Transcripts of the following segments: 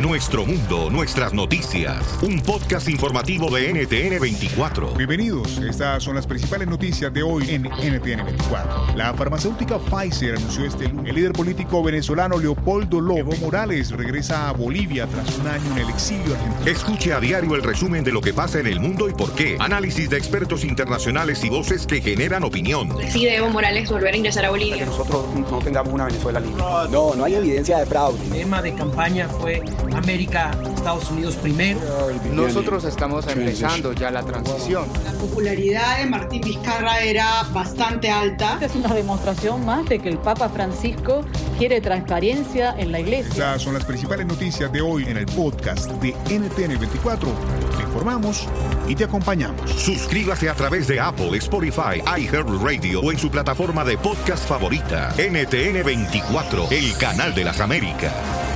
Nuestro mundo, nuestras noticias. Un podcast informativo de NTN 24. Bienvenidos. Estas son las principales noticias de hoy en NTN 24. La farmacéutica Pfizer anunció este lunes. El líder político venezolano Leopoldo Lobo Morales regresa a Bolivia tras un año en el exilio argentino. Escuche a diario el resumen de lo que pasa en el mundo y por qué. Análisis de expertos internacionales y voces que generan opinión. Decide Evo Morales volver a ingresar a Bolivia. Que nosotros no tengamos una Venezuela libre. No, no hay evidencia de fraude. El tema de campaña fue América, Estados Unidos primero. Nosotros estamos empezando ya la transición. La popularidad de Martín Vizcarra era bastante alta. Es una demostración más de que el Papa Francisco quiere transparencia en la iglesia. Estas son las principales noticias de hoy en el podcast de NTN 24. Te informamos y te acompañamos. Suscríbase a través de Apple, Spotify, iHeartRadio o en su plataforma de podcast favorita. NTN 24, el canal de las Américas.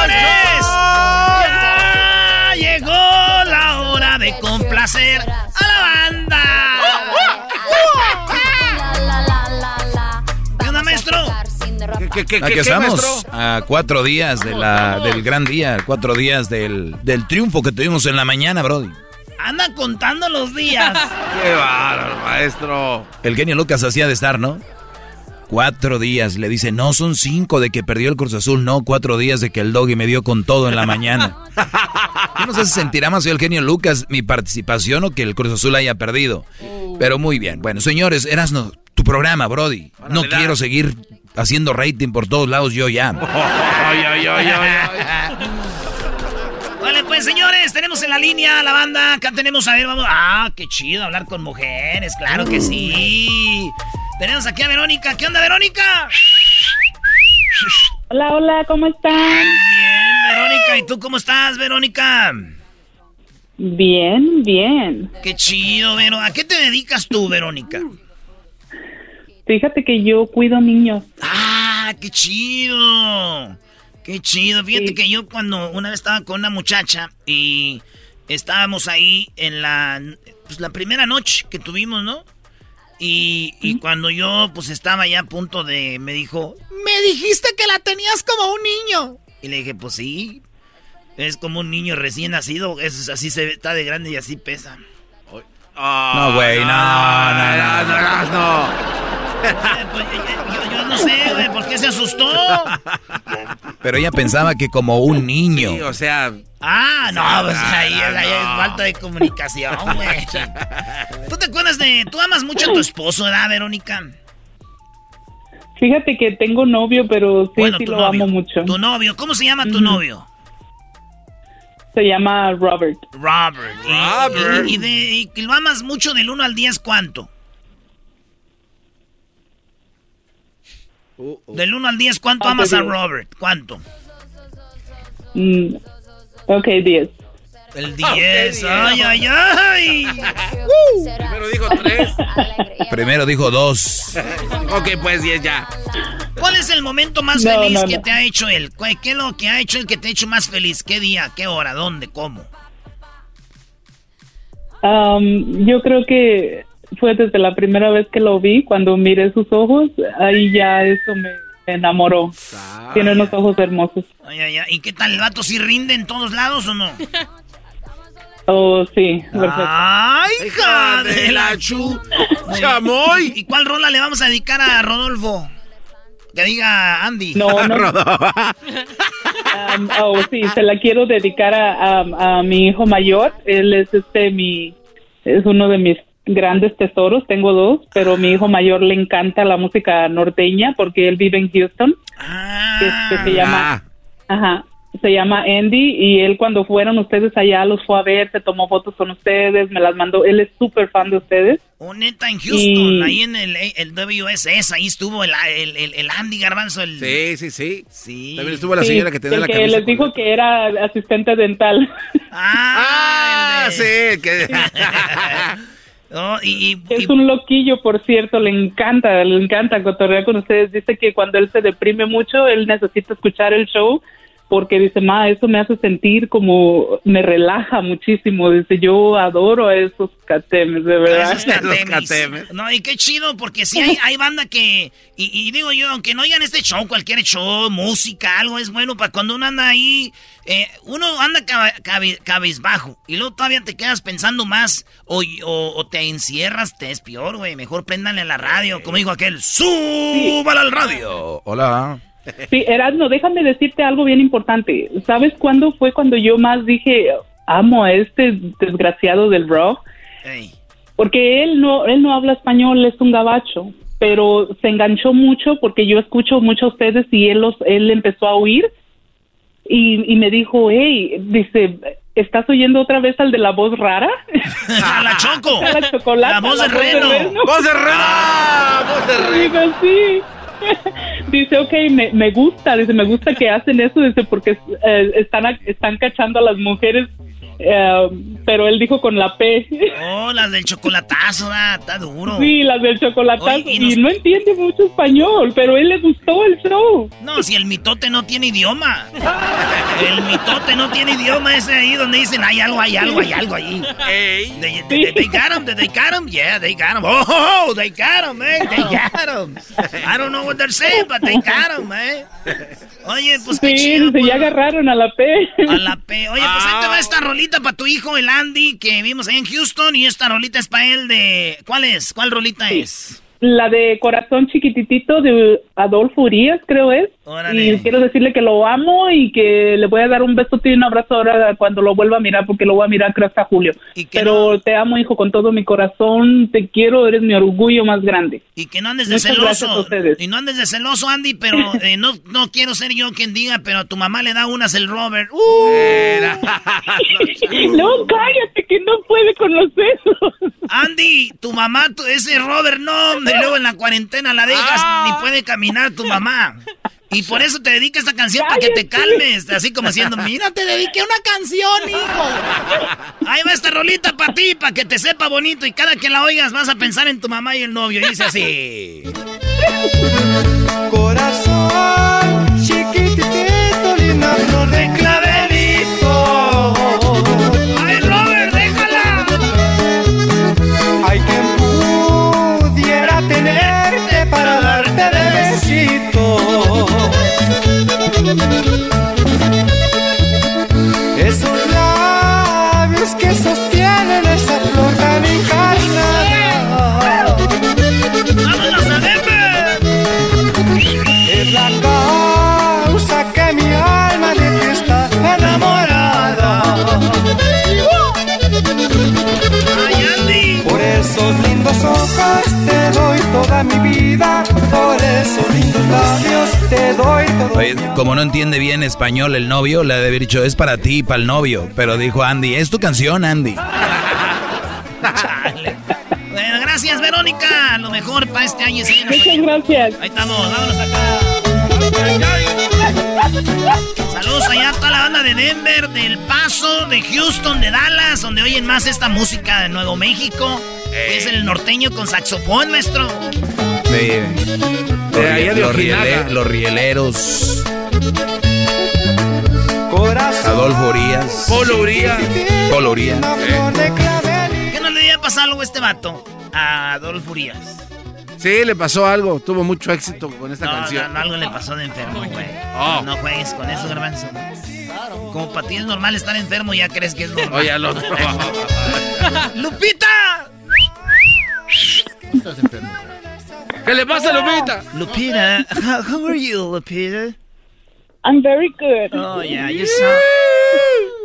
¡Ay, señoras y señores! ¡Ya llegó la hora de complacer a la banda! ¿Qué onda, maestro? Aquí estamos a cuatro días de la, del gran día, cuatro días del, del triunfo que tuvimos en la mañana, Brody. Anda contando los días. ¡Qué bárbaro, maestro! El genio Lucas hacía de estar, ¿no? Cuatro días. Le dice, no, son cinco de que perdió el Cruz Azul. No, cuatro días de que el doggy me dio con todo en la mañana. Yo no sé si sentirá más yo el genio Lucas mi participación o que el Cruz Azul haya perdido. Pero muy bien. Bueno, señores, Erasno, tu programa, Brody. No quiero seguir haciendo rating por todos lados yo ya. Vale, pues señores, tenemos en la línea la banda. Acá tenemos, a ver, vamos. Ah, qué chido hablar con mujeres, claro que sí. Tenemos aquí a Verónica. ¿Qué onda, Verónica? Hola, hola, ¿cómo están? Bien, Verónica. ¿Y tú cómo estás, Verónica? Bien, bien. Qué chido, Vero. ¿A qué te dedicas tú, Verónica? Fíjate que yo cuido niños. Ah, qué chido. Qué chido. Fíjate Sí. que yo cuando una vez estaba con una muchacha y estábamos ahí en la, pues, la primera noche que tuvimos, ¿no? Y, y cuando yo pues estaba ya a punto de, me dijo, me dijiste que la tenías como un niño. Y le dije, pues sí, es como un niño recién nacido, es, así se ve, está de grande y así pesa. No, güey, no, no, no, no, no. Eh, pues, yo, yo no sé, güey, ¿por qué se asustó? Pero ella pensaba que como un niño. o sea. Ah, no, pues ahí, no, ahí es no. falta de comunicación, güey. ¿Tú te acuerdas de... Tú amas mucho a tu esposo, ¿verdad, Verónica? Fíjate que tengo novio, pero sí, Bueno, sí lo novio. amo mucho. Tu novio, ¿cómo se llama tu novio? Se llama Robert. Robert. Robert. Y, y de, y lo amas mucho del 1 al 10, ¿cuánto? Del 1 al 10, ¿cuánto Ah, amas a. Robert? ¿Cuánto? Mm, ok, 10. El 10. ay, ay, ay. Primero dijo tres. Primero dijo dos. ok, pues diez ya. ¿Cuál es el momento más No, feliz no, que no. te ha hecho él? ¿Cuál- ¿Qué es lo que ha hecho el que te ha hecho más feliz? ¿Qué día? ¿Qué hora? ¿Dónde? ¿Cómo? Um, yo creo que fue desde la primera vez que lo vi, cuando miré sus ojos, ahí ya eso me enamoró. Tiene unos ojos hermosos. Ay, ay, ay. ¿Y qué tal el vato? ¿Sí rinde en todos lados o no? Oh, sí, perfecto. ¡Ay, hija de la chu! ¡Chamoy! ¿Y cuál rola le vamos a dedicar a Rodolfo? Que diga Andy. No, no. Um, oh, sí, se la quiero dedicar a, a- a mi hijo mayor. Él es este mi es uno de mis grandes tesoros. Tengo dos, pero mi hijo mayor le encanta la música norteña porque él vive en Houston. que, que se llama, ajá, se llama Andy y él cuando fueron ustedes allá los fue a ver, se tomó fotos con ustedes, me las mandó. Él es súper fan de ustedes. Oh, neta, en Houston, Y- ahí en el, el WSS, ahí estuvo el, el, el, el Andy Garbanzo. El... Sí, sí, sí. Sí. También estuvo la Sí, señora que te da el la que camisa. les dijo que era asistente dental. Ah, sí, que... Oh, y, y- Es un loquillo, por cierto, le encanta, le encanta cotorrear con ustedes. Dice que cuando él se deprime mucho, él necesita escuchar el show porque dice, ma, eso me hace sentir como, me relaja muchísimo. Dice, yo adoro a esos catemes, de verdad. Esos catemis. No, y qué chido, porque sí hay, hay banda que. Y, y digo yo, aunque no oigan este show, cualquier show, música, algo es bueno para cuando uno anda ahí. eh, uno anda cabizbajo y luego todavía te quedas pensando más o, o- o te encierras, te es peor, güey. Mejor préndanle a la radio, como digo aquel, ¡súbala al radio! Hola. Sí, Erasmo, déjame decirte algo bien importante. ¿Sabes cuándo fue cuando yo más dije, amo a este desgraciado del rock? Porque él no, él no habla español, es un gabacho, pero se enganchó mucho porque yo escucho mucho a ustedes y él los, él empezó a oír y, y me dijo, hey, dice, ¿estás oyendo otra vez al de la voz rara? ¡A la Choco! A la chocolate. La voz de Reno. ¡Voz de Reno! ¡Voz de Reno! Digo, sí. Dice, ok, me, me gusta, dice, me gusta que hacen eso, dice, porque eh, están, están cachando a las mujeres, eh, pero él dijo con la P. Oh, las del chocolatazo, ah, está duro. Sí, las del chocolatazo. Oye, y no entiende mucho español, pero a él le gustó el show. No, si el mitote no tiene idioma. El mitote no tiene idioma ese ahí donde dicen hay algo, hay algo, hay algo ahí. They, they, they got him, they got him, yeah, they got him. Oh, they got him, man, they got him. I don't know what they're saying, but they got him, man. Oye, pues qué Sí, chido. dice, pues. ya agarraron a la P. A la P. Oye, pues ahí te va esta rolita para tu hijo, el Andy, que vimos ahí en Houston. Y esta rolita es para él de... ¿Cuál es? ¿Cuál rolita es? La de Corazón Chiquititito de Adolfo Urias, creo es. Órale. Y quiero decirle que lo amo y que le voy a dar un besote y un abrazo ahora cuando lo vuelva a mirar, porque lo voy a mirar creo hasta julio. Pero te amo, hijo, con todo mi corazón. Te quiero, eres mi orgullo más grande. Y que no andes de Muchas celoso. Y no andes de celoso, Andy, pero eh, no, no quiero ser yo quien diga, pero a tu mamá le da unas el Robert. ¡Uh! no, cállate, que no puede con los besos. Andy, tu mamá, tu- ese Robert, no, hombre, luego en la cuarentena la dejas, ni puede caminar tu mamá. Y por eso te dedica esta canción para que te calmes, así como haciendo, mira, te dediqué una canción, hijo. Ahí va esta rolita para ti, para que te sepa bonito y cada que la oigas vas a pensar en tu mamá y el novio. Y dice así. como no entiende bien español el novio, le ha de haber dicho, es para ti, para el novio. Pero dijo Andy, es tu canción, Andy. Bueno, gracias, Verónica. Lo mejor para este año. sí, Muchas gracias. Ahí estamos, vámonos acá. Saludos allá a toda la banda de Denver, del Paso, de Houston, de Dallas, donde oyen más esta música de Nuevo México. que Es el norteño con saxofón, maestro. Sí. Los, los Ojinaga. riele- los rieleros. Corazón Adolfo Urias. Polo Urias. Polo Urias. una flor de clavelito. pasa algo a este vato? A Adolfo Urias. Sí, le pasó algo. Tuvo mucho éxito con esta no, canción. No, no, algo le pasó de enfermo, güey. Oh. No juegues con eso, garbanzo. Como para ti es normal estar enfermo, ya crees que es normal. Oye, al otro. ¡Lupita! Estás enfermo. ¿Qué le pasa, Lupita? Lupita, how, how are you, Lupita? I'm very good. Oh, yeah, you sound,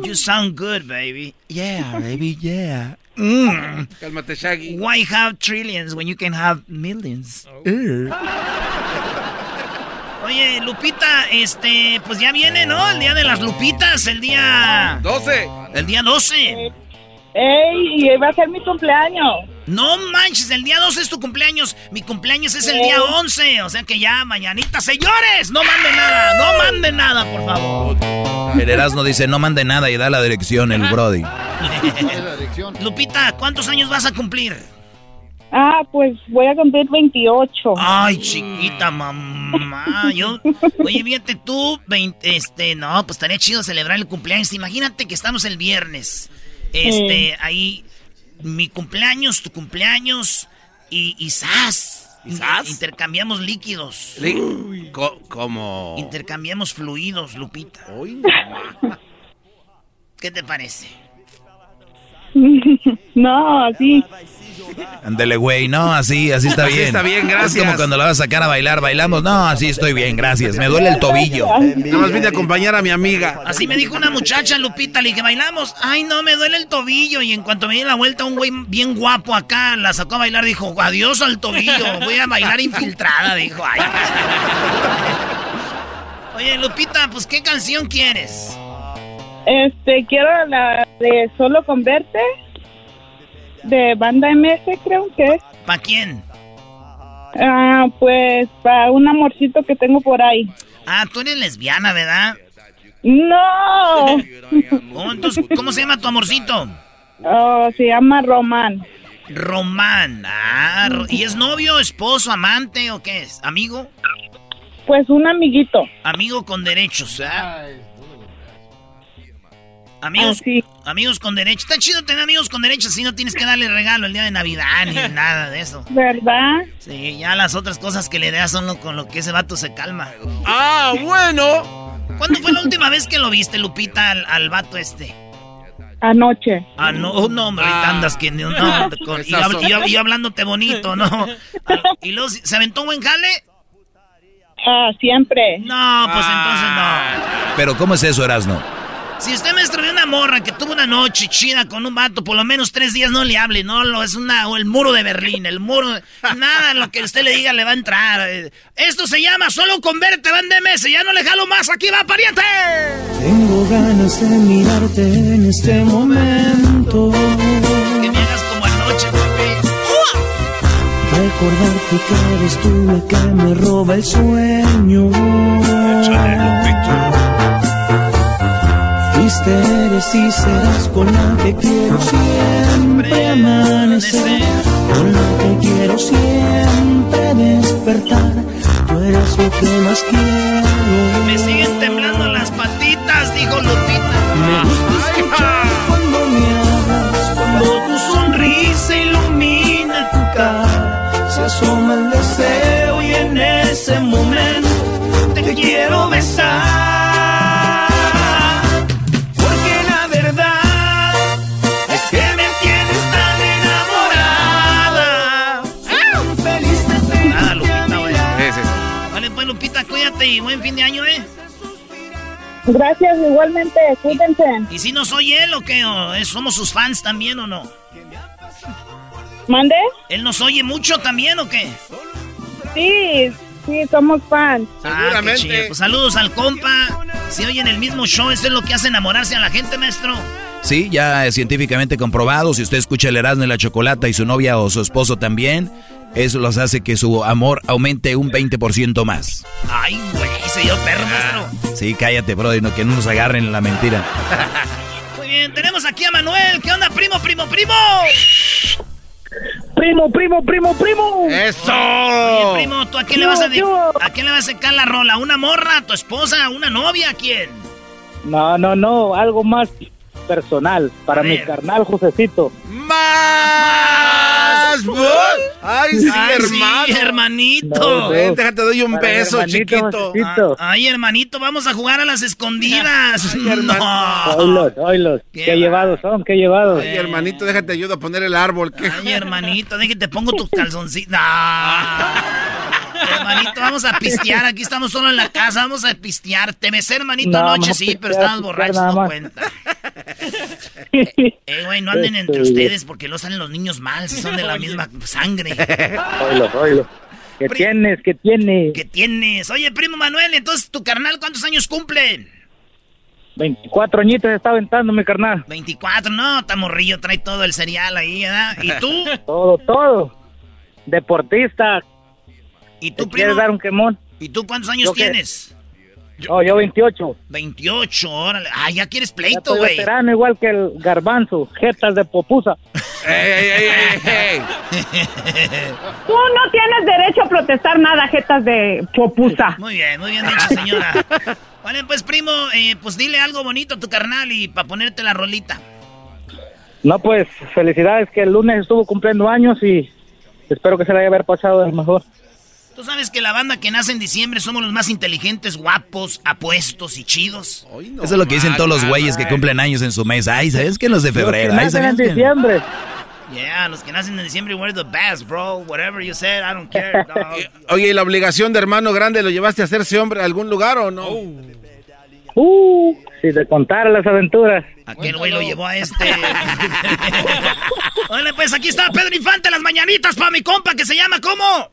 you sound good, baby. Yeah, baby, yeah. Mm. Cálmate, Shaggy. Why have trillions when you can have millions? Oye, Lupita, este, pues ya viene, ¿no? El día de las Lupitas, el día... 12. El día 12. ¡Ey! Y va a ser mi cumpleaños. No manches, el día 12 es tu cumpleaños. Mi cumpleaños es el día 11. O sea que ya, mañanita. Señores, no manden nada. No manden nada, por favor. El Erasmo dice, no mande nada y da la dirección el Brody. Lupita, ¿cuántos años vas a cumplir? Ah, pues voy a cumplir 28. Ay, chiquita mamá. Yo, oye, fíjate tú, 20, este, no, pues estaría chido celebrar el cumpleaños. Imagínate que estamos el viernes. Este, ahí, mi cumpleaños, tu cumpleaños y, y ¡zas! ¿Sas? Intercambiamos líquidos. Co- ¿Cómo? Intercambiamos fluidos, Lupita. ¿Qué te parece? no, así. Ándele, güey, no, así, así está Así bien. está bien, gracias. Es como cuando la vas a sacar a bailar, bailamos, no, así estoy bien, gracias. Me duele el tobillo. Nada más vine a acompañar a mi amiga. Así me dijo una muchacha, Lupita, le dije, bailamos. Ay, no, me duele el tobillo. Y en cuanto me di la vuelta, un güey bien guapo acá la sacó a bailar. Dijo, adiós al tobillo. Voy a bailar infiltrada, dijo. Ay. Oye, Lupita, pues, ¿qué canción quieres? Este, quiero la de Solo con Verte. De Banda MS, creo que es. ¿Para quién? Ah, pues para un amorcito que tengo por ahí. Ah, tú eres lesbiana, ¿verdad? ¡No! Oh, entonces, ¿cómo se llama tu amorcito? Oh, se llama Román. Román. Ah, ¿y es novio, esposo, amante o qué es? ¿Amigo? Pues un amiguito. Amigo con derechos, ¿ah? Amigos, amigos con derechos. Está chido tener amigos con derechos, así no tienes que darle regalo el día de Navidad ni nada de eso. ¿Verdad? Sí, ya las otras cosas que le das son lo con lo que ese vato se calma. Ah, bueno. ¿Cuándo fue la última vez que lo viste, Lupita, al, al vato este? Anoche. Ah, no, oh, no, hombre, ahorita andas que no, no, con- y, hab- y hab- y hablándote bonito, ¿no? Ah, ¿Y luego se aventó un buen jale? Ah, siempre. No, pues entonces no. Pero ¿cómo es eso, Erasno? Si usted maestro de una morra que tuvo una noche chida con un vato, por lo menos tres días no le hable, no, lo es una, o el muro de Berlín, el muro, nada, lo que usted le diga le va a entrar. Eh, Esto se llama solo con verte, van de meses, ya no le jalo más, aquí va pariente. Tengo ganas de mirarte en este momento. Que me hagas como anoche, papi. Recordarte que eres tú la que me roba el sueño. Fuiste, eres y serás con la que quiero siempre amanecer. Con la que quiero siempre despertar. Tú eres lo que más quiero. Me siguen temblando las patitas, dijo Lupita. Me gusta Y buen fin de año, ¿eh? Gracias, igualmente. Cuídense. ¿Y si no soy él o qué? ¿O somos sus fans también o no? ¿Mande? ¿Él nos oye mucho también o qué? Sí, sí, somos fans. Ah, qué chido. Pues saludos al compa. Si oyen el mismo show, eso es lo que hace enamorarse a la gente, maestro. Sí, ya es científicamente comprobado. Si usted escucha el Erasmo y la Chocolata y su novia o su esposo también, eso los hace que su amor aumente un 20% más. Ay, güey, se dio perro, maestro. Sí, cállate, brother, no, que no nos agarren la mentira. Muy bien, tenemos aquí a Manuel. ¿Qué onda, primo, primo, primo? Primo, primo, primo, primo. ¡Eso! Oye, primo, ¿tú a quién le vas a, Yo, a quién le vas a secar la rola? ¿A ¿Una morra? ¿A tu esposa? ¿A una novia? ¿A quién? No, no, no, algo más personal para mi carnal Josecito. ¡Más! Más. Ay, sí, Ay, sí, hermano. hermanito. Ven, déjate, doy un Para beso, hermanito, chiquito. Ah, Ay, hermanito, vamos a jugar a las escondidas. no. Oílos, oílos. Qué llevados son, qué llevados. Ay, hermanito, déjate, ayudo a poner el árbol. ¿Qué? Ay, hermanito, déjate, pongo tus calzoncitos. No. Hermanito, vamos a pistear. Aquí estamos solo en la casa. Vamos a pistear. Te besé, hermanito, No, anoche, sí, pero estábamos borrachos, no cuenta. Eh, güey, no anden entre Este, ustedes porque no salen los niños mal si son de la misma sangre. Oílos, oílos. ¿Qué tienes? ¿Qué tienes? ¿Qué tienes? Oye, primo Manuel, entonces tu carnal, ¿cuántos años cumple? 24 añitos está aventando mi carnal. 24, no, está morrillo, trae todo el cereal ahí, ¿verdad? ¿Y tú? Todo, todo. Deportista. ¿Y tú, ¿Quieres dar un quemón? ¿Y tú cuántos años ¿Yo qué? No, yo 28. 28, órale. Ah, ya quieres pleito, güey. veterano igual que el garbanzo. Jetas de popusa. ¡Ey, ey, ey, ey, ey! Tú no tienes derecho a protestar nada, jetas de popusa. Muy bien, muy bien dicho, señora. Vale, pues, primo, eh, pues dile algo bonito a tu carnal y para ponerte la rolita. No, pues felicidades que el lunes estuvo cumpliendo años y espero que se le haya haber pasado el mejor. Tú sabes que la banda que nace en diciembre somos los más inteligentes, guapos, apuestos y chidos. Eso es lo que dicen todos los güeyes que cumplen años en su mes. Ay, ¿sabes que los de febrero? Los que nacen ¿sabes en diciembre. Yeah, los que nacen en diciembre, we're the best, bro. Whatever you said, I don't care, dog. Oye, ¿y la obligación de hermano grande lo llevaste a hacerse hombre a algún lugar o no? Uh, si te contara las aventuras. Aquel güey lo llevó a este. Oye, pues aquí está Pedro Infante, las mañanitas para mi compa que se llama ¿cómo?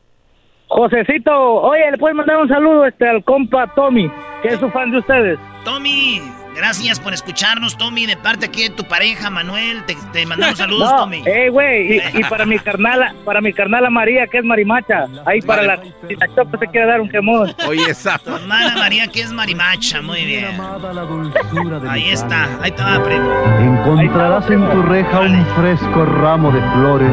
Josecito, oye, le puedes mandar un saludo este al compa Tommy, que es su fan de ustedes. Tommy, gracias por escucharnos, Tommy, de parte aquí de tu pareja, Manuel. Te, te mandamos saludos, No, Tommy. eh, güey, y, y para mi carnala, para mi carnala María, que es marimacha. Ahí para la, si la chopa se quiere dar un quemón. Oye, esa. Tu hermana María, que es marimacha, muy bien. Ahí está, ahí te va, primo. Encontrarás en tu reja un fresco ramo de flores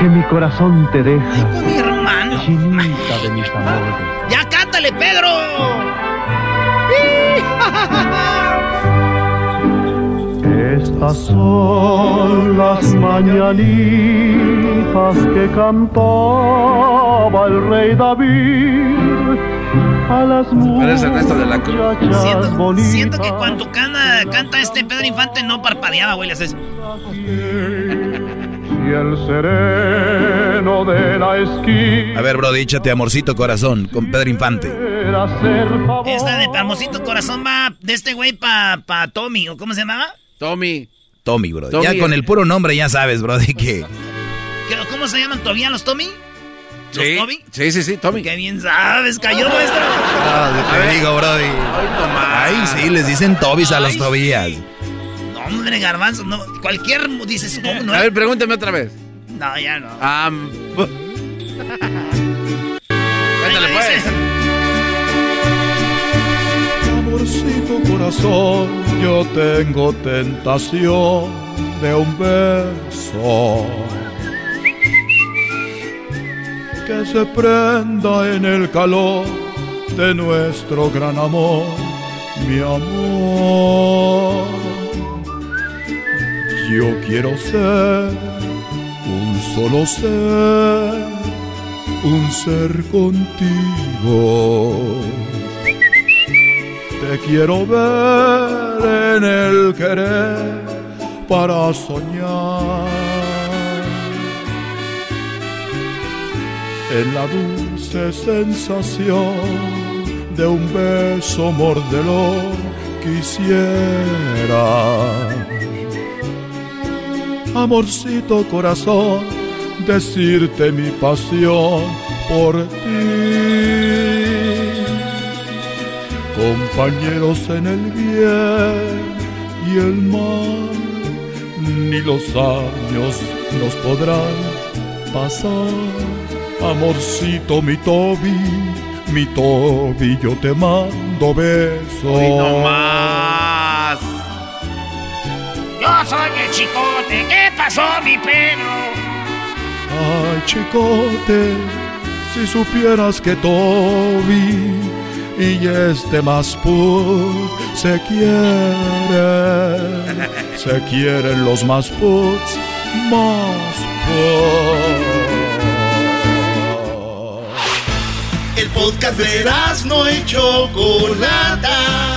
que mi corazón te deja. Mi hermano. Chinita de mis amores. ¡Ya cántale, Pedro! Estas son las mañanitas que cantaba el rey David a las Eres Ernesto de la Cruz. Siento, siento que cuando canta, canta este Pedro Infante no parpadeaba, güey, le haces... Y el sereno de la esquina A ver, bro, échate amorcito corazón con Pedro Infante. Esta de Hermosito Corazón va de este güey pa, pa Tommy, ¿o cómo se llamaba? Tommy. Tommy, bro. Tommy, ya con eh. el puro nombre ya sabes, bro, de que... ¿Qué- ¿Cómo se llaman todavía los Tommy? ¿Los Sí, Tommy? sí, sí, sí, Tommy. Qué bien sabes, cayó maestro. Ah, te digo, brody. Ay, sí, les dicen Tobis a los Tobías. No, hombre, garbanzo, no. Cualquier dices, ¿cómo no? A ver, pregúntame otra vez. No, ya no. Ah, Cuéntale, pues. Amorcito corazón, yo tengo tentación de un beso que se prenda en el calor de nuestro gran amor, mi amor. Yo quiero ser un solo ser, un ser contigo. Te quiero ver en el querer para soñar. En la dulce sensación de un beso mordelor quisiera. Amorcito corazón, decirte mi pasión por ti compañeros en el bien y el mal, ni los años nos podrán pasar. Amorcito, mi Toby, mi Toby, yo te mando besos. Hoy no más. Soy el chicote. ¿Qué pasó, mi Pedro? Ay, chicote, si supieras que Toby y este más put se quieren, se quieren los más puts más El podcast de no y Chocolata.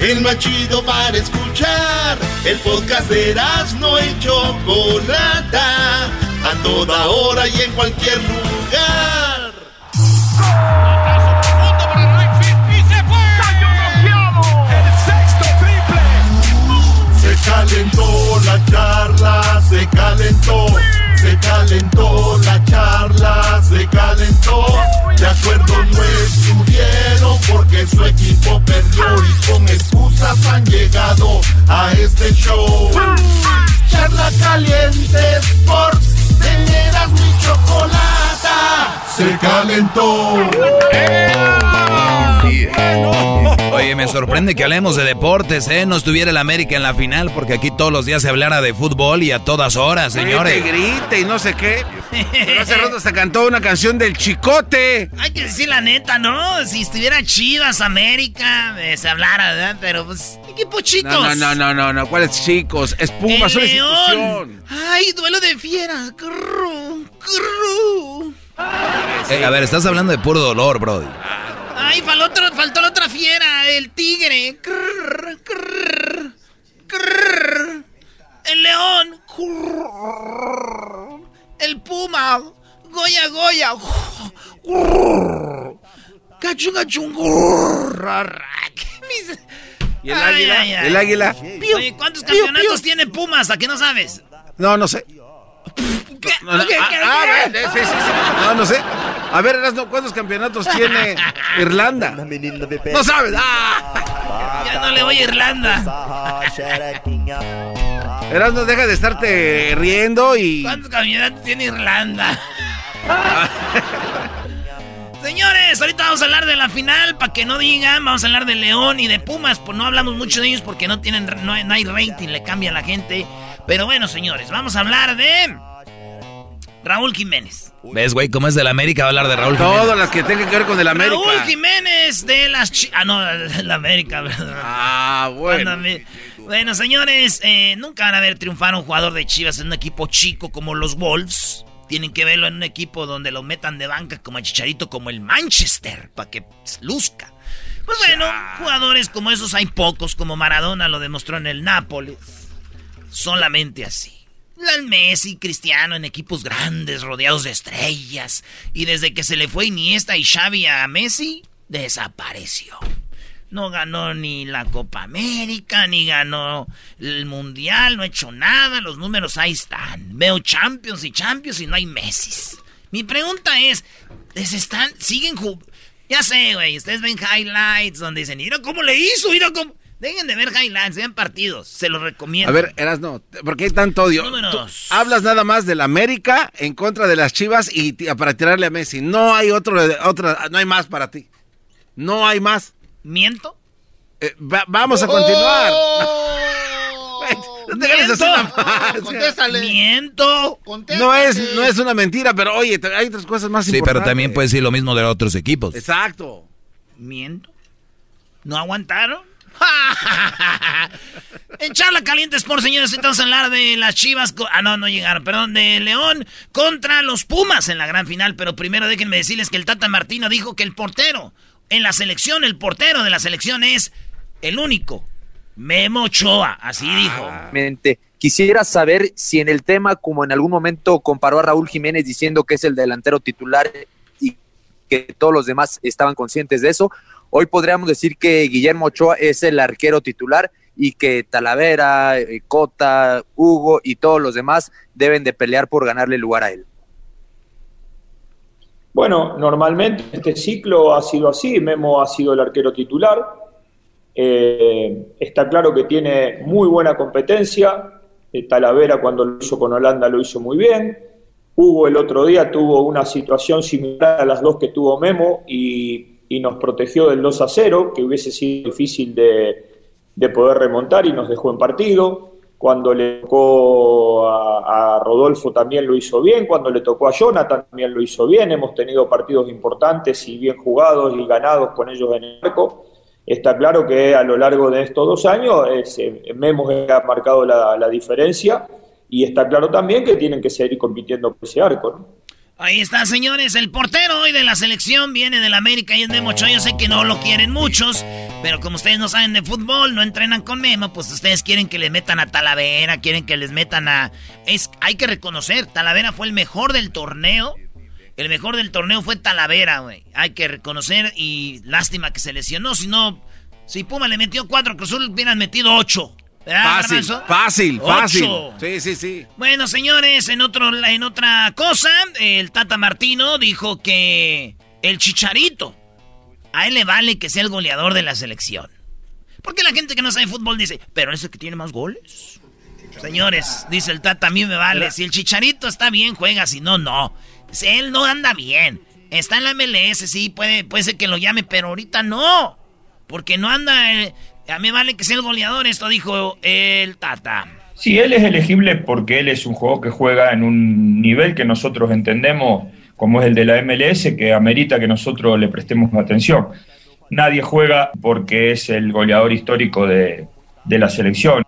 El más chido para escuchar. El podcast de no y Chocolata. A toda hora y en cualquier lugar. Se calentó la charla, se calentó, se calentó la charla, se calentó. De acuerdo no estuvieron porque su equipo perdió y con excusas han llegado a este show. Charla caliente Sports, teneras mi chocolata, se calentó. Oye, me sorprende que hablemos de deportes, ¿eh? No estuviera el América en la final porque aquí todos los días se hablara de fútbol y a todas horas, señores. Grite, grite y no sé qué. Pero hace rato se cantó una canción del Chicote. Hay que decir la neta, ¿no? Si estuviera Chivas, América, eh, se hablara, ¿verdad? Pero pues, equipo chicos. No, no, no, no, no, ¿cuáles chicos? Es Puma, El son León. institución. Ay, duelo de grrru. Eh, a ver, estás hablando de puro dolor, Brody. Ay, faltó, otro- faltó la otra fiera, el tigre. Grrr, grrr, grrr. El león. El puma. Goya, goya. Grrr. Cachun, cachun. Grrr. ¿Qué mis- ¿Y el Ay, águila? ay, ay. ¿El águila? Oye, ¿cuántos campeonatos tiene Pumas? ¿A qué no sabes? No, no sé. ¿Qué? No, no, ¿Qué? ah, ¿Qué? ah, ¿Qué? sí, sí, sí. No, no sé. A ver, Erasno, ¿cuántos campeonatos tiene Irlanda? No sabes. ¡Ah! Ya no le voy a Irlanda. Erasno, deja de estarte riendo y... ¿Cuántos campeonatos tiene Irlanda? Señores, ahorita vamos a hablar de la final, para que no digan, vamos a hablar de León y de Pumas, pues no hablamos mucho de ellos porque no tienen, no, hay- no hay rating, le cambia a la gente. Pero bueno, señores, vamos a hablar de Raúl Jiménez. ¿Ves, güey, cómo es del América va a hablar de Raúl Jiménez? Todas las que tengan que ver con el América. Raúl Jiménez de las... Chi- ah, no, de la América, ¿verdad? Ah, bueno. Bueno, señores, eh, nunca van a ver triunfar a un jugador de Chivas en un equipo chico como los Wolves. Tienen que verlo en un equipo donde lo metan de banca como a Chicharito, como el Manchester, para que luzca. Pues bueno, jugadores como esos hay pocos, como Maradona lo demostró en el Nápoles. Solamente así. Messi, Cristiano en equipos grandes, rodeados de estrellas. Y desde que se le fue Iniesta y Xavi a Messi, desapareció. No ganó ni la Copa América, ni ganó el Mundial, no ha hecho nada, los números ahí están. Veo Champions y Champions y no hay Messi. Mi pregunta es, ¿les están, siguen ju- Ya sé, güey, ustedes ven highlights donde dicen, mira cómo le hizo, mira cómo... Dejen de ver highlights, vean partidos, se los recomiendo. A ver, Erasno, ¿por qué hay tanto odio? Hablas nada más del América en contra de las Chivas y para tirarle a Messi. No hay otro, otra, no hay más para ti. No hay más. ¿Miento? Eh, va- vamos a continuar. No te más. Contéstale. ¡Miento! No es, no es una mentira, pero oye, hay otras cosas más Sí, importantes. pero también puedes decir lo mismo de otros equipos. Exacto. ¿Miento? ¿No aguantaron? en Charla Caliente Sport, señores, entonces hablar de las Chivas. Ah, no, no llegaron, perdón, de León contra los Pumas en la gran final. Pero primero déjenme decirles que el Tata Martino dijo que el portero en la selección, el portero de la selección es el único. Memo Ochoa, así dijo. Mente. Quisiera saber si en el tema, como en algún momento comparó a Raúl Jiménez diciendo que es el delantero titular y que todos los demás estaban conscientes de eso, hoy podríamos decir que Guillermo Ochoa es el arquero titular y que Talavera, eh, Cota, Hugo y todos los demás deben de pelear por ganarle lugar a él. Bueno, normalmente este ciclo ha sido así, Memo ha sido el arquero titular, Eh, está claro que tiene muy buena competencia, Eh, Talavera cuando lo hizo con Holanda lo hizo muy bien, Hugo el otro día tuvo una situación similar a las dos que tuvo Memo y, y nos protegió del 2 a 0, que hubiese sido difícil de, de poder remontar y nos dejó en partido. Cuando le tocó a, a Rodolfo también lo hizo bien, cuando le tocó a Jonathan también lo hizo bien. Hemos tenido partidos importantes y bien jugados y ganados con ellos en el arco. Está claro que a lo largo de estos dos años es, eh, ha marcado la, la diferencia y está claro también que tienen que seguir compitiendo por ese arco. ¿no? Ahí está, señores. El portero hoy de la selección viene del América y es Memo Ochoa. Yo sé que no lo quieren muchos, pero como ustedes no saben de fútbol, no entrenan con Memo, pues ustedes quieren que le metan a Talavera, quieren que les metan a... Es, hay que reconocer, Talavera fue el mejor del torneo. El mejor del torneo fue Talavera, güey. Hay que reconocer y lástima que se lesionó. Si no, si Puma le metió cuatro, Cruzul hubieran metido ocho. Fácil, fácil, fácil. Sí, sí, sí. Bueno, señores, en, otro, en otra cosa, el Tata Martino dijo que el Chicharito, a él le vale que sea el goleador de la selección. Porque la gente que no sabe fútbol dice, pero ese que tiene más goles. Señores, dice el Tata, a mí me vale. Si el Chicharito está bien, juega. Si no, no. Si él no anda bien. Está en la MLS, sí, puede, puede ser que lo llame, pero ahorita no. Porque no anda... Eh, a mí vale que sea el goleador, esto dijo el Tata. Sí, él es elegible porque él es un juego que juega en un nivel que nosotros entendemos como es el de la MLS, que amerita que nosotros le prestemos atención. Nadie juega porque es el goleador histórico de, la selección.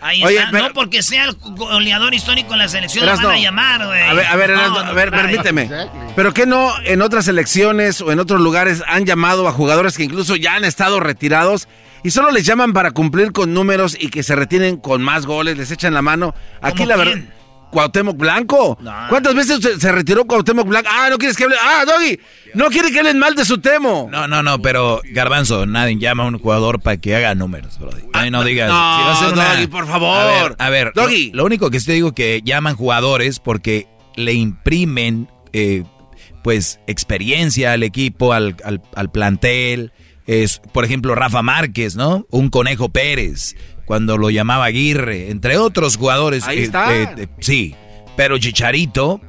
Ahí está, no porque sea el goleador histórico de la selección lo van a llamar, güey. A ver, a ver, a ver permíteme. Pero que no en otras elecciones o en otros lugares han llamado a jugadores que incluso ya han estado retirados y solo les llaman para cumplir con números y que se retienen con más goles, les echan la mano? Aquí la verdad Cuauhtémoc Blanco. ¿Cuántas veces se, retiró Cuauhtémoc Blanco? Ah, no quieres que hable. Ah, Doggy, no quiere que hablen mal de su temo. No, no, no, pero Garbanzo, nadie llama a un jugador para que haga números, bro. Ay, no digas. No, Doggy, por favor. A ver, Doggy. Lo, único que te digo que llaman jugadores porque le imprimen, eh, pues, experiencia al equipo, al, al plantel. Es, por ejemplo, Rafa Márquez, ¿no? Un Conejo Pérez cuando lo llamaba Aguirre, entre otros jugadores. Ahí está. Eh, eh, sí, pero Chicharito,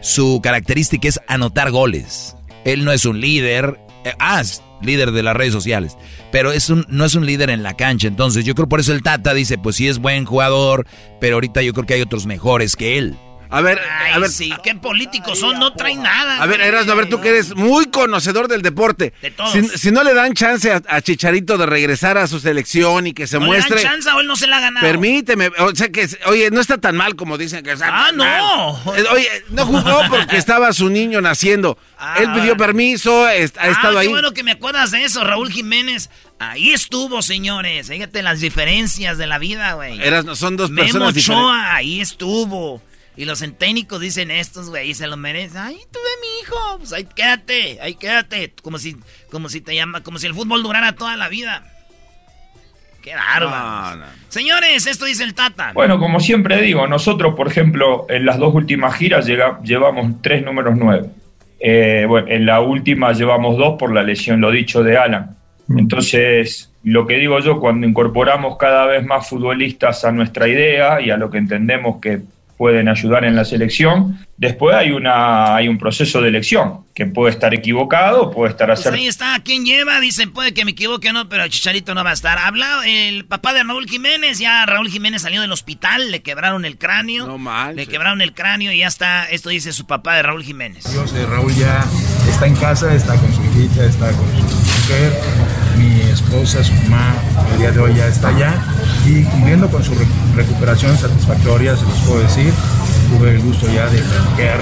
su característica es anotar goles. Él no es un líder, eh, ah, es líder de las redes sociales, pero es un, no es un líder en la cancha. Entonces yo creo por eso el Tata dice, pues sí es buen jugador, pero ahorita yo creo que hay otros mejores que él. A ver, a ver. Sí, qué políticos son, no traen nada. A ver, Erasmo, a ver, tú que eres muy conocedor del deporte. De todos. Si, no le dan chance a, Chicharito de regresar a su selección y que se muestre. ¿No le dan chance o él no se la ha ganado? Permíteme, o sea que, oye, no está tan mal como dicen que está Ah, no. Eh, oye, no jugó porque estaba su niño naciendo. Ah. Él pidió permiso, ha estado ah, ahí. qué bueno que me acuerdas de eso, Raúl Jiménez. Ahí estuvo, señores. Fíjate las diferencias de la vida, güey. Son dos personas Memo Ochoa, ahí estuvo. Y los centénicos dicen estos, güey, y se lo merecen. Ay, tuve mi hijo. Pues ahí quédate, ahí quédate. Como si, como si te llama, como si el fútbol durara toda la vida. Qué bárbaro. Señores, esto dice el Tata. Bueno, como siempre digo, nosotros, por ejemplo, en las dos últimas giras llevamos tres números nueve. Eh, bueno, en la última llevamos dos por la lesión, lo dicho, de Alan. Entonces, lo que digo yo, cuando incorporamos cada vez más futbolistas a nuestra idea y a lo que entendemos que pueden ayudar en la selección. Después hay una hay un proceso de elección que puede estar equivocado, puede estar pues hacer. ahí está, ¿quién lleva? Dicen, puede que me equivoque o no, pero Chicharito no va a estar. Habla el papá de Raúl Jiménez, ya Raúl Jiménez salió del hospital, le quebraron el cráneo. No mal. Le quebraron el cráneo y ya está, esto dice su papá de Raúl Jiménez. Dios, eh, Raúl ya está en casa, está con su hijita, está con su mujer, mi esposa, su mamá, el día de hoy ya está allá y cumpliendo con su recuperación satisfactoria, se los puedo decir. Tuve el gusto ya de platicar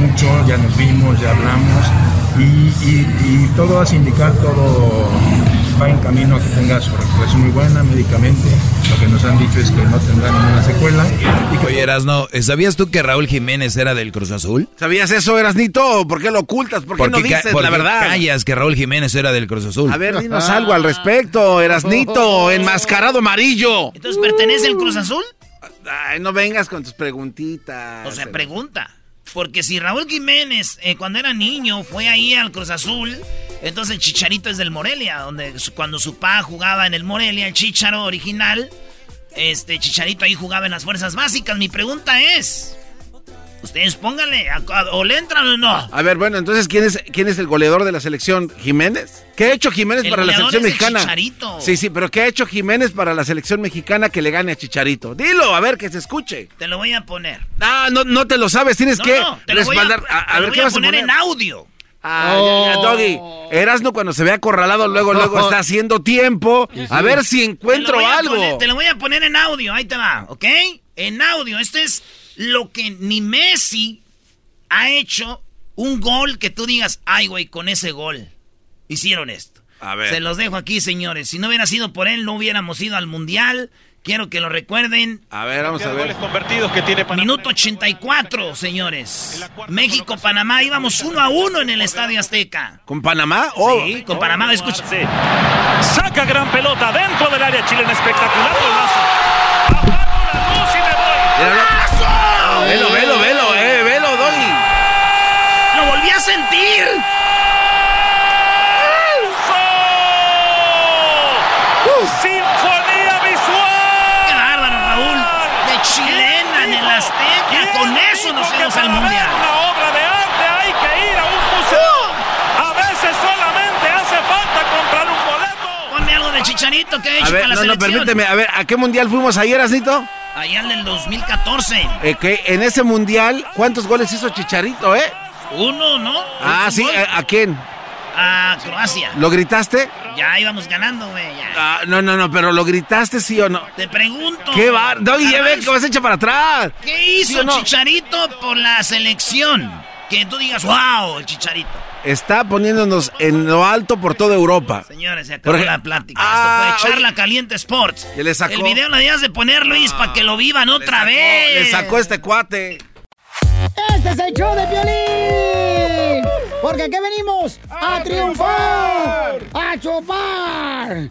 mucho, ya nos vimos, ya hablamos y, todo hace indicar, todo va en camino a que tenga su recuperación muy buena médicamente. Lo que nos han dicho es que no tendrá ninguna secuela. Y Oye, Erasno, ¿sabías tú que Raúl Jiménez era del Cruz Azul? ¿Sabías eso, Erasnito? ¿Por qué lo ocultas? ¿Por qué no dices la verdad? callas que Raúl Jiménez era del Cruz Azul? A ver, dinos algo al respecto, Erasnito, enmascarado amarillo. ¿Entonces pertenece al Cruz Azul? Ay, no vengas con tus preguntitas. O sea, pregunta. Porque si Raúl Jiménez, eh, cuando era niño, fue ahí al Cruz Azul, entonces Chicharito es del Morelia, donde cuando su pa jugaba en el Morelia, el Chicharo original, este Chicharito ahí jugaba en las fuerzas básicas. Mi pregunta es, Ustedes pónganle, o le entran o no. A ver, bueno, entonces, ¿quién es, quién es el goleador de la selección? ¿Jiménez? ¿Qué ha hecho Jiménez para la selección mexicana? Chicharito. Sí, sí, pero ¿qué ha hecho Jiménez para la selección mexicana que le gane a Chicharito? Dilo, a ver, que se escuche. Te lo voy a poner. Ah, no, no te lo sabes, tienes que respaldar. a, ver, ¿qué vas a poner? en audio. Ah, ya, ya, Doggy. Erasno cuando se ve acorralado, luego, luego está haciendo tiempo. A ver si encuentro algo. te lo voy a poner en audio, ahí te va, ¿ok? En audio. Esto es lo que ni Messi ha hecho un gol que tú digas, ay, güey, con ese gol hicieron esto. A ver. Se los dejo aquí, señores. Si no hubiera sido por él, no hubiéramos ido al Mundial. Quiero que lo recuerden. A ver, vamos a ver. convertidos que tiene Minuto 84, señores. México-Panamá, íbamos uno a uno en el Estadio Azteca. ¿Con Panamá? Oh. Sí, con Panamá, escucha. Saca gran pelota dentro del área chilena, espectacular golazo. Apago la luz y me voy. Velo, velo, velo, eh, velo, Doggy. ¡Lo volví a sentir! ¡Sinfonía visual! ¡Qué bárbaro, Raúl! De chilena en el Azteca. Con eso nos fuimos al Mundial. Una obra de arte, hay que ir a un museo. A veces solamente hace falta comprar un boleto. Ponme algo de chicharito que he hecho A ver, para la no, no, selección. permíteme. A ver, ¿a qué mundial fuimos ayer, Asnito? Allá en el 2014. Eh, que en ese mundial, ¿cuántos goles hizo Chicharito, eh? Uno, ¿no? Ah, sí. ¿a, a quién? A Croacia. ¿Lo gritaste? Ya íbamos ganando, güey. Ah, no, no, no, pero ¿lo gritaste sí o no? Te pregunto. ¿Qué va? Ya Garbanzo, que vas hecha para atrás. ¿Qué ¿Sí hizo no? Chicharito por la selección? Que tú digas, wow, el Chicharito. Está poniéndonos en lo alto por toda Europa. Señores, se acabó Porque- la plática. Ah, Esto fue oye. Charla Caliente Sports. ¿Qué le sacó? El video lo debías de poner, Luis, para que lo vivan otra vez. Le sacó este cuate. Este es el show de Piolín. Porque aquí venimos a triunfar, a chupar.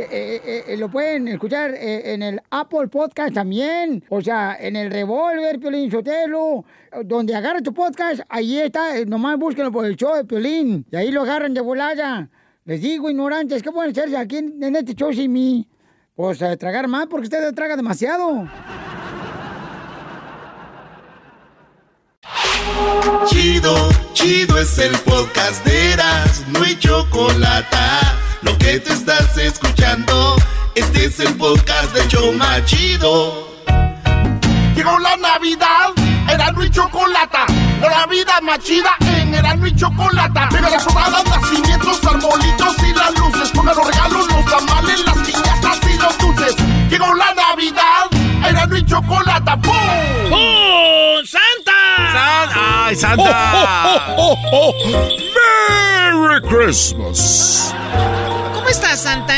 Eh, eh, eh, lo pueden escuchar en el Apple Podcast también. O sea, en el Revolver, Piolín Sotelo. Donde agarra tu podcast, ahí está. Nomás búsquenlo por el show de Piolín. Y ahí lo agarran de volada. Les digo, ignorantes, ¿qué pueden hacerse aquí en, en este show sin mí? Pues eh, tragar más porque usted traga demasiado. Chido, chido es el podcast de Eras, no hay chocolate. Lo que te estás escuchando, este es el de Choma Chido. Llegó la Navidad, Erasmo y Chocolata. La vida más chida en Erasmo y Chocolata. Mira las sobradas, nacimientos, arbolitos y las luces. Pongan los regalos, los tamales, las piñatas y los dulces. Llegó la Navidad, Erasmo y Chocolata. ¡Pum! ¡Oh, Santa! ¡Ay, Santa! ¡Merry Christmas! ¿Cómo estás, Santa?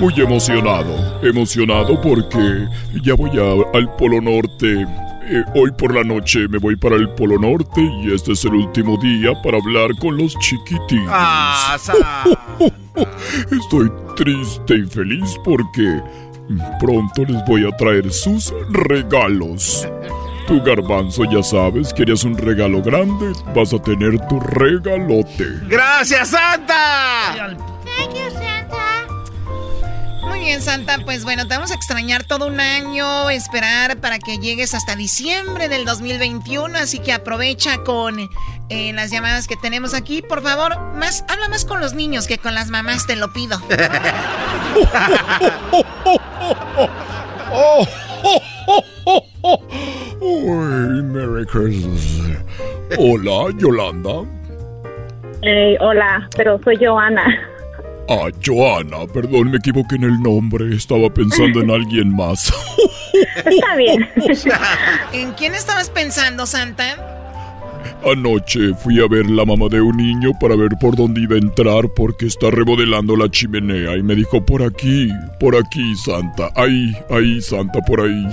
Muy emocionado, emocionado porque ya voy a- al Polo Norte. Eh, hoy por la noche me voy para el Polo Norte y este es el último día para hablar con los chiquitines. Ah, Santa. Estoy triste y feliz porque pronto les voy a traer sus regalos. Tu garbanzo, ya sabes, querías un regalo grande, vas a tener tu regalote. ¡Gracias, Santa! Thank you, Santa. Muy bien, Santa. Pues bueno, te vamos a extrañar todo un año, esperar para que llegues hasta diciembre del 2021. Así que aprovecha con eh, las llamadas que tenemos aquí. Por favor, más, habla más con los niños que con las mamás, te lo pido. Oh, oh, oh, oh, oh. Uy, Merry Christmas. Hola, Yolanda. Hola, pero soy Joana. Ah, Joana, perdón, me equivoqué en el nombre. Estaba pensando en alguien más. Está bien. ¿En quién estabas pensando, Santa? Anoche fui a ver la mamá de un niño para ver por dónde iba a entrar porque está remodelando la chimenea y me dijo por aquí, por aquí, Santa. Ahí, ahí, Santa, por ahí.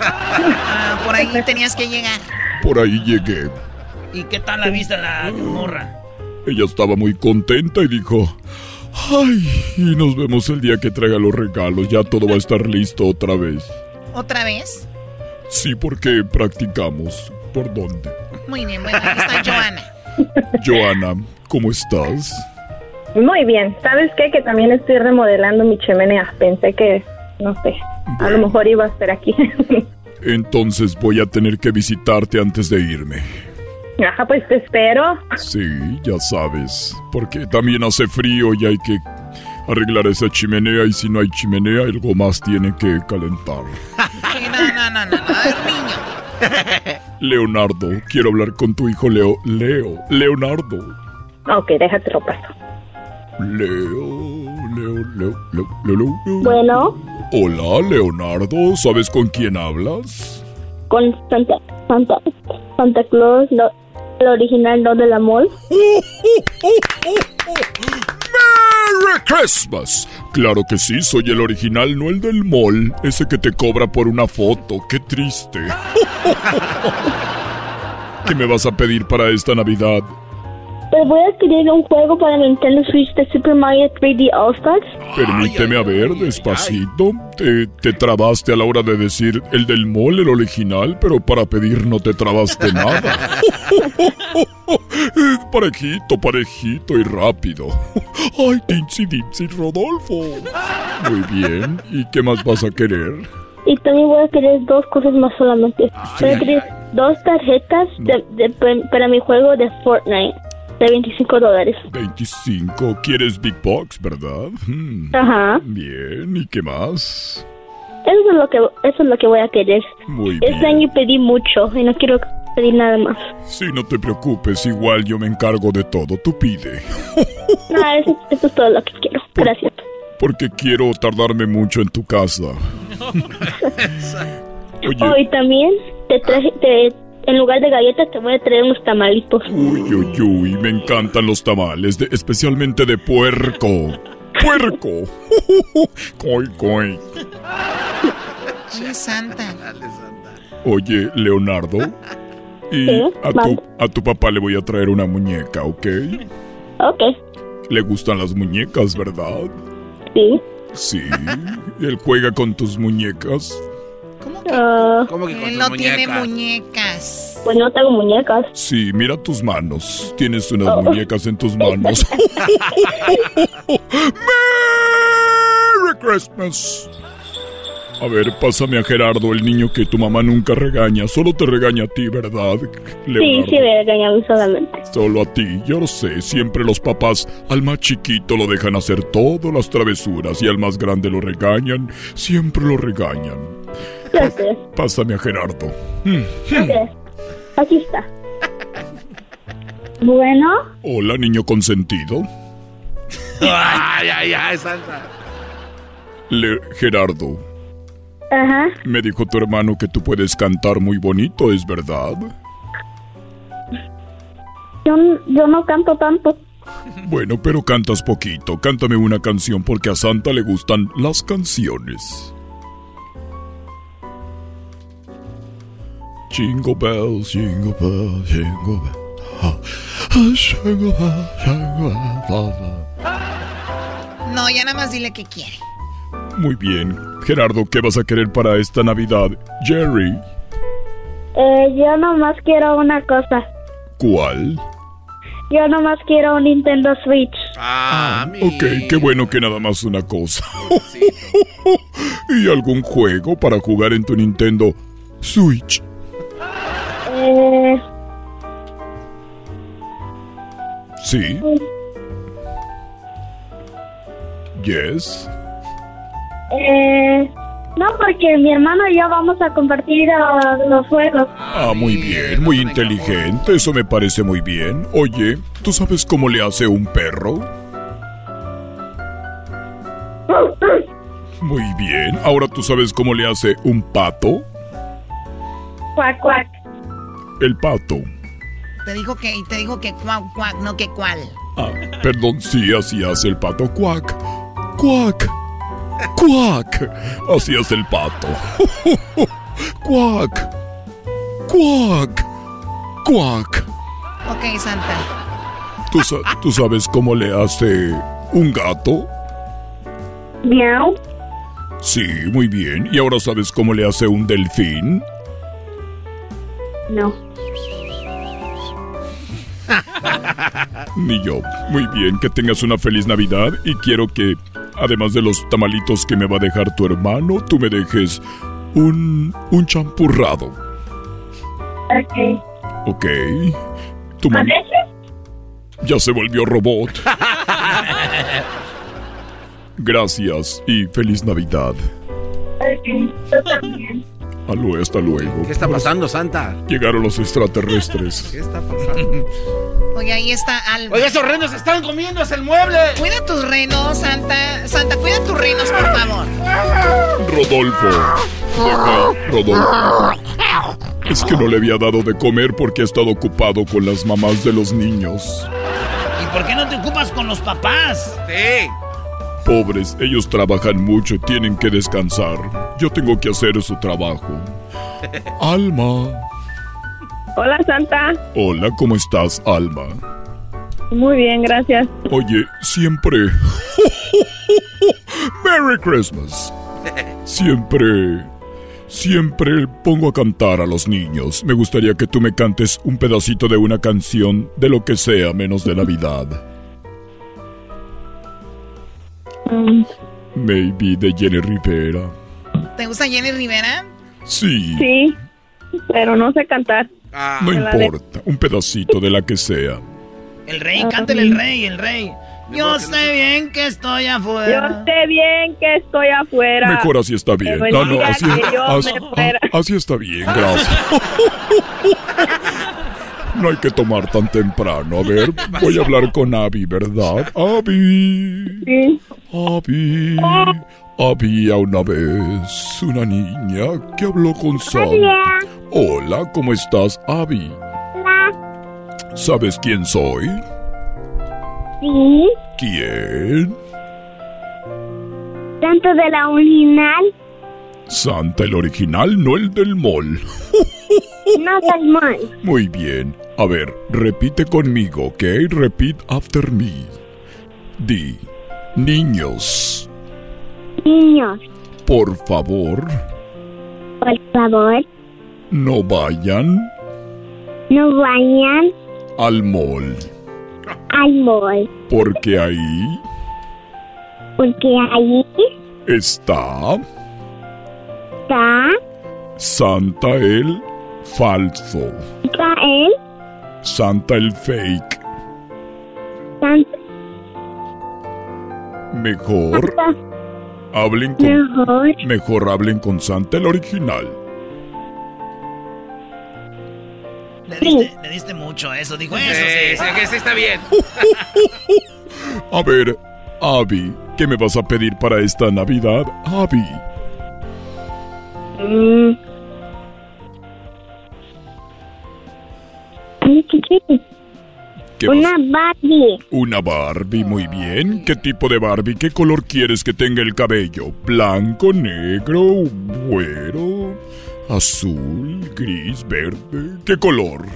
Ah, por ahí tenías que llegar. Por ahí llegué. ¿Y qué tal la vista la morra? Ella estaba muy contenta y dijo, ay, y nos vemos el día que traiga los regalos, ya todo va a estar listo otra vez. ¿Otra vez? Sí, porque practicamos. ¿Por dónde? Muy bien, bueno, ahí está Joana. Joana, ¿cómo estás? Muy bien. ¿Sabes qué? Que también estoy remodelando mi chimenea. Pensé que, no sé, a lo mejor iba a estar aquí. Entonces voy a tener que visitarte antes de irme. Ajá, pues te espero. Sí, ya sabes. Porque también hace frío y hay que arreglar esa chimenea y si no hay chimenea algo más tiene que calentar. no, no, no, no, no, niño. Leonardo, quiero hablar con tu hijo Leo. Leo, Leonardo. Ok, déjate lo paso. Leo, Leo, Leo, Leo, Leo, Leo. Bueno, Hola, Leonardo, ¿sabes con quién hablas? con Santa, Santa, Santa Claus, no, el original, no de la mall. ¡Merry Christmas! Claro que sí, soy el original, no el del mall, ese que te cobra por una foto, qué triste. ¿Qué me vas a pedir para esta Navidad? Te voy a querer un juego para Nintendo Switch de Super Mario 3D All Stars. Permíteme a ver, despacito. Te, te trabaste a la hora de decir el del mall, el original, pero para pedir no te trabaste nada. parejito, parejito y rápido. Ay, Dincy Dincy Rodolfo. Muy bien. ¿Y qué más vas a querer? Y también voy a querer dos cosas más solamente. Voy a querer dos tarjetas de- de- para mi juego de Fortnite de 25 dólares. 25. ¿Quieres Big Box, verdad? Hmm. Ajá. Bien. ¿Y qué más? Eso es lo que eso es lo que voy a querer. Muy Este bien. año pedí mucho y no quiero pedir nada más. Sí, no te preocupes. Igual yo me encargo de todo. Tú pide. No, eso, eso es todo lo que quiero. Gracias. Porque quiero tardarme mucho en tu casa. Oye. Oh, y también te traje, te, en lugar de galletas te voy a traer unos tamalitos. Uy, uy, uy, me encantan los tamales, de- especialmente de puerco. ¡Puerco! ¡Coy, coy! Oye, Santa. Oye, Leonardo. Y Sí, a, tu, a tu papá le voy a traer una muñeca, ¿ok? Ok, Le gustan las muñecas, ¿verdad? sí. Sí. Él juega con tus muñecas. Ah, Él no tiene muñecas. Pues no tengo muñecas. Sí, mira tus manos. Tienes unas Oh. muñecas en tus manos. ¡Merry Christmas! A ver, pásame a Gerardo, el niño que tu mamá nunca regaña. Solo te regaña a ti, ¿verdad, Sí, Leonardo? sí, me regañaron solamente. Solo a ti, yo lo sé. Siempre los papás al más chiquito lo dejan hacer todas las travesuras y al más grande lo regañan. Siempre lo regañan. Pásame a Gerardo. Mm. Ok. Aquí está. Bueno, Hola, niño consentido. ay, ay, ay, Santa. Le Gerardo, ajá. me dijo tu hermano que tú puedes cantar muy bonito, ¿es verdad? Yo, yo no canto tanto. Bueno, pero cantas poquito. Cántame una canción porque a Santa le gustan las canciones. Jingle bells, jingle bells, jingle bells. ah, ah, jingle bells, jingle bells, ah, ah. No, ya nada más dile que quiere. Muy bien. Gerardo, ¿qué vas a querer para esta Navidad? Jerry, Eh, yo nomás quiero una cosa. ¿cuál? Yo nomás quiero un Nintendo Switch. Ah, Ok, qué bueno que nada más una cosa. ¿Y algún juego para jugar en tu Nintendo Switch? Eh, Sí. Yes. eh, no, porque mi hermano y yo vamos a compartir ah, los juegos. Ah, muy bien, muy inteligente, eso me parece muy bien. Oye, ¿tú sabes cómo le hace un perro? Muy bien, ahora tú sabes cómo le hace un pato. Cuac, cuac. El pato. Te dijo que, te dijo que cuac, cuac, no que cuál. Ah, perdón, sí, así hace el pato. Cuac, cuac, cuac. Así hace el pato. Cuac, cuac, cuac. Ok, Santa. ¿tú, ¿tú sabes cómo le hace un gato? Miau. Sí, muy bien. ¿Y ahora sabes cómo le hace un delfín? No. Ni yo. Muy bien, que tengas una feliz Navidad y quiero que, además de los tamalitos que me va a dejar tu hermano, tú me dejes un, un champurrado. Ok. Ok. Tu mamá ya se volvió robot. Gracias y feliz Navidad. Hasta luego. ¿Qué está pasando, Santa? Llegaron los extraterrestres. ¿Qué está pasando? Oye, ahí está Alma. Oye, esos renos están comiéndose el mueble. Cuida tus renos, Santa. Santa, cuida tus renos, por favor. Rodolfo. Rodolfo. Es que no le había dado de comer porque ha estado ocupado con las mamás de los niños. ¿Y por qué no te ocupas con los papás? Sí. Pobres, ellos trabajan mucho y tienen que descansar. Yo tengo que hacer su trabajo. Alma. Hola, Santa. Hola, ¿cómo estás, Alma? Muy bien, gracias. Oye, siempre... Merry Christmas. Siempre... Siempre pongo a cantar a los niños. Me gustaría que tú me cantes un pedacito de una canción de lo que sea menos de Navidad. Maybe de Jenny Rivera. ¿Te gusta Jenny Rivera? Sí. sí, pero no sé cantar. No la de- importa, un pedacito de la que sea. El rey, cántale el rey, el rey. Yo sé bien que estoy Yo afuera. sé bien que estoy afuera. Mejor así está bien. No, no, así, yo así- ah, así está bien, gracias. No hay que tomar tan temprano. A ver, voy a hablar con Abby, ¿verdad? Abby. Sí. Abby. Había una vez una niña que habló con Santa. Hola. Hola, ¿cómo estás, Abby? ¿Sabes quién soy? Sí. ¿Quién? Tanto de la original, Santa el original, no el del mall. no. Muy bien. A ver, repite conmigo, ¿ok? Repeat after me. Di, niños, Niños, por favor, por favor, no vayan. No vayan. Al mall, al mall, porque ahí porque ahí está está, Santa el falso, está el Santa el fake. Santa Mejor hablen con mejor. mejor hablen con Santa el original. Le diste, le diste mucho a eso, dijo eso. Sí, Sí, sí, que sí está bien. A ver, Abby, ¿qué me vas a pedir para esta Navidad, Abby? Mm. ¿Qué quieres? ¿Qué Una Barbie. Una Barbie, muy bien. ¿Qué tipo de Barbie? ¿Qué color quieres que tenga el cabello? ¿Blanco, negro, güero, azul, gris, verde? ¿Qué color?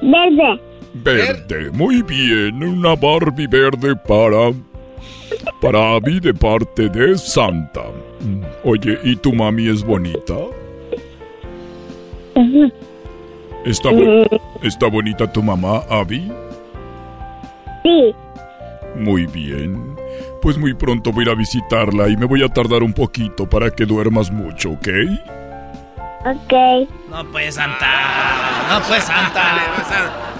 Verde. Verde, muy bien. Una Barbie verde para... Para Abby de parte de Santa. Oye, ¿y tu mami es bonita? ¿Está, bu- ¿Está bonita tu mamá, Abby? Sí. Muy bien. Pues muy pronto voy a ir a visitarla y me voy a tardar un poquito para que duermas mucho, ¿ok? Ok. No pues Santa. No pues Santa.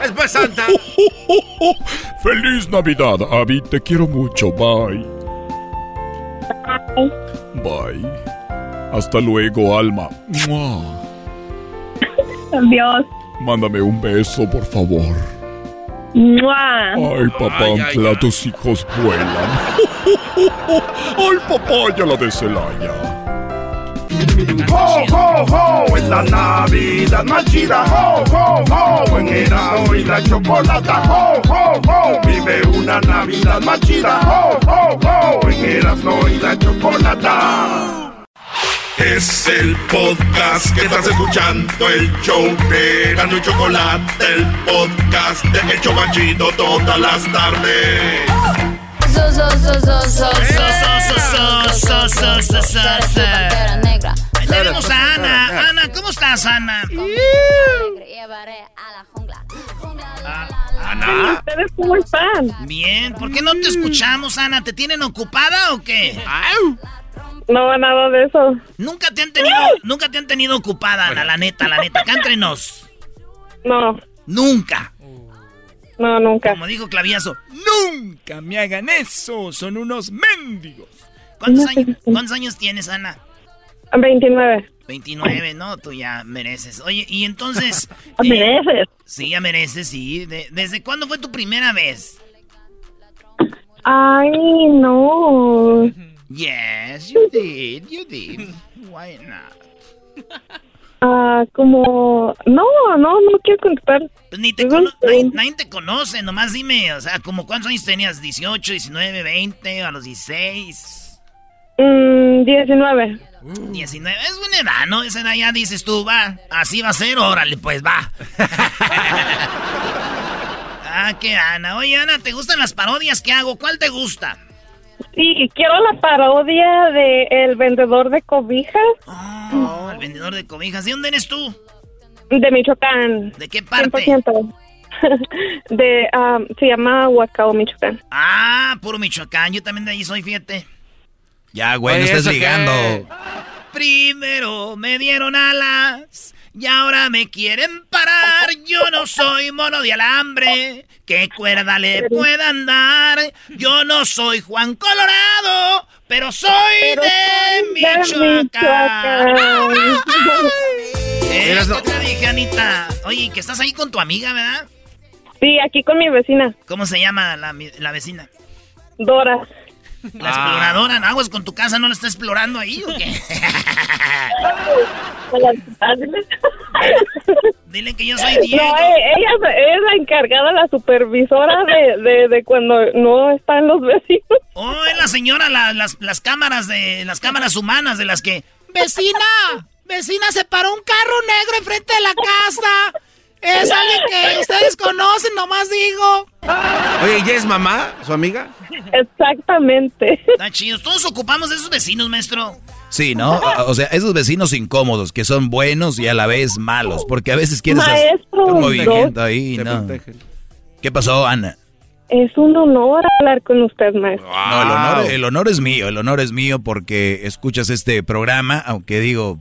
Después Santa. ¡Feliz Navidad, Abby! Te quiero mucho. Bye. Bye. Bye. Hasta luego, Alma. ¡Mua! Adiós. Mándame un beso, por favor. ¡Mua! Ay, papá, tus hijos vuelan. Ay, papá, ya la de Celaya. ¡Ho, ho, ho! En la Navidad más chida, ¡ho, ho, ho! En Erasmo y la Chocolata, ¡ho, ho, ho! Vive una Navidad más chida, ¡ho, ho, ho! En Erasmo y la Chocolata. Es el podcast que estás escuchando, el show de Gano y Chocolate, el podcast de El Chocachito todas las tardes. Tenemos a Ana. Ana, ¿cómo estás, Ana? Ana. ¿Ustedes cómo están? Bien, ¿por qué no te escuchamos, Ana? ¿Te tienen ocupada o qué? No, nada de eso. Nunca te han tenido, nunca te han tenido ocupada, Ana, la neta, la neta. Acá entre nos. No. Nunca. No, nunca. Como dijo Claviazo, nunca me hagan eso, son unos mendigos. ¿Cuántos, años, ¿cuántos años tienes, Ana? 29. 29, ¿no? Tú ya mereces. Oye, y entonces... ¿Mereces? Sí, ya mereces, sí. De- ¿Desde cuándo fue tu primera vez? Ay, no. Yes, you did, you did. Why not? Ah, como... No, no, no quiero contestar. Pues ni te cono- nadie, nadie te conoce, nomás dime, o sea, como cuántos años tenías, 18, 19, 20, a los 16, Mm, 19. 19, es buena edad, ¿no? Esa edad ya dices tú, va, así va a ser, órale, pues va. ah, qué Ana. Oye, Ana, ¿te gustan las parodias que hago? ¿Cuál te gusta? Sí, quiero la parodia de El Vendedor de Cobijas Oh, el vendedor de cobijas. ¿De dónde eres tú? de Michoacán. ¿De qué parte? 100%. De, ah, se llama Huacao, Michoacán. Ah, puro Michoacán, yo también de ahí soy, fíjate. Ya, güey, no Oye, estés ¿eso qué? ligando. Primero me dieron alas y ahora me quieren parar. Yo no soy mono de alambre. ¿Qué cuerda le puedan dar? Yo no soy Juan Colorado, pero soy Pero de Michoacán. Eh, ¿Qué te dije, Anita? Oye, que estás ahí con tu amiga, ¿verdad? Sí, aquí con mi vecina, ¿Cómo se llama la, la vecina? Dora. La exploradora, ¿no? Aguas con tu casa, ¿no la está explorando ahí o qué? Dile que yo soy No, Diego. eh, ella es la encargada, la supervisora de, de, de cuando no están los vecinos. Oh, es la señora, la- las, las cámaras de las cámaras humanas de las que. Vecina, vecina, se paró un carro negro enfrente de la casa. Es alguien que ustedes conocen, nomás digo. Oye, ¿ya es mamá, su amiga? Exactamente. Está chido. Todos ocupamos de esos vecinos, maestro. Sí, ¿no? O sea, esos vecinos incómodos que son buenos y a la vez malos, porque a veces quieres hacer Maestro, un movimiento ahí, ¿no? ¿Qué pasó, Ana? Es un honor hablar con usted, maestro. No, el honor, el honor es mío, el honor es mío porque escuchas este programa, aunque digo,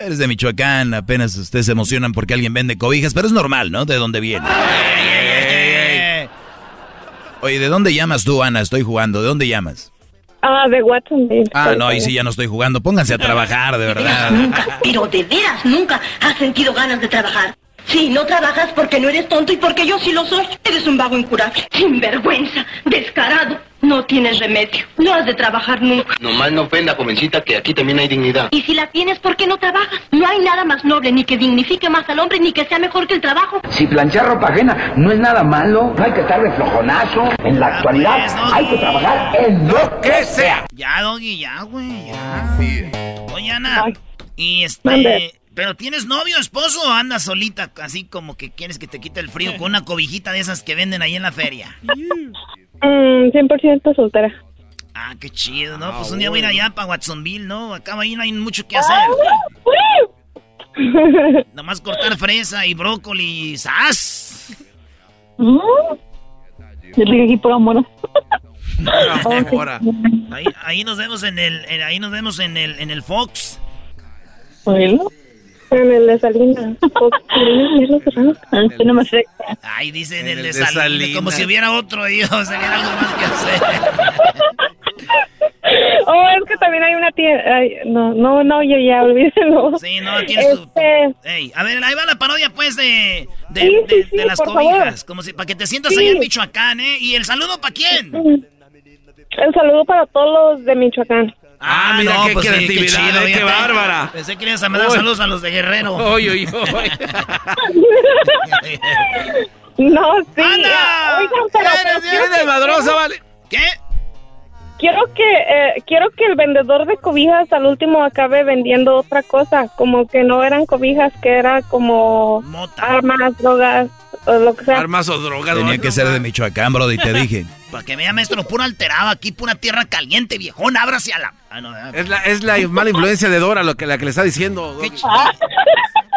eres de Michoacán, apenas ustedes se emocionan porque alguien vende cobijas, pero es normal, ¿no? De dónde viene. Oye, ¿de dónde llamas tú, Ana? Estoy jugando, ¿de dónde llamas? Ah, de Watsonville. Ah, no, ahí sí ya no estoy jugando, pónganse a trabajar, de verdad. Nunca, pero de veras nunca has sentido ganas de trabajar. Sí, no trabajas porque no eres tonto y porque yo sí lo soy. Eres un vago incurable. Sinvergüenza, descarado. No tienes remedio. No has de trabajar nunca. Nomás no ofenda, jovencita, que aquí también hay dignidad. Y si la tienes, ¿por qué no trabajas? No hay nada más noble, ni que dignifique más al hombre, ni que sea mejor que el trabajo. Si planchar ropa ajena no es nada malo, no hay que estar de flojonazo. En la actualidad pues, hay que trabajar en lo que sea. Ya, Doggy, ya, güey, ya. Oye, Ana, y Mande. ¿Pero tienes novio, esposo o andas solita? Así como que quieres que te quite el frío con una cobijita de esas que venden ahí en la feria. Mm, 100% soltera. Ah, qué chido, ¿no? Pues un día voy a ir allá para Watsonville, ¿no? Acá ahí no hay mucho que hacer. Nomás cortar fresa y brócoli. ¡Sas! Yo dije por amor. Ahí, ahí nos vemos en el, en- ahí nos vemos en el, en el Fox. Bueno. En el de Salinas. Ah, no me sé. Ay, dice en el, el de de Salinas, Salinas. como si hubiera otro ahí, o sea, hubiera algo más que hacer. Oh, es que también hay una tía. Ay, no, no, no, yo ya olvídelo. Sí, no, tienes tu... Este, Ey, a ver, ahí va la parodia, pues, de, de, Sí, sí, de- sí, de las cobijas. favor. Como si, para que te sientas Sí. ahí en Michoacán, ¿eh? ¿Y el saludo para quién? El saludo para todos los de Michoacán. Ah, mira qué pues, creatividad, eh, qué bárbara. Pensé que ibas a mandar saludos a los de Guerrero. Oy, oy, oy. No, sí. ¡Anda! Oigan, pero, pero Eres Qué desmadrosa, vale. ¿Qué? Quiero que eh, quiero que el vendedor de cobijas al último acabe vendiendo otra cosa, como que no eran cobijas, que era como armas, drogas o lo que sea. Armas o drogas. Tenía que ser de Michoacán, bro, y te dije. Para que vea, maestro, puro alterado aquí, pura tierra caliente, viejón, ábrase a la... Ah, es, la, es la mala influencia de Dora lo que, la que le está diciendo.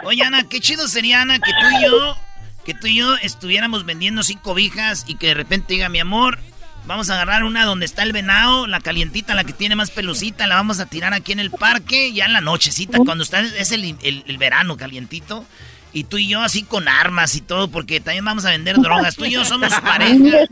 Oye, Ana, qué chido sería, Ana, que tú y yo, que tú y yo estuviéramos vendiendo cinco cobijas y que de repente diga, mi amor, vamos a agarrar una donde está el venado, la calientita, la que tiene más pelucita, la vamos a tirar aquí en el parque, ya en la nochecita, cuando está, es el, el verano calientito. Y tú y yo así con armas y todo, porque también vamos a vender drogas. Tú y yo somos pareja.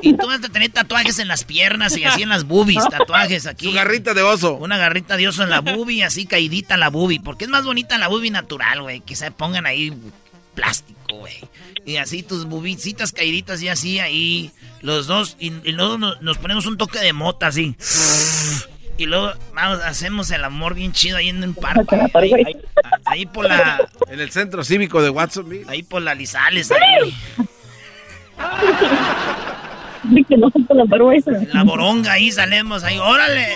Y tú vas a tener tatuajes en las piernas y así en las boobies, tatuajes aquí. Su garrita de oso. Una garrita de oso en la boobie, así caidita la boobie. Porque es más bonita la boobie natural, güey. Que se pongan ahí plástico, güey. Y así tus bubicitas caíditas y así ahí. Los dos. Y, luego nos ponemos un toque de mota así. Y luego vamos, hacemos el amor bien chido ahí en un parque. Ahí, por la. En el centro cívico de Watsonville. Ahí por la Lizales. Ahí. La boronga ahí salimos ahí, órale.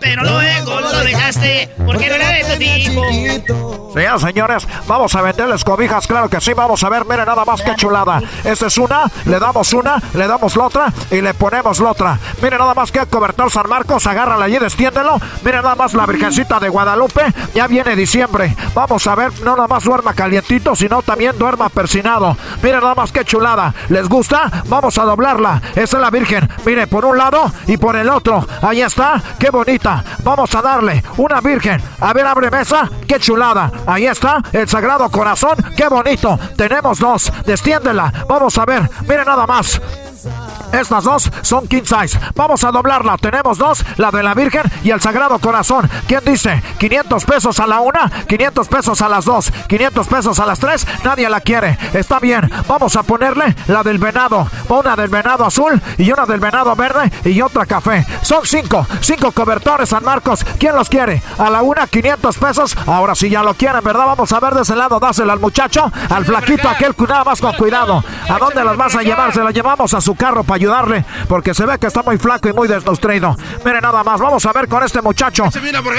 Pero luego lo dejaste porque no era de tu tipo. Señoras, señores, vamos a venderles cobijas, claro que sí, vamos a ver, miren nada más que chulada. Esta es una, le damos una, le damos la otra y le ponemos la otra. Miren nada más que cobertor San Marcos, agárrala allí, destiéndelo. Miren nada más la Virgencita de Guadalupe, ya viene diciembre. Vamos a ver, no nada más duerma calientito, sino también duerma persinado. Miren nada más que chulada. ¿Les gusta? Vamos a doblarla. Esa es la Virgen. Mire, por un lado y por el otro. Ahí está qué bonita. Vamos a darle una virgen. A ver, abre mesa, qué chulada. Ahí está, el Sagrado Corazón, qué bonito. Tenemos dos, destiéndela. Vamos a ver, mire nada más. Estas dos son king size. Vamos a doblarla. Tenemos dos, la de la Virgen y el Sagrado Corazón. ¿Quién dice? 500 pesos a la una, 500 pesos a las dos, 500 pesos a las tres. Nadie la quiere. Está bien. Vamos a ponerle la del venado. Una del venado azul y una del venado verde y otra café. Son cinco, cinco cobertores San Marcos. ¿Quién los quiere? A la una, 500 pesos. Ahora sí ya lo quieren, ¿verdad? Vamos a ver de ese lado. Dáselo al muchacho, al flaquito, aquel nada más con cuidado. ¿A dónde los vas a llevar? Se lo llevamos a su carro para ayudarle porque se ve que está muy flaco y muy desnutrido. Mire nada más, vamos a ver con este muchacho.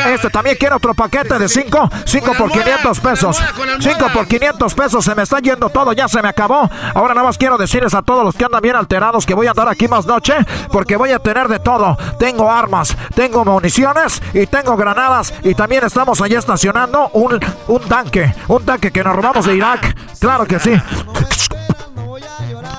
Este también quiere otro paquete de 5, 5 por 500 pesos. 5 por 500 pesos, se me está yendo todo, ya se me acabó. Ahora nada más quiero decirles a todos los que andan bien alterados que voy a andar aquí más noche porque voy a tener de todo. Tengo armas, tengo municiones y tengo granadas y también estamos allí estacionando un, un tanque, un tanque que nos robamos de Irak. Claro que sí.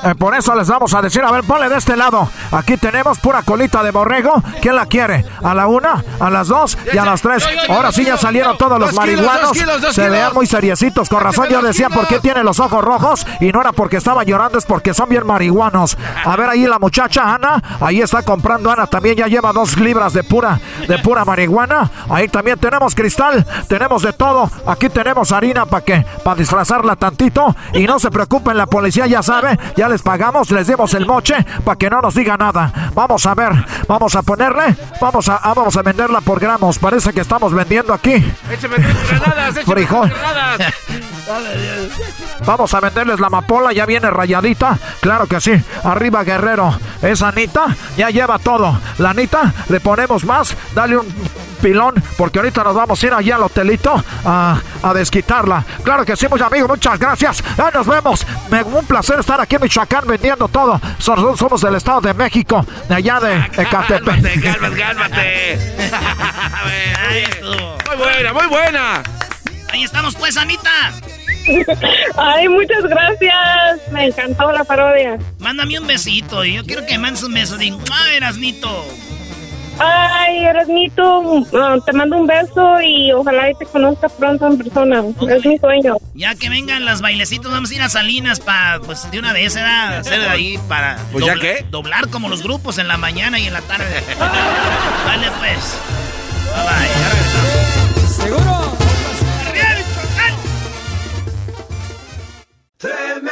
Eh, por eso les vamos a decir, a ver, ponle de este lado. Aquí tenemos pura colita de borrego. ¿Quién la quiere? ¿A la una, a las dos y a las tres? Ahora sí ya salieron todos los marihuanos. Se vean muy seriecitos. Con razón yo decía por qué tiene los ojos rojos. Y no era porque estaba llorando, es porque son bien marihuanos. A ver ahí la muchacha Ana. Ahí está comprando Ana. También ya lleva dos libras de pura, de pura marihuana. Ahí también tenemos cristal. Tenemos de todo. Aquí tenemos harina para que, para disfrazarla tantito. Y no se preocupen, la policía ya sabe. Ya les pagamos, les demos el moche para que no nos diga nada. Vamos a ver, vamos a ponerle, vamos a, ah, vamos a venderla por gramos. Parece que estamos vendiendo aquí. Frijol. Vamos a venderles la amapola, ya viene rayadita. Claro que sí. Arriba Guerrero. Esa Anita ya lleva todo. La Anita le ponemos más. Dale un pilón, porque ahorita nos vamos a ir allá al hotelito a, a desquitarla. Claro que sí, muchos amigos, muchas gracias. Ya nos vemos. Me, un placer estar aquí en Michoacán vendiendo todo. Somos, somos del Estado de México, de allá de Ecatepec. Cálmate, cálmate, muy buena, muy buena. Ahí estamos pues, Anita. Ay, muchas gracias. Me encantó la parodia. Mándame un besito. Yo quiero que mandes un beso. Digo, ah, Erasnito. Ay, Erasmito, ah, te mando un beso y ojalá te conozca pronto en persona. Es mi sueño. Ya que vengan las bailecitos, vamos a ir a Salinas para, pues, de una vez, ¿verdad? Hacer de ahí para... ¿Pues ya qué? Doblar como los grupos en la mañana y en la tarde. Dale, pues. Bye, bye. ¿Seguro? Tremenda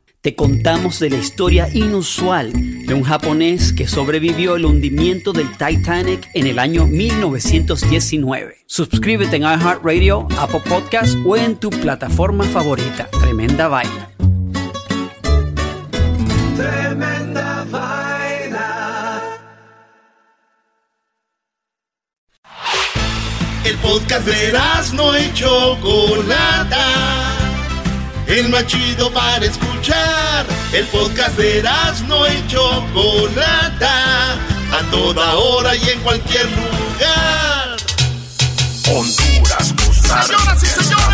te contamos de la historia inusual de un japonés que sobrevivió el hundimiento del Titanic en el año 1919. Suscríbete en iHeartRadio, Apple Podcast o en tu plataforma favorita. Tremenda vaina. Tremenda vaina. El podcast de no y Chocolata. El más chido para escuchar. El podcast de no y Chocolata. A toda hora y en cualquier lugar. Honduras, Costa Señoras y señores.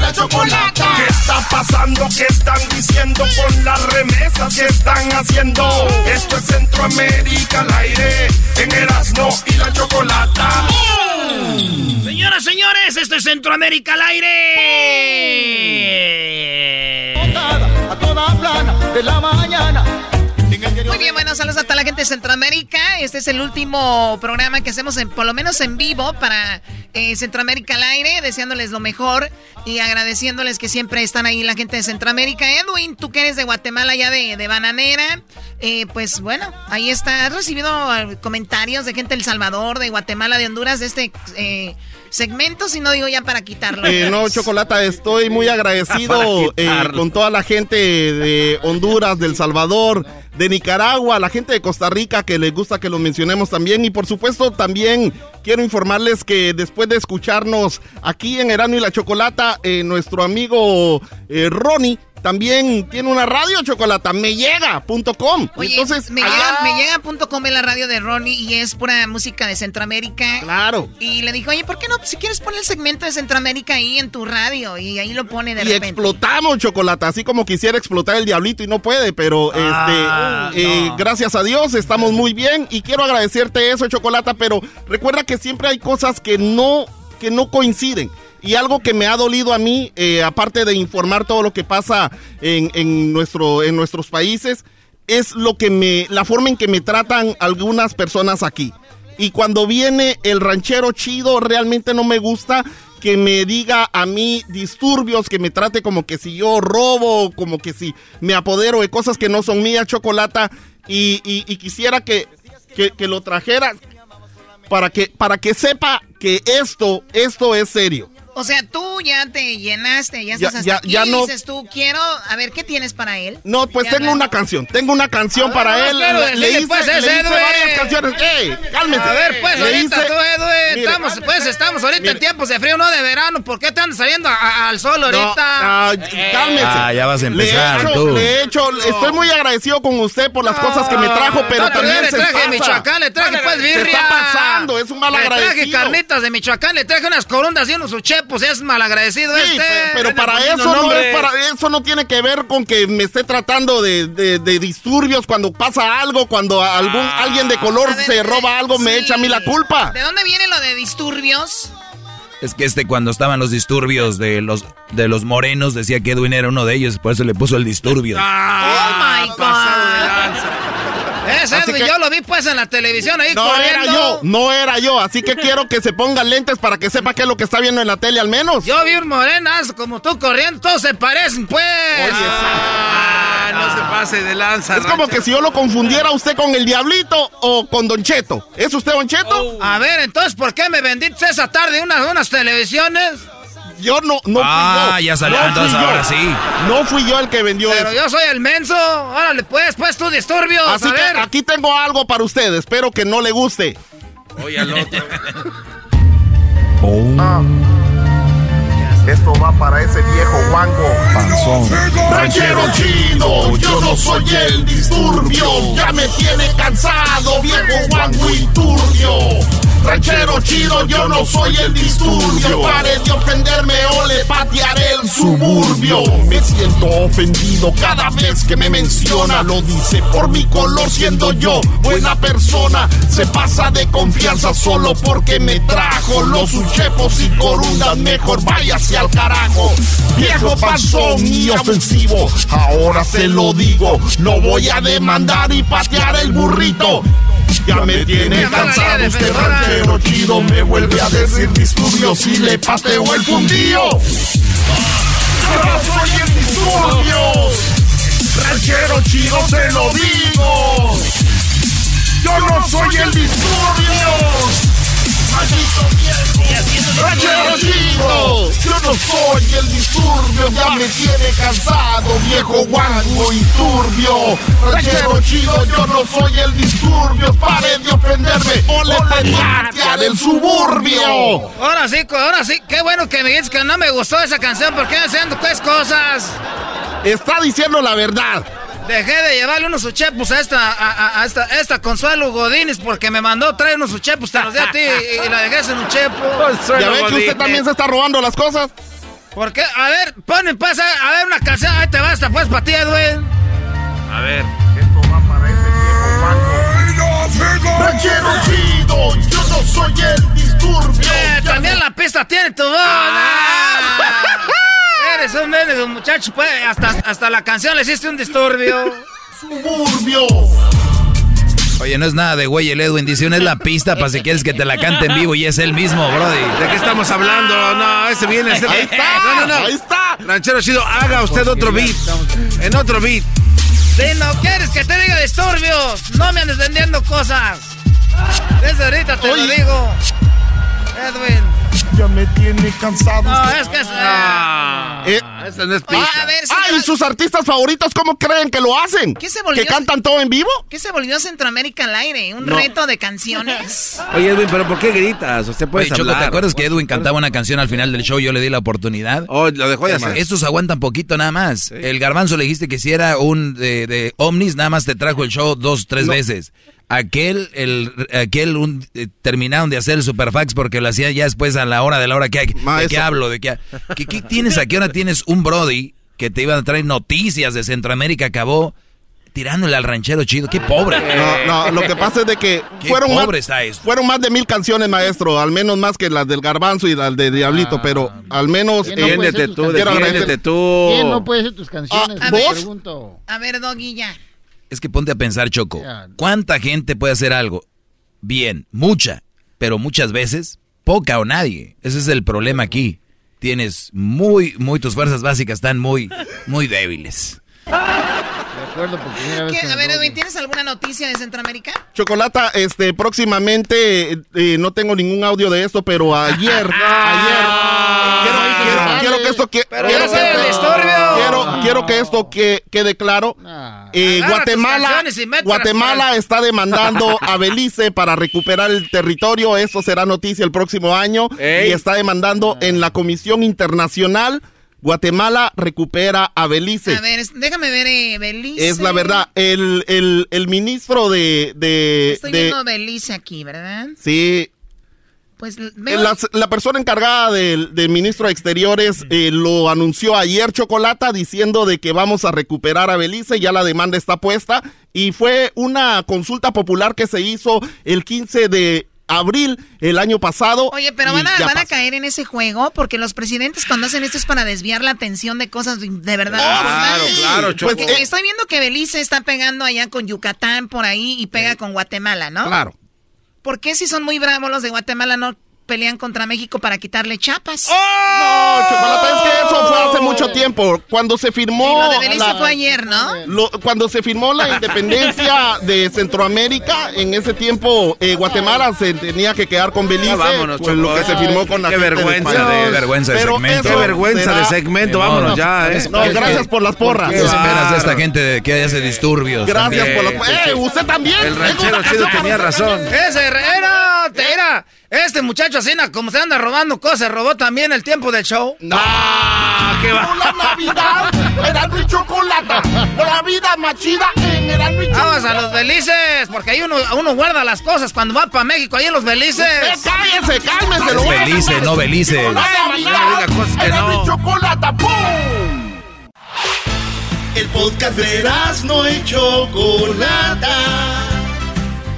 La chocolata. ¿Qué está pasando? ¿Qué están diciendo con las remesas que están haciendo? Esto es Centroamérica al aire, en Erasmo y la chocolata. Señoras, señores, esto es Centroamérica al aire. A toda plana de la mañana. Muy bien, bueno, saludos a toda la gente de Centroamérica. Este es el último programa que hacemos, en, por lo menos en vivo, para eh, Centroamérica al aire, deseándoles lo mejor y agradeciéndoles que siempre están ahí la gente de Centroamérica. Edwin, tú que eres de Guatemala, ya de, de Bananera, eh, pues bueno, ahí está. ¿Has recibido eh, comentarios de gente de El Salvador, de Guatemala, de Honduras, de este eh, segmento? Si no digo ya para quitarlo. Eh, no, Chocolata, estoy muy agradecido eh, con toda la gente de Honduras, del Salvador, de Nicaragua, la gente de Costa Rica que les gusta que lo mencionemos también. Y por supuesto también quiero informarles que después de escucharnos aquí en Erano y la Chocolata, eh, nuestro amigo eh, Ronnie también tiene una radio chocolata, mellega.com. Oye, Entonces, me llega, me llega.com es la radio de Ronnie y es pura música de Centroamérica. Claro. Y le dijo, oye, ¿por qué no? Si quieres poner el segmento de Centroamérica ahí en tu radio. Y ahí lo pone de y repente. explotamos chocolate, así como quisiera explotar el diablito y no puede, pero Ah, este, eh, gracias a Dios estamos muy bien y quiero agradecerte eso, chocolate, pero recuerda que siempre hay cosas que no, que no coinciden. Y algo que me ha dolido a mí, eh, aparte de informar todo lo que pasa en, en nuestro, en nuestros países, es lo que me, la forma en que me tratan algunas personas aquí. Y cuando viene el ranchero chido, realmente no me gusta que me diga a mí disturbios, que me trate como que si yo robo, como que si me apodero de cosas que no son mías, chocolata. Y, quisiera que, que, que lo trajera para que, para que sepa que esto, esto es serio. O sea, tú ya te llenaste, ya Ya- estás hasta ya- aquí ya y no- dices tú, quiero, a ver, ¿qué tienes para él? No, pues Ya tengo no- una canción, tengo una canción A ver, para no él. quiero Le, decirle, le hice, pues, le hice Edwin. varias canciones. ¡Ey, cálmese! A ver, pues, Le ahorita hice- tú, Edwin, Mire, estamos, pues, estamos ahorita en tiempos de frío, no de verano. ¿Por qué te andas saliendo a- a- al sol ahorita? ah, cálmese. Ah, ya vas a empezar, le he hecho, tú. he hecho- estoy muy agradecido con usted por las cosas que me trajo, pero No, también le se traje pasa. Michoacán, le traje pues Se birria. está pasando, es un mal Le traje agradecido. carnitas de Michoacán, le traje unas corundas y unos uchepos, es malagradecido Sí, este. pe- pero para poniendo eso no es para eso no tiene que ver con que me esté tratando de, de- de disturbios cuando pasa algo, cuando algún alguien de color ver, se roba algo, me echa a mí la culpa. ¿De dónde viene lo de disturbios? Es que este cuando estaban los disturbios de los de los morenos decía que Edwin era uno de ellos, por eso le puso el disturbio. oh my God. Edwin, que- yo lo vi pues en la televisión ahí No corriendo. era yo, no era yo, así que quiero que se pongan lentes para que sepa qué es lo que está viendo en la tele al menos. Yo vi un morenas como tú corriendo, todos se parecen pues. Ah, no se pase de lanza. Es como que si yo lo confundiera usted con el diablito o con Don Cheto. ¿Es usted Don Cheto? A ver, entonces, ¿por qué me vendiste esa tarde unas, unas televisiones? Yo no, no Ah, fui yo. ya salió, No entonces fui yo. ahora sí. No fui yo el que vendió Pero eso. yo soy el menso. Órale, pues, pues tú disturbios. Así a que ver. aquí tengo algo para usted. Espero que no le guste. Oye, al otro. Ah. Esto va para ese viejo guango. Ranchero chido, yo no soy el disturbio. Ya me tiene cansado, viejo guango y turbio. Ranchero chido, yo no soy el disturbio. Pare de ofenderme o le patearé el suburbio. Me siento ofendido cada vez que me menciona. Lo dice por mi color, siendo yo buena persona. Se pasa de confianza solo porque me trajo los uchepos y corundas. Mejor váyase al carajo. Viejo panzón y ofensivo. Ahora se lo digo, no voy a demandar y patear el burrito. Ya me tiene cansado este ranchero chido Me vuelve a decir disturbios si le pateo el fundillo. Yo no soy el disturbios Ranchero chido se lo digo. Yo no soy el disturbios Maldito viejo Ranchero chido Yo no soy el disturbio Ya me tiene cansado Viejo guango y turbio Ranchero chido Yo no soy el disturbio Pare de ofenderme O le patear del suburbio Ahora sí, ahora sí. Qué bueno que me dices que no me gustó esa canción porque me haciendo pues cosas. Está diciendo la verdad. Dejé de llevarle unos uchepos a esta, a, a- a esta, esta Consuelo Godínez porque me mandó traer unos uchepos, te los di a ti y, y la dejé sin uchepo. Ya ven que usted también se está robando las cosas. ¿Por qué? A ver, ponen pues, a, a ver una canción, ahí te basta pues para ti, Edwin. A ver. Ranchero chido Yo no soy el disturbio Eh, también la pista tiene tu voz. Ah. Eres un nene de un muchacho, pues, hasta, hasta la canción le hiciste un disturbio. Suburbio. Oye, no es nada de güey, el Edwin dice, una es la pista para si quieres que te la cante en vivo y es él mismo, brody. ¿De qué estamos hablando? No, ese viene. Ese... Ahí está, No, no, no. ahí está. Ranchero chido, haga usted otro beat. En otro beat. Si no quieres que te diga disturbios, no me andes vendiendo cosas. Desde ahorita te lo digo. Edwin. Ya me tiene cansado No, es que es. Ah, Eh, esa no es pista. a ver, Ah, ¿y sus artistas favoritos cómo creen que lo hacen? ¿Qué se volvió? ¿Que cantan todo en vivo? ¿qué se volvió Centroamérica al aire? ¿Un No. reto de canciones? Oye, Edwin, ¿pero por qué gritas? Usted puede Oye, Choco, hablar. ¿te acuerdas que Edwin cantaba una canción al final del show? Yo le di la oportunidad. Oh, lo dejó de hacer. Estos aguantan poquito nada más. El garbanzo le dijiste que si era un de, de Omnis, nada más te trajo el show dos, tres veces. Aquel, el, aquel un, eh, terminaron de hacer el superfax porque lo hacía ya después a la hora de la hora que ¿De Maestro. qué hablo? ¿De qué, ¿Qué, qué tienes? ¿A qué hora tienes un Brody que te iba a traer noticias de Centroamérica? Acabó tirándole al ranchero chido. ¡Qué pobre! No, no, lo que pasa es de que Qué fueron más, pobre está esto. fueron más de mil canciones, maestro, al menos más que las del Garbanzo y las de Diablito, pero al menos... ¿Quién no puede Defiéndete ser tus tú, canciones? quiero defiéndete tú. ¿Quién no puede ser tus canciones? Ah, Te ¿vos? pregunto. A ver, Doggy, ya. Es que ponte a pensar, Choco. ¿Cuánta gente puede hacer algo? Bien, mucha, pero muchas veces poca o nadie. Ese es el problema aquí. Tienes muy, muy, tus fuerzas básicas están muy, muy débiles. De acuerdo, por primera vez. ¿Qué? con A ver, ¿tienes alguna noticia de Centroamérica? Chocolata, este, próximamente, eh, no tengo ningún audio de esto, pero ayer, ayer, quiero, quiero- quiero que esto que, Pero quiero, quiero, quiero que esto que, quede claro. Ah. Eh, Guatemala, Guatemala para- está demandando a Belice para recuperar el territorio. Esto será noticia el próximo año. Ey. Y está demandando en la Comisión Internacional. Guatemala recupera a Belice. A ver, déjame ver, eh, Belice. Es la verdad. El, el, el ministro de, de, Estoy de- viendo Belice aquí, ¿verdad? sí, Pues veo... la, la persona encargada del, del ministro de Exteriores eh, lo anunció ayer Chocolata diciendo de que vamos a recuperar a Belice, ya la demanda está puesta y fue una consulta popular que se hizo el 15 de abril el año pasado. Oye, pero van a, van a caer en ese juego porque los presidentes cuando hacen esto es para desviar la atención de cosas de verdad. Claro, normales. claro, Choco. Porque Estoy viendo que Belice está pegando allá con Yucatán por ahí y pega con Guatemala, ¿no? Claro. ¿Por qué si son muy bravos los de Guatemala no pelean contra México para quitarle chapas? No, Chocolata, es que eso fue hace mucho tiempo. Cuando se Y firmó. lo de Belice la- fue ayer, ¿no? Lo- cuando se firmó la independencia de Centroamérica, en ese tiempo eh, Guatemala se tenía que quedar con Belice, Ya vámonos, pues, lo que se firmó con la Qué de vergüenza de- Qué vergüenza de Pero segmento. Qué vergüenza será- de segmento. Vámonos ya, ¿eh? No, gracias por las porras. ¿Qué esperas de esta gente de que hace disturbios? Gracias también? por las porras. ¡Eh, usted también! El ranchero chido tenía razón. Ese era, era. Este muchacho así, na, como se anda robando cosas, robó también el tiempo del show. ¡Ah, qué va. La Navidad, Erasmo y Chocolata. La vida más chida en Erasmo y Chocolata. Vamos a los Belices, porque ahí uno, uno guarda las cosas cuando va para México, ahí en los Belices. Eh, cállese, cálmese. Es lo voy a Belice, calmar. no Belice. La Navidad, No diga cosas que Erasmo no. y Chocolata, ¡pum! El podcast de Erasmo y Chocolata.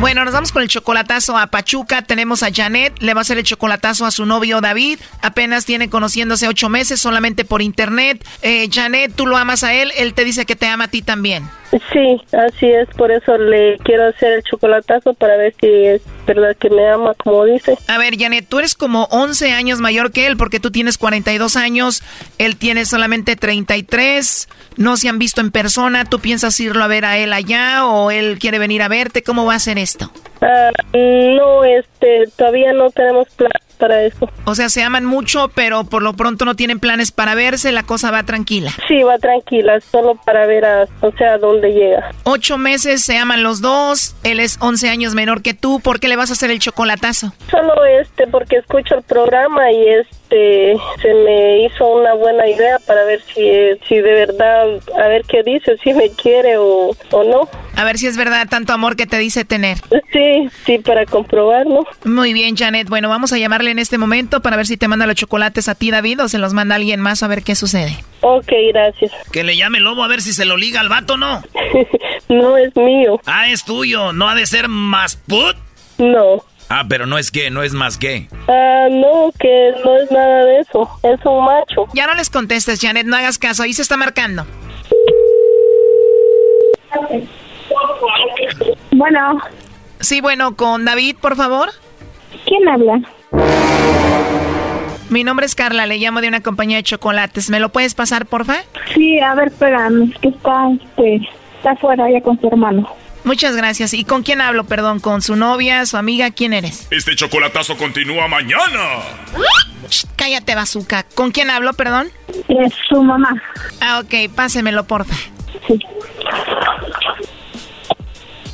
Bueno, nos vamos con el chocolatazo a Pachuca. Tenemos a Janet, le va a hacer el chocolatazo a su novio David. Apenas tiene conociéndose ocho meses solamente por internet. Eh, Janet, tú lo amas a él, él te dice que te ama a ti también. Sí, así es, por eso le quiero hacer el chocolatazo para ver si es verdad que me ama como dice. A ver, Janet, tú eres como 11 años mayor que él porque tú tienes 42 años, él tiene solamente 33, no se han visto en persona, ¿tú piensas irlo a ver a él allá o él quiere venir a verte? ¿Cómo va a ser esto? No, este, todavía no tenemos plan para eso. O sea, se aman mucho, pero por lo pronto no tienen planes para verse, la cosa va tranquila. Sí, va tranquila, solo para ver a, o sea, dónde llega. Ocho meses, se aman los dos, él es 11 años menor que tú, ¿por qué le vas a hacer el chocolatazo? Solo este, porque escucho el programa y este, se me hizo una buena idea para ver si, si de verdad, a ver qué dice, si me quiere o, o no. A ver si es verdad tanto amor que te dice tener. Sí, sí, para comprobarlo. Muy bien, Janet. Bueno, vamos a llamarle en este momento para ver si te manda los chocolates a ti, David, o se los manda alguien más a ver qué sucede. Ok, gracias. Que le llame lobo a ver si se lo liga al vato, ¿no? no es mío. Ah, es tuyo. ¿No ha de ser más put? No. Ah, pero no es que, no es más que. Ah, no, que no es nada de eso. Es un macho. Ya no les contestes, Janet, no hagas caso. Ahí se está marcando. Bueno. Sí, bueno, con David, por favor. ¿Quién habla? Mi nombre es Carla, le llamo de una compañía de chocolates. ¿Me lo puedes pasar, porfa? Sí, a ver, espérame, es que está, este, está afuera ya con su hermano. Muchas gracias. ¿Y con quién hablo, perdón? ¿Con su novia, su amiga? ¿Quién eres? Este chocolatazo continúa mañana. Shh, cállate, bazooka. ¿Con quién hablo, perdón? Es su mamá. Ah, ok, pásemelo, porfa.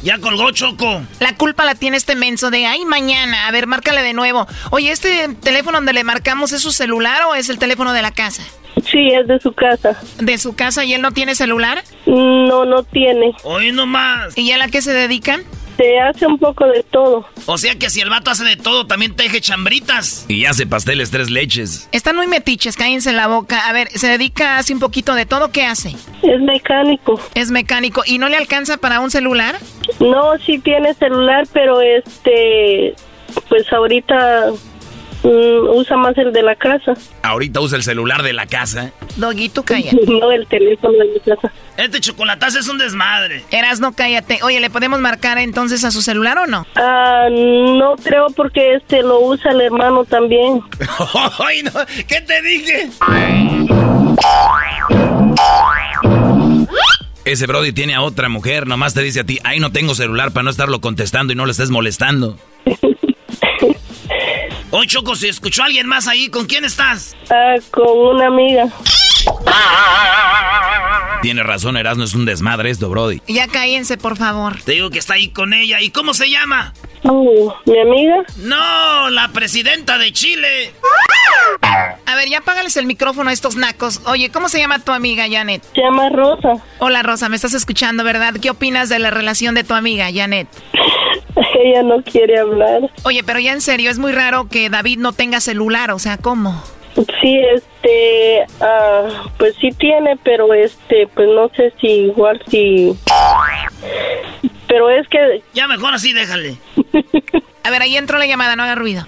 Ya colgó Choco. La culpa la tiene este menso de, ay, mañana. A ver, márcale de nuevo. Oye, ¿este teléfono donde le marcamos es su celular o es el teléfono de la casa? Sí, es de su casa. ¿De su casa y él no tiene celular? No, no tiene. Hoy nomás. ¿Y a la que se dedican? Se hace un poco de todo. O sea que si el vato hace de todo, también teje chambritas. Y hace pasteles tres leches. Están muy metiches, cállense la boca. A ver, se dedica, hace un poquito de todo. ¿Qué hace? Es mecánico. Es mecánico. ¿Y no le alcanza para un celular? No, sí tiene celular, pero este, pues ahorita mm, usa más el de la casa. Ahorita usa el celular de la casa. Doguito, cállate. no el teléfono de mi casa. Este chocolatazo es un desmadre. Eras, no cállate. Oye, ¿le podemos marcar entonces a su celular o no? Ah, no creo porque este lo usa el hermano también. Ay, no. ¿Qué te dije? Ese Brody tiene a otra mujer, nomás te dice a ti, ay, no tengo celular para no estarlo contestando y no le estés molestando. Oye, Choco, si escuchó a alguien más ahí, ¿con quién estás? Ah, con una amiga. Tiene razón, Erasmo, es un desmadre esto, Brody. Ya cállense, por favor. Te digo que está ahí con ella. ¿Y cómo se llama? Oh, ¿Mi amiga? No, la presidenta de Chile. A ver, ya apágales el micrófono a estos nacos. Oye, ¿cómo se llama tu amiga, Janet? Se llama Rosa. Hola, Rosa, me estás escuchando, ¿verdad? ¿Qué opinas de la relación de tu amiga, Janet? Ella no quiere hablar. Oye, pero ya en serio, es muy raro que David no tenga celular, o sea, ¿cómo? Sí, este, ah, pues sí tiene, pero este, pues no sé si igual si... Pero es que... Ya mejor así, déjale. A ver, ahí entró la llamada, no haga ruido.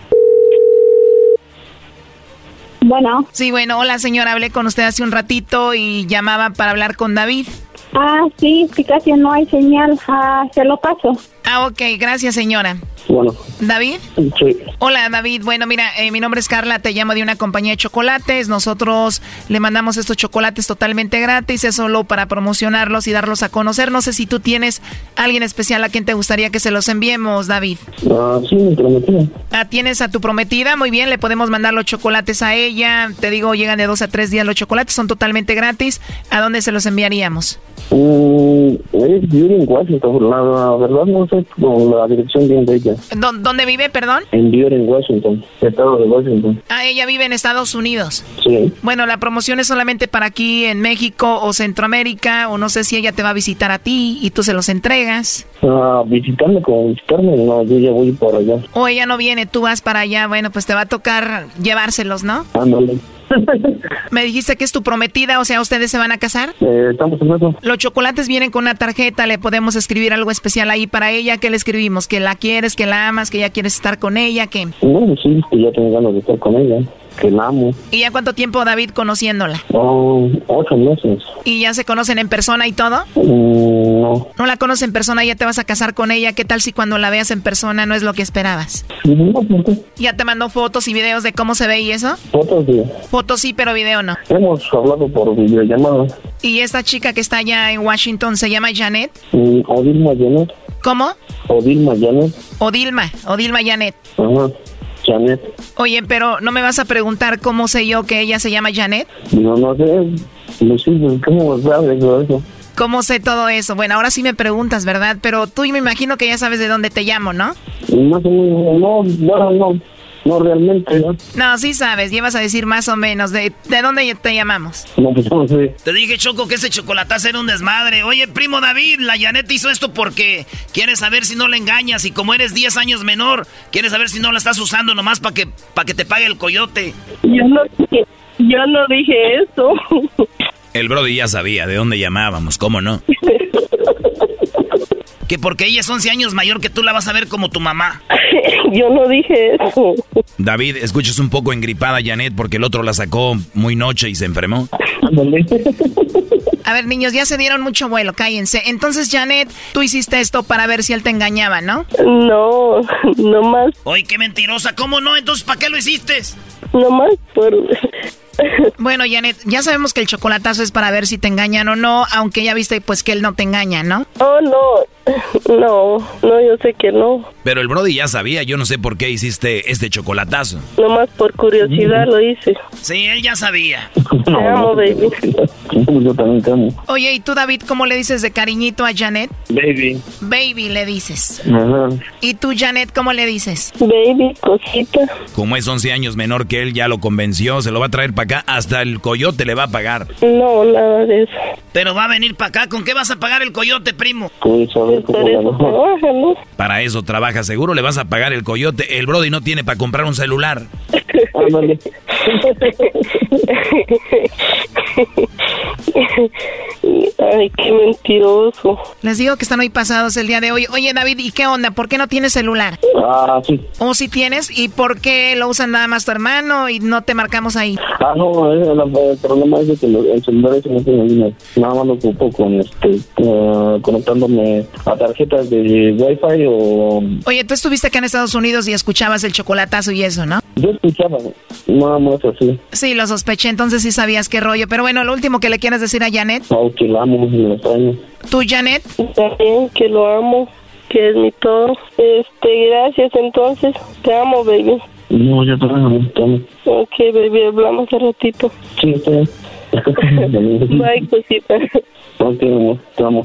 Bueno. Sí, bueno, hola señora, hablé con usted hace un ratito y llamaba para hablar con David. Ah, sí, que casi no hay señal. Ah, se lo paso. Ah, ok, gracias señora. Bueno. ¿David? Sí. Hola David, bueno mira, eh, mi nombre es Carla, te llamo de una compañía de chocolates, nosotros le mandamos estos chocolates totalmente gratis, es solo para promocionarlos y darlos a conocer, no sé si tú tienes alguien especial a quien te gustaría que se los enviemos, David. Ah, sí, mi prometida. Ah, tienes a tu prometida, muy bien, le podemos mandar los chocolates a ella, te digo, llegan de dos a tres días los chocolates, son totalmente gratis, ¿a dónde se los enviaríamos? Mm, es Washington, la, la verdad no sé con la dirección bien de ella. ¿Dó- ¿Dónde vive, perdón? En Beauty en Washington, estado de Washington. Ah, ella vive en Estados Unidos. Sí. Bueno, la promoción es solamente para aquí en México o Centroamérica, o no sé si ella te va a visitar a ti y tú se los entregas. Ah, visitarme, como visitarme, no, yo ya voy por allá. O ella no viene, tú vas para allá, bueno, pues te va a tocar llevárselos, ¿no? Ándale. Me dijiste que es tu prometida, o sea, ¿ustedes se van a casar? Eh, estamos en eso. Los chocolates vienen con una tarjeta, le podemos escribir algo especial ahí para ella. ¿Qué le escribimos? ¿Que la quieres, que la amas, que ya quieres estar con ella? ¿Qué? No, sí, que ya tengo ganas de estar con ella, que la amo. ¿Y ya cuánto tiempo, David, conociéndola? Oh, ocho meses. ¿Y ya se conocen en persona y todo? Mm, no. No la conoces en persona, ya te vas a casar con ella. ¿Qué tal si cuando la veas en persona no es lo que esperabas? No. ¿Ya te mandó fotos y videos de cómo se ve y eso? Fotos de... Fotos sí, pero video no. Hemos hablado por videollamada. ¿Y esta chica que está allá en Washington se llama Janet? Mm, Odilma Janet. ¿Cómo? Odilma Janet. Odilma, Odilma Janet. Ajá. Janet. Oye, pero ¿no me vas a preguntar cómo sé yo que ella se llama Janet? No, no sé. No sé, pues, ¿cómo sabes todo eso? ¿Cómo sé todo eso? Bueno, ahora sí me preguntas, ¿verdad? Pero tú me imagino que ya sabes de dónde te llamo, ¿no? Más o menos, no, bueno, no. No realmente, ¿no? No, sí sabes, llevas a decir más o menos. ¿De, de dónde te llamamos? No, pues no sé. Te dije, Choco, que ese chocolatazo era un desmadre. Oye, primo David, la Janet hizo esto porque quiere saber si no la engañas. Y como eres 10 años menor, quiere saber si no la estás usando nomás para que, pa que te pague el coyote. Yo no dije, yo no dije eso. El Brody ya sabía de dónde llamábamos, ¿cómo no? Que porque ella es 11 años mayor que tú la vas a ver como tu mamá. yo no dije eso. David, escuchas un poco engripada Janet porque el otro la sacó muy noche y se enfermó. A ver, niños, ya se dieron mucho vuelo, cállense. Entonces, Janet, tú hiciste esto para ver si él te engañaba, ¿no? No, no más, Oye, qué mentirosa. ¿Cómo no? Entonces, ¿para qué lo hiciste? no más por... Bueno, Janet, ya sabemos que el chocolatazo es para ver si te engañan o no, aunque ya viste pues que él no te engaña, ¿no? Oh, no, no, no, yo sé que no. Pero el Brody ya sabía, yo no sé por qué hiciste este chocolatazo. No más por curiosidad lo hice. Sí, él ya sabía. Te amo, baby. Yo también te amo. Oye, ¿y tú, David, cómo le dices de cariñito a Janet? Baby. Baby le dices. Ajá. ¿Y tú, Janet, cómo le dices? Baby, cosita. Como es 11 años menor que él, ya lo convenció, se lo va a traer para acá, hasta el coyote le va a pagar. No, nada de eso. Pero va a venir para acá. ¿Con qué vas a pagar el coyote, primo? Pues a ver Para eso trabaja seguro, le vas a pagar el coyote. El Brody no tiene para comprar un celular. Ay, qué mentiroso. Les digo que están hoy pasados el día de hoy. Oye, David, ¿y qué onda? ¿Por qué no tienes celular? Ah, sí. ¿O si tienes? ¿Y por qué lo usan nada más tu hermano y no te marcamos ahí? Ah, no, eh, la- el problema es que el celular ese no tiene dinero. Nada más lo ocupo con, este, eh, conectándome a tarjetas de Wi-Fi o... Oye, tú estuviste acá en Estados Unidos y escuchabas el chocolatazo y eso, ¿no? Yo escuchaba, nada más así. Sí, lo sospeché, entonces sí sabías qué rollo. Pero bueno, lo último que le quieres decir a Janet. Oh, que la amo la extraño. ¿Tú, Janet? También que lo amo, que es mi todo. Este, gracias entonces. Te amo, baby. No, yo también amo, te amo. Ok, baby, hablamos al ratito. Sí, está bien. Bye, cosita. Ok, amor, te amo.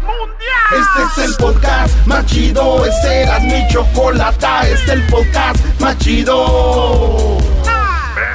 Este es el podcast más chido, este era mi chocolata, este es el podcast más chido.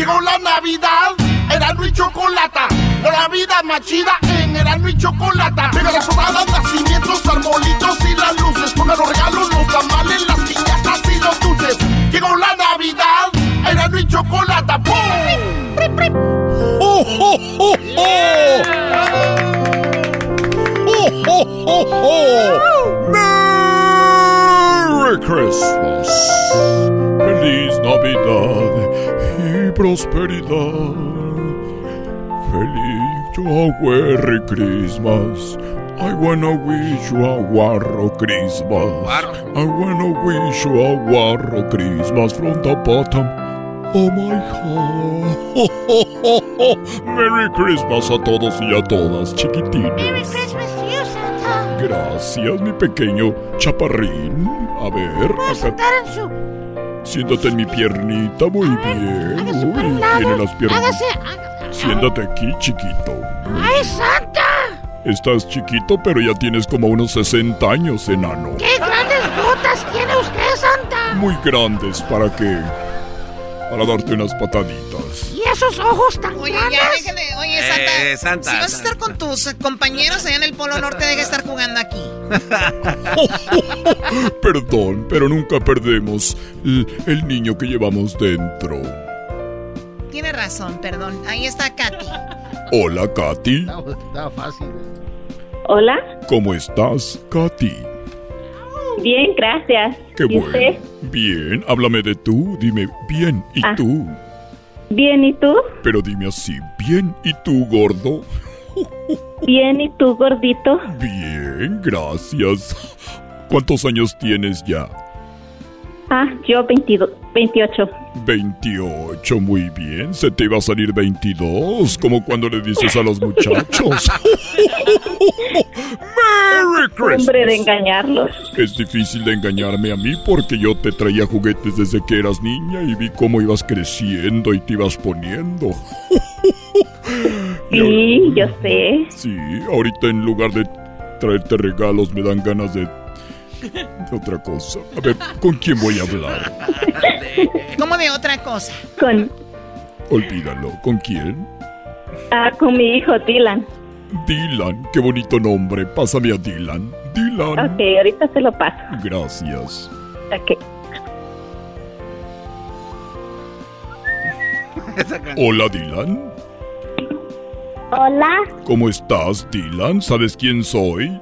Llegó la Navidad, Erasmo y Chocolata. La vida más chida en Erasmo y Chocolata. Llega la sobrada, nacimientos, arbolitos y las luces. Pongan los regalos, los tamales, las piñatas y los dulces. Llegó la Navidad, Erasmo y Chocolata. ¡Oh, oh, oh, oh! ¡Oh, oh, oh, oh! ¡Merry Christmas! ¡Feliz Navidad prosperidad! ¡Feliz yo a Merry Christmas! I wanna wish you a Warro Christmas. I wanna wish you a Warro Christmas from the bottom Oh my heart. Merry Christmas a todos y a todas, chiquitines. Merry Christmas to you, Santa. Gracias, mi pequeño chaparrín. A ver, ¿Puedo acá. sentar en su... Siéntate en mi piernita, muy bien. Uy, tiene las piernas. Siéntate aquí, chiquito. ¡Ay, Santa! Estás chiquito, pero ya tienes como unos 60 años, enano. ¡Qué grandes botas tiene usted, Santa! Muy grandes, ¿para qué? Para darte unas pataditas. ¿Y esos ojos tan Oye, grandes? ya déjale. Oye, Santa. Eh, Santa, si vas a Santa. estar con tus compañeros allá en el Polo Norte, deja de estar jugando aquí. Perdón, pero nunca perdemos el, el niño que llevamos dentro. Tiene razón, perdón. Ahí está Katy. Hola, Katy. Estaba fácil. Hola, ¿Cómo estás, Katy? bien, gracias. Qué ¿Y bueno. usted? Bien, háblame de tú. Dime, bien, ¿y Ah. tú? Bien, ¿y tú? Pero dime así, bien, ¿y tú, gordo? Bien, ¿y tú, gordito? Bien, gracias. ¿Cuántos años tienes ya? Ah, yo 22, 28. 28, muy bien. Se te iba a salir 22, como cuando le dices a los muchachos. ¡Merry Christmas! Hombre de engañarlos. Es difícil de engañarme a mí porque yo te traía juguetes desde que eras niña y vi cómo ibas creciendo y te ibas poniendo. Sí, yo sé. Sí, ahorita en lugar de traerte regalos me dan ganas de, de otra cosa. A ver, ¿con quién voy a hablar? ¿Cómo de otra cosa? Con, Olvídalo. ¿Con quién? ah, con mi hijo Dylan. Dylan. Qué bonito nombre. Pásame a Dylan. Dylan. Ok, ahorita se lo paso. Gracias. Ok. Hola, Dylan. Hola, ¿Cómo estás, Dylan? ¿Sabes quién soy?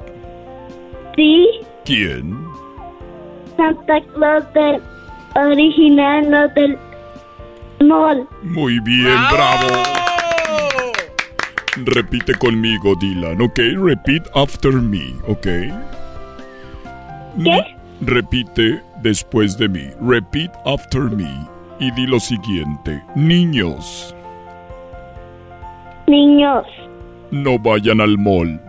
sí, ¿Quién? Santa Claus del original, no del mall. Muy bien, bravo. Repite conmigo, Dylan, ¿ok? Repeat after me, ¿ok? ¿Qué? Repite después de mí. Repeat after me. Y di lo siguiente. Niños, Niños, no vayan al mall,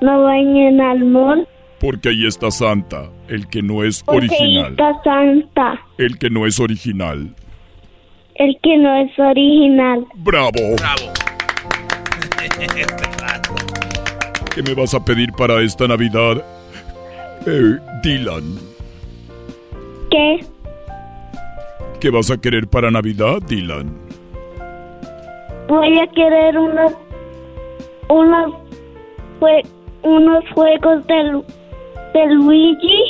no vayan al mall porque ahí está Santa, el que no es porque ahí original. está Santa, El que no es original. el que no es original. ¡Bravo! Bravo. ¿Qué me vas a pedir para esta Navidad? Eh, Dylan, ¿Qué? ¿qué vas a querer para Navidad, Dylan? Voy a querer unos, unos, unos juegos del, de Luigi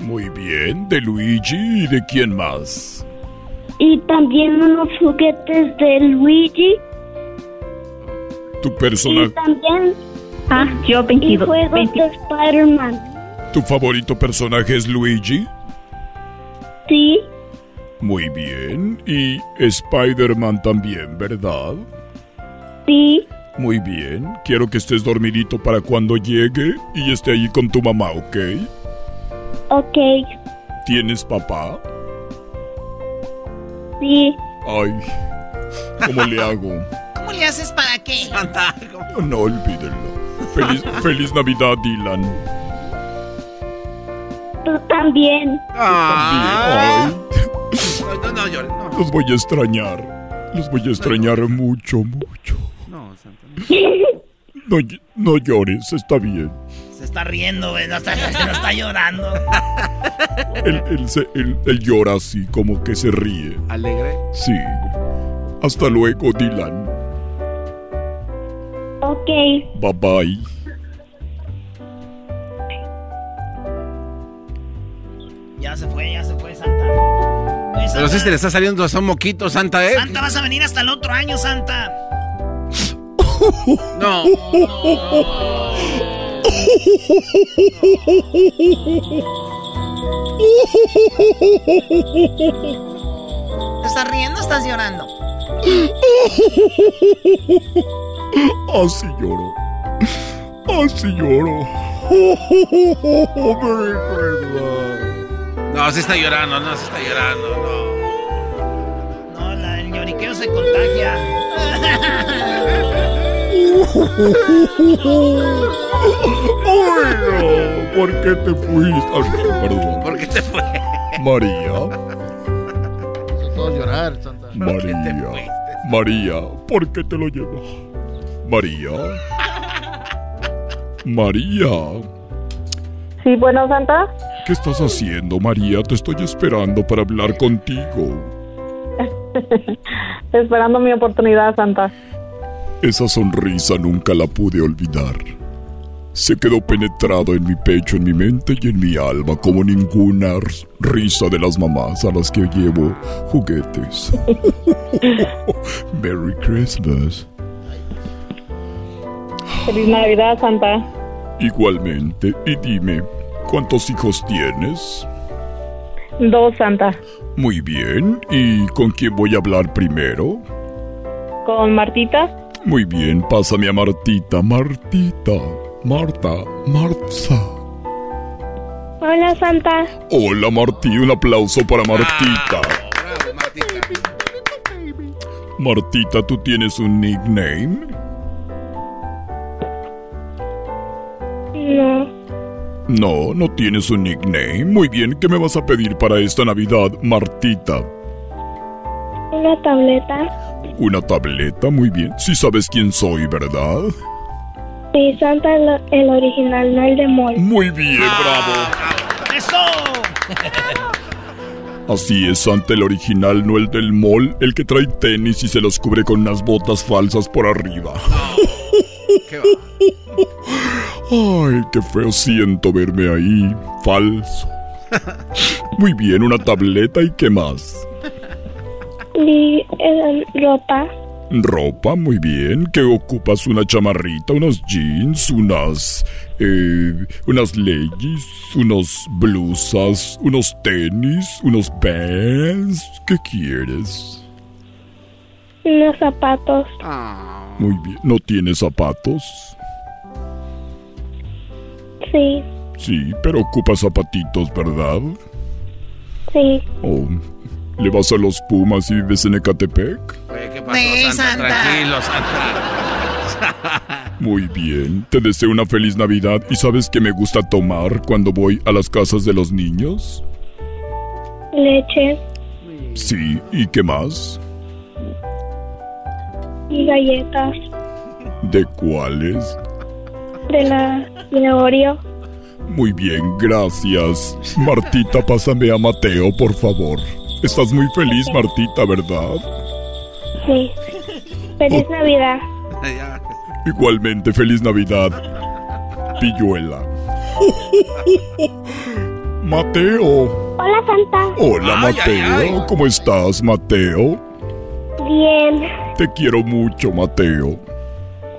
Muy bien, de Luigi y de quién más. y también unos juguetes de Luigi Tu y persona, también ah, yo 22, y juegos de Spider-Man. tu favorito personaje es Luigi. Sí, Muy bien, y Spider-Man también, ¿verdad? sí, Muy bien, quiero que estés dormidito para cuando llegue y esté ahí con tu mamá, ¿ok? ok, ¿Tienes papá? sí, Ay, ¿cómo le hago? ¿Cómo le haces para qué? No, no olvídenlo. Feliz, feliz Navidad, Dylan. Tú también. Ay, No, no, no llores, no. los voy a extrañar. Los voy a extrañar mucho, mucho. No, Santa. No, ll- no llores, está bien. Se está riendo, güey. No está, no está llorando. Él, él se- él- él llora así, como que se ríe. ¿Alegre? Sí. Hasta luego, Dylan. Ok. Bye bye. Ya se fue, ya se fue, Santa. Oye, Pero Santa, si se le está saliendo hasta un moquito, Santa, ¿eh? Santa, vas a venir hasta el otro año, Santa. No. ¿Te estás riendo o estás llorando? Así lloro. Así lloro. Christmas. No, se está llorando, no, se está llorando, no. No, la, el lloriqueo se contagia. Ay, no. ¿Por qué te fuiste? Perdón. ¿Por qué te fue? María. Todos llorar, Santa. María. María, ¿por qué te lo llevas? María. María. Sí, bueno, Santa. ¿Qué estás haciendo, María? Te estoy esperando para hablar contigo. Esperando mi oportunidad, Santa. Esa sonrisa nunca la pude olvidar. Se quedó penetrado en mi pecho, en mi mente y en mi alma como ninguna risa de las mamás a las que llevo juguetes. Merry Christmas. Feliz Navidad, Santa. Igualmente, y dime, ¿cuántos hijos tienes? Dos, Santa. Muy bien, ¿y con quién voy a hablar primero? Con Martita. Muy bien, pásame a Martita, Martita, Marta, Marta. Hola, Santa. Hola Martí, un aplauso para Martita. Martita, ¿tú tienes un nickname? No. No, no tienes un nickname. Muy bien, ¿qué me vas a pedir para esta Navidad, Martita? Una tableta. Una tableta, muy bien. Sí sabes quién soy, ¿verdad? Sí, Santa el, el original, no el de Mol. Muy bien, bravo. ¡Eso! Así es, Santa el original, no el del mall, el que trae tenis y se los cubre con unas botas falsas por arriba. Ay, qué feo siento verme ahí, falso. Muy bien, una tableta y qué más. Y eh, ropa. Ropa, muy bien. ¿Qué ocupas? Una chamarrita, unos jeans, unas... Eh, unas leggings, unos blusas, unos tenis, unos pants. ¿Qué quieres? Unos zapatos. Muy bien. ¿No tienes zapatos? Sí, Sí, pero ocupas zapatitos, ¿verdad? sí. Oh, ¿le vas a los Pumas y vives en Ecatepec? Oye, ¿qué pasó, Sí, Santa? Santa. Tranquilo, Santa. Muy bien, te deseo una feliz Navidad y ¿sabes qué me gusta tomar cuando voy a las casas de los niños? Leche Sí, ¿y qué más? y galletas. ¿De cuáles? De la de Oreo. Muy bien, gracias. Martita, pásame a Mateo, por favor. Estás muy feliz, Martita, ¿verdad? Sí. Feliz Navidad. Igualmente, feliz Navidad. Pilluela. Mateo. Hola, Santa. Hola, Ay, Mateo. ay, ay. ¿Cómo estás, Mateo? Bien. Te quiero mucho, Mateo.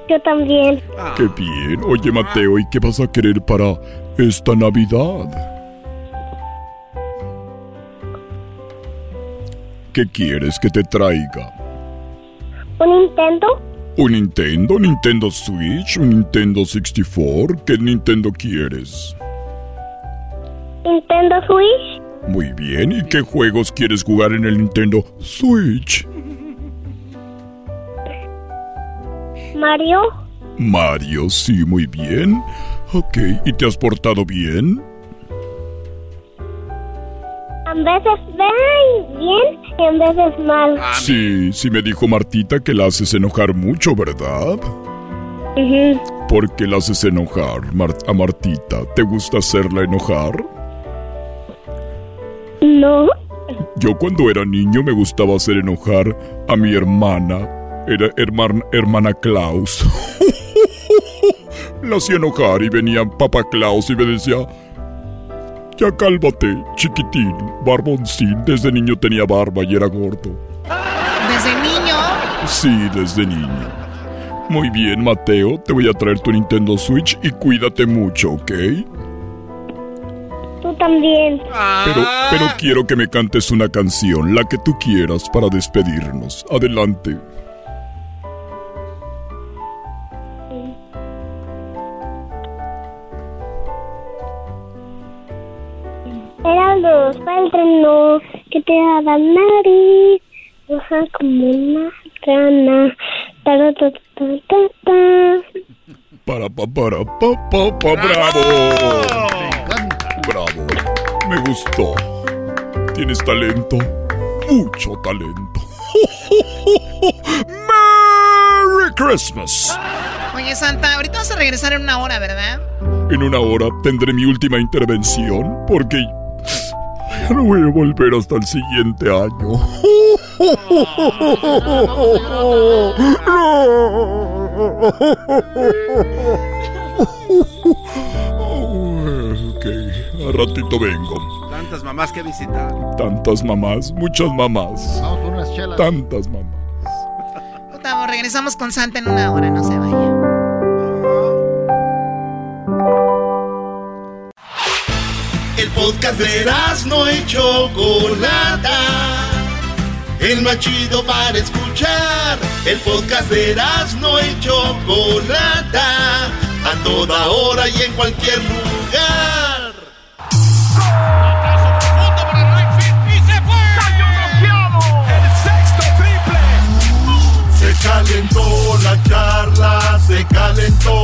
Yo también. Qué bien. Oye, Mateo, ¿y qué vas a querer para esta Navidad? ¿Qué quieres que te traiga? ¿Un Nintendo? ¿Un Nintendo? ¿Nintendo Switch? ¿Un Nintendo 64? ¿Qué Nintendo quieres? ¿Nintendo Switch? Muy bien, ¿y qué juegos quieres jugar en el Nintendo Switch? Mario. Mario, sí, muy bien. Ok, ¿y te has portado bien? A veces bien y a veces mal. Sí, sí me dijo Martita que la haces enojar mucho, ¿verdad? ¿Por qué la haces enojar Mar- a Martita? ¿Te gusta hacerla enojar? No. Yo cuando era niño me gustaba hacer enojar a mi hermana. Era hermana, hermana Klaus. La hacía enojar y venía Papá Klaus y me decía... Ya cálmate, chiquitín, barboncín. Desde niño tenía barba y era gordo. Desde niño. Sí, desde niño. Muy bien, Mateo, te voy a traer tu Nintendo Switch y cuídate mucho, ¿ok? Tú también. Pero, pero quiero que me cantes una canción, la que tú quieras, para despedirnos. Adelante. Eran los no que te da la nariz, roja como una rana. Ta, ta, ta, ta, ta, ta. Para, pa, para, pa, pa, pa, bravo. Bravo. Me gustó. Tienes talento. Mucho talento. Merry Christmas. Oye, Santa, ahorita vas a regresar en una hora, ¿verdad? En una hora tendré mi última intervención porque ya no voy a volver hasta el siguiente año. Ok, a ratito vengo. Tantas mamás que visitar. Tantas mamás, muchas mamás. Vamos por unas chelas. Tantas mamás. Gustavo, regresamos con Santa en una hora, no se vaya. El podcast de no y Chocolata. El más chido para escuchar. El podcast de no y Chocolata. A toda hora y en cualquier lugar. Se calentó la charla, se calentó,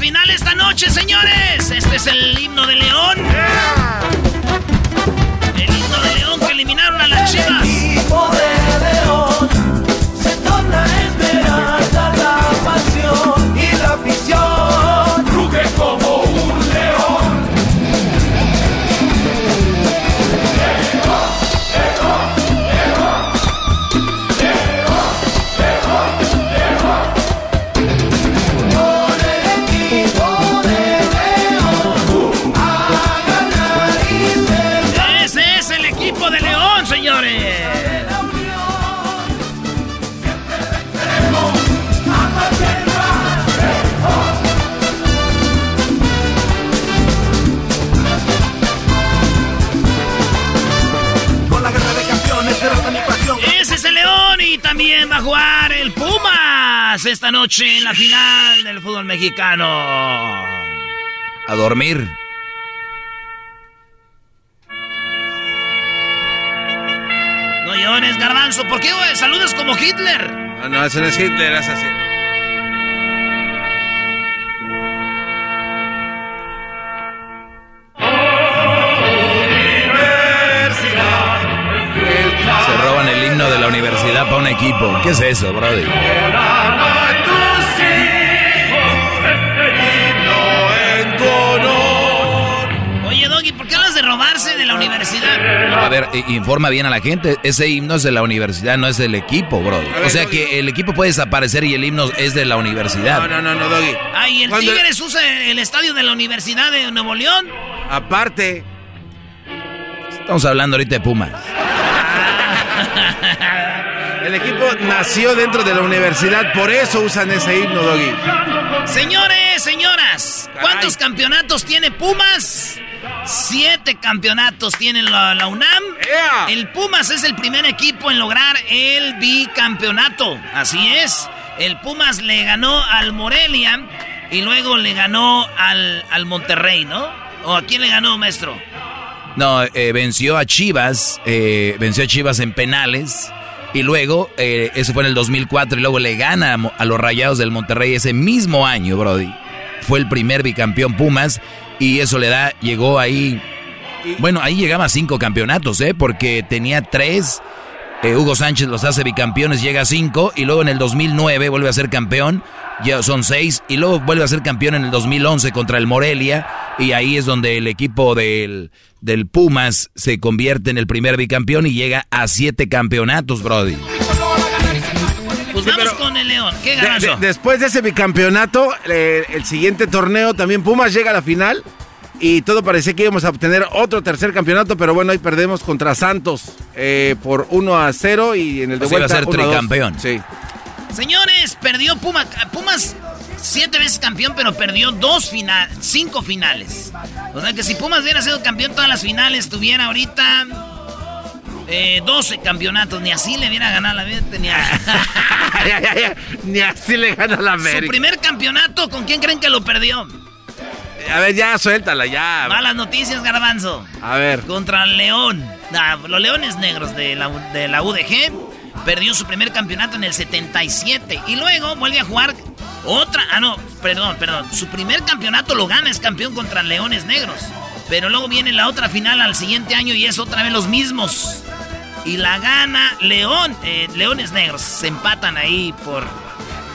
Final esta noche, señores. Este es el himno de León. El himno de León que eliminaron a las chivas. También va a jugar el Pumas esta noche en la final del fútbol mexicano. A dormir. No llores, garbanzo. ¿Por qué güey, saludas como Hitler? No, no, ese no es Hitler, es así. Equipo. ¿Qué es eso, brother? Oye, Doggy, ¿por qué hablas de robarse de la universidad? A ver, informa bien a la gente. Ese himno es de la universidad, no es del equipo, brother. O sea que el equipo puede desaparecer y el himno es de la universidad. No, no, no, no, Doggy. Ay, ¿el Cuando- Tigres usa el estadio de la Universidad de Nuevo León? Aparte, Estamos hablando ahorita de Pumas. El equipo nació dentro de la universidad, por eso usan ese himno, Doggy. Señores, señoras, ¿Cuántos campeonatos tiene Pumas? Siete campeonatos tiene la, la UNAM. El Pumas es el primer equipo en lograr el bicampeonato. Así es. El Pumas le ganó al Morelia y luego le ganó al, al Monterrey, ¿no? ¿O a quién le ganó, maestro? No, eh, venció a Chivas, eh, venció a Chivas en penales. Y luego, eh, eso fue en el 2004, y luego le gana a, los Rayados del Monterrey ese mismo año, Brody. Fue el primer bicampeón Pumas y eso le da, llegó ahí, bueno, ahí llegaba a cinco campeonatos, ¿eh? Porque tenía tres, eh, Hugo Sánchez los hace bicampeones, llega a cinco, y luego en el 2009 vuelve a ser campeón, ya son seis, y luego vuelve a ser campeón en el 2011 contra el Morelia, y ahí es donde el equipo del, del Pumas se convierte en el primer bicampeón y llega a siete campeonatos, Brody. Pues vamos con el León. ¿Qué De- después de ese bicampeonato, eh, el siguiente torneo también Pumas llega a la final y todo parecía que íbamos a obtener otro tercer campeonato, pero bueno, ahí perdemos contra Santos eh, por 1 a 0 y en el de O sea, iba a ser 1 a 2. tricampeón. Sí. Señores, perdió Puma, Pumas siete veces campeón, pero perdió dos final, cinco finales. O sea que si Pumas hubiera sido campeón todas las finales, tuviera ahorita eh, 12 campeonatos. Ni así le hubiera ganado la vida. Ni, Ni así le gana la Su América. primer campeonato, ¿con quién creen que lo perdió? A ver, ya suéltala, ya. Malas noticias, Garbanzo. A ver. Contra el León. Ah, los Leones Negros de la, de la UDG. Perdió su primer campeonato en el 77. Y luego vuelve a jugar otra. Ah, no, perdón, perdón. Su primer campeonato lo gana, es campeón contra Leones Negros. Pero luego viene la otra final al siguiente año y es otra vez los mismos. Y la gana León, eh, Leones Negros. Se empatan ahí por.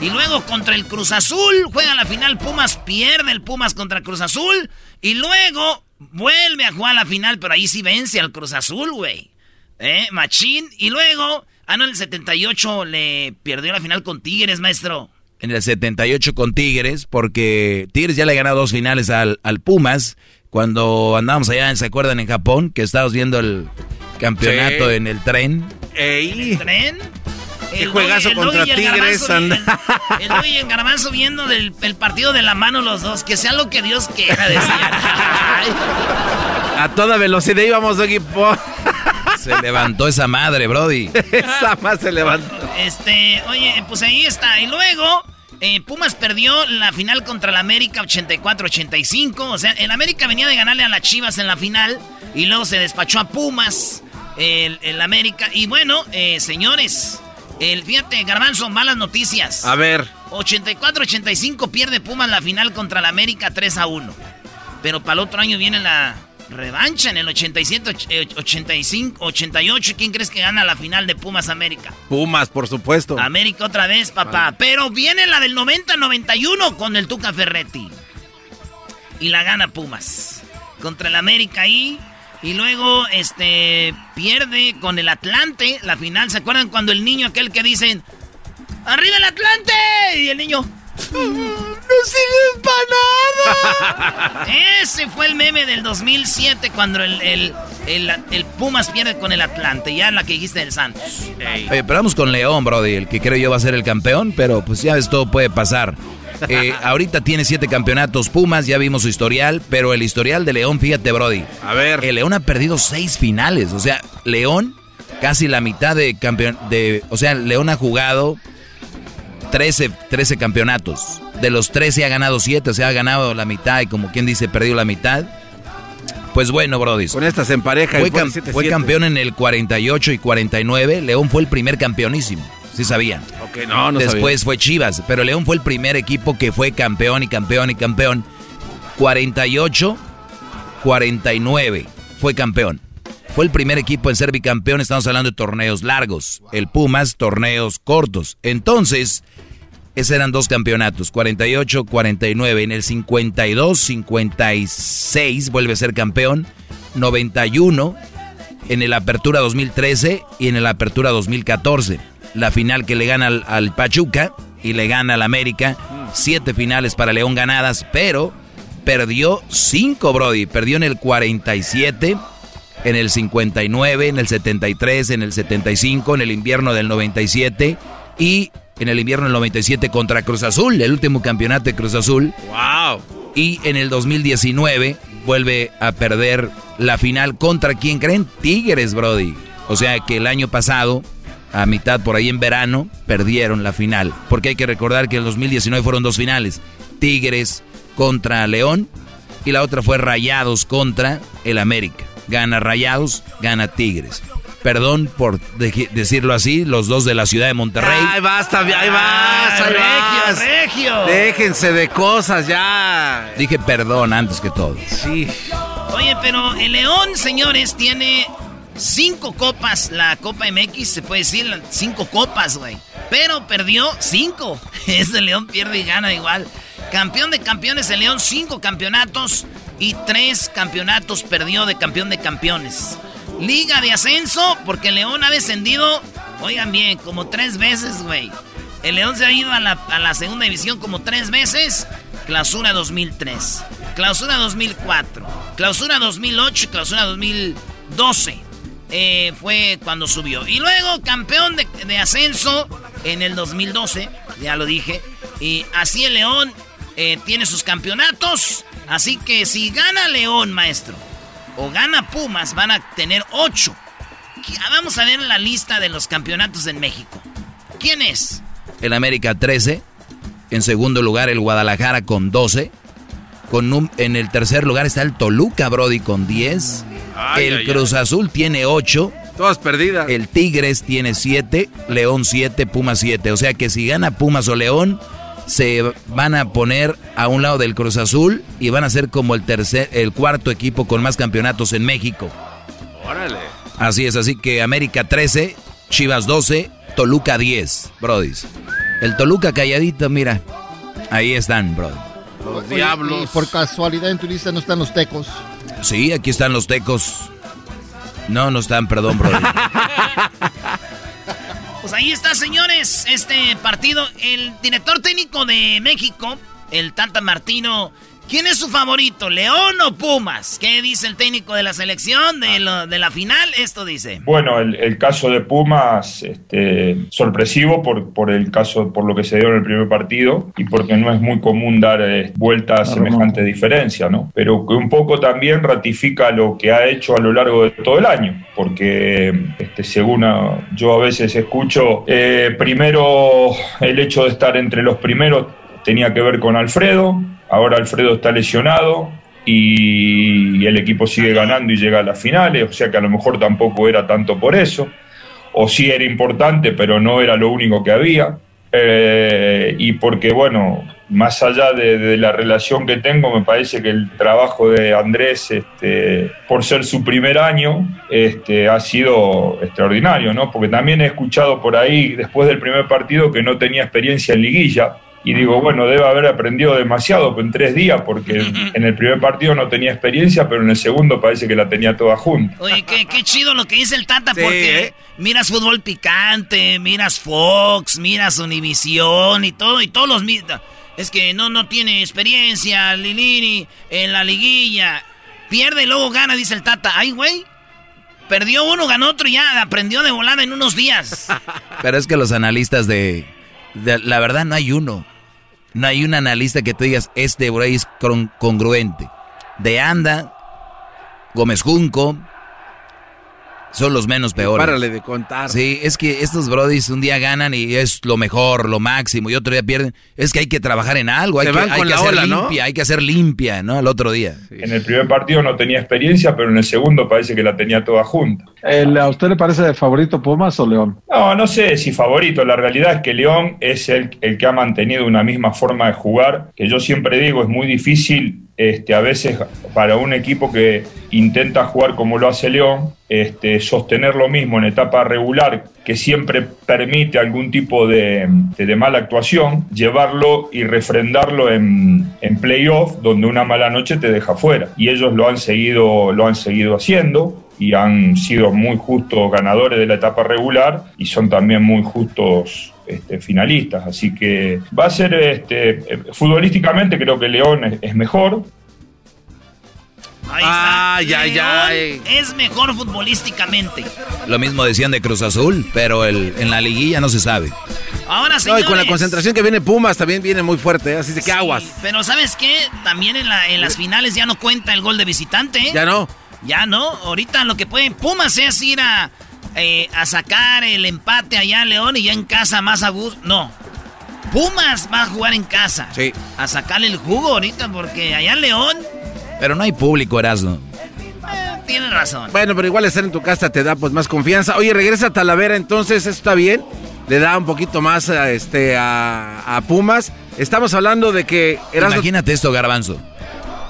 Y luego contra el Cruz Azul, juega la final Pumas, pierde el Pumas contra Cruz Azul. Y luego vuelve a jugar la final, pero ahí sí vence al Cruz Azul, güey. ¿Eh? Machín. Y luego, ah, no, en el 78 le perdió la final con Tigres, maestro. En el 78 con Tigres, porque Tigres ya le ha ganado dos finales al, al Pumas. Cuando andábamos allá, ¿se acuerdan? En Japón, que estábamos viendo el campeonato Sí. en el tren. Ey. ¿Tren? Qué El juegazo el contra el Tigres. El, el Doggy y el Garbanzo viendo del, el partido de la mano los dos. Que sea lo que Dios quiera, decían. A toda velocidad íbamos, Doggy. Se levantó esa madre, Brody. Esa más se levantó. Este, oye, pues ahí está. Y luego, eh, Pumas perdió la final contra el América 84-85. O sea, el América venía de ganarle a las Chivas en la final. Y luego se despachó a Pumas, el, el América. Y bueno, eh, señores, el, fíjate, Garbanzo, malas noticias. A ver. 84-85 pierde Pumas la final contra el América 3 a 1. Pero para el otro año viene la revancha en el 87, och- eh, 85, 88. ¿Quién crees que gana la final de Pumas América? Pumas, por supuesto. América otra vez, papá. Pero viene la del 90-91 con el Tuca Ferretti. Y la gana Pumas. Contra el América ahí. Y luego, este, pierde con el Atlante la final. ¿Se acuerdan cuando el niño aquel que dicen, ¡Arriba el Atlante! Y el niño, ¡No sirve para nada! Ese fue el meme del 2007 cuando el, el, el- el Pumas pierde con el Atlante. Ya la que dijiste del Santos. Oye, pero vamos con León, Brody, el que creo yo va a ser el campeón, pero pues ya ves, todo puede pasar. Eh, ahorita tiene siete campeonatos Pumas, ya vimos su historial, pero el historial de León, fíjate, Brody. A ver. El León ha perdido seis finales, o sea, León casi la mitad de campeón, de, o sea, León ha jugado 13, 13 campeonatos. De los 13 ha ganado 7, o sea, ha ganado la mitad y como quien dice, perdido la mitad. Pues bueno, Brody. Con estas en pareja. Fue, cam- 7-7. fue campeón en el 48 y 49. León fue el primer campeonísimo. Sí sabían. Ok, no, no Después fue Chivas, pero León fue el primer equipo que fue campeón y campeón y campeón. 48, 49 fue campeón. Fue el primer equipo en ser bicampeón. Estamos hablando de torneos largos. El Pumas, torneos cortos. Entonces, esos eran dos campeonatos, 48, 49. En el 52, 56 vuelve a ser campeón. 91 en el Apertura 2013 y en el Apertura 2014. La final que le gana al, al Pachuca y le gana al América. Siete finales para León ganadas, pero perdió cinco, Brody. Perdió en el 47, en el 59, en el 73, en el 75, en el invierno del 97 y en el invierno del 97 contra Cruz Azul, el último campeonato de Cruz Azul. ¡Wow! Y en el 2019 vuelve a perder la final contra quién creen? Tigres, Brody. O sea que el año pasado, a mitad por ahí en verano, perdieron la final. Porque hay que recordar que en el 2019 fueron dos finales. Tigres contra León y la otra fue Rayados contra el América. Gana Rayados, gana Tigres. Perdón por decirlo así, los dos de la ciudad de Monterrey. Ay, basta, ahí vas, ahí vas. regio. Déjense de cosas ya. Dije perdón antes que todo. Sí. Oye, pero el León, señores, tiene cinco copas. La Copa MX, se puede decir, cinco copas, güey. Pero perdió cinco. Ese León pierde y gana igual. Campeón de campeones, el León, cinco campeonatos y tres campeonatos perdió de campeón de campeones. Liga de ascenso, porque León ha descendido, oigan bien, como tres veces, güey. El León se ha ido a la, segunda división como tres veces. Clausura 2003, clausura 2004, clausura 2008, clausura 2012. Eh, fue cuando subió. Y luego campeón de, de, ascenso en el 2012, ya lo dije. Y así el León eh, tiene sus campeonatos. Así que si gana León, maestro, o gana Pumas, van a tener ocho. Vamos a ver la lista de los campeonatos en México. ¿Quién es? El América 13. En segundo lugar, el Guadalajara con 12. Con un, en el tercer lugar está el Toluca, Brody, con 10. Ay, el ay, Cruz Azul tiene 8. Todas perdidas. El Tigres tiene 7. León 7, Pumas 7. O sea que si gana Pumas o León, se van a poner a un lado del Cruz Azul y van a ser como el tercer, el cuarto equipo con más campeonatos en México. Órale. Así es, así que América 13, Chivas 12, Toluca 10, Brodis. El Toluca calladito, mira. Ahí están, Brody. Los Oye, diablos. y por casualidad en tu lista no están los tecos. Sí, aquí están los tecos. No, no están, perdón, Brody. Pues ahí está, señores, este partido. El director técnico de México, el Tanta Martino. ¿Quién es su favorito, León o Pumas? ¿Qué dice el técnico de la selección de, lo- de la final? Esto dice. Bueno, el, el caso de Pumas, este, sorpresivo por, por el caso, por lo que se dio en el primer partido y porque no es muy común dar eh, vuelta a semejante diferencia, ¿no? Pero que un poco también ratifica lo que ha hecho a lo largo de todo el año, porque este, según ah, yo a veces escucho, eh, primero el hecho de estar entre los primeros tenía que ver con Alfredo, ahora Alfredo está lesionado y el equipo sigue ganando y llega a las finales, o sea que a lo mejor tampoco era tanto por eso, o sí era importante, pero no era lo único que había, Eh, y porque bueno, más allá de, la relación que tengo, me parece que el trabajo de Andrés, este, por ser su primer año, este, ha sido extraordinario, ¿no? Porque también he escuchado por ahí, después del primer partido, que no tenía experiencia en liguilla, y digo, bueno, debe haber aprendido demasiado en tres días, porque en el primer partido no tenía experiencia, pero en el segundo parece que la tenía toda junta. Oye, qué, qué chido lo que dice el Tata, Sí, porque ¿eh? miras fútbol picante, miras Fox, miras Univisión y todo, y todos los... Es que no, no tiene experiencia, Lilini, en la liguilla. Pierde y luego gana, dice el Tata. Ay, güey. Perdió uno, ganó otro y ya aprendió de volada en unos días. Pero es que los analistas de, de- La verdad, no hay uno. No hay un analista que tú digas, este Bray es con- congruente. De Anda, Gómez Junco, son los menos peores. Párale de contar. Sí, es que estos brodis un día ganan y es lo mejor, lo máximo, y otro día pierden. Es que hay que trabajar en algo, hay Se que, van hay con que la hacer ola, ¿no? limpia, hay que hacer limpia, ¿no? El otro día. En el primer partido no tenía experiencia, pero en el segundo parece que la tenía toda junta. El- ¿A usted le parece favorito Pumas o León? No, no sé si favorito. La realidad es que León es el, el que ha mantenido una misma forma de jugar, que yo siempre digo es muy difícil este, a veces para un equipo que intenta jugar como lo hace León, este, sostener lo mismo en etapa regular, que siempre permite algún tipo de, de- mala actuación, llevarlo y refrendarlo en, en playoff, donde una mala noche te deja fuera. Y ellos lo han seguido, lo han seguido haciendo y han sido muy justos ganadores de la etapa regular y son también muy justos este, finalistas. Así que va a ser, este, futbolísticamente creo que León es, es mejor. Ahí está. Ay, ay. Es mejor futbolísticamente. Lo mismo decían de Cruz Azul, pero el, en la liguilla no se sabe. Ahora, No, y con la concentración que viene Pumas también viene muy fuerte, ¿eh? así de que Sí, aguas. Pero ¿sabes qué? También en, la- en las finales ya no cuenta el gol de visitante. ¿eh? Ya no. Ya no. Ahorita lo que pueden Pumas es ir a, eh, a sacar el empate allá en León y ya en casa más a gusto. No. Pumas va a jugar en casa. Sí. A sacarle el jugo ahorita porque allá en León Pero no hay público, Erasno. tiene razón. Bueno, pero igual estar en tu casa te da pues más confianza. Oye, regresa a Talavera, entonces ¿eso está bien. Le da un poquito más a, este, a, a Pumas. Estamos hablando de que Erasmo- Imagínate esto, Garbanzo.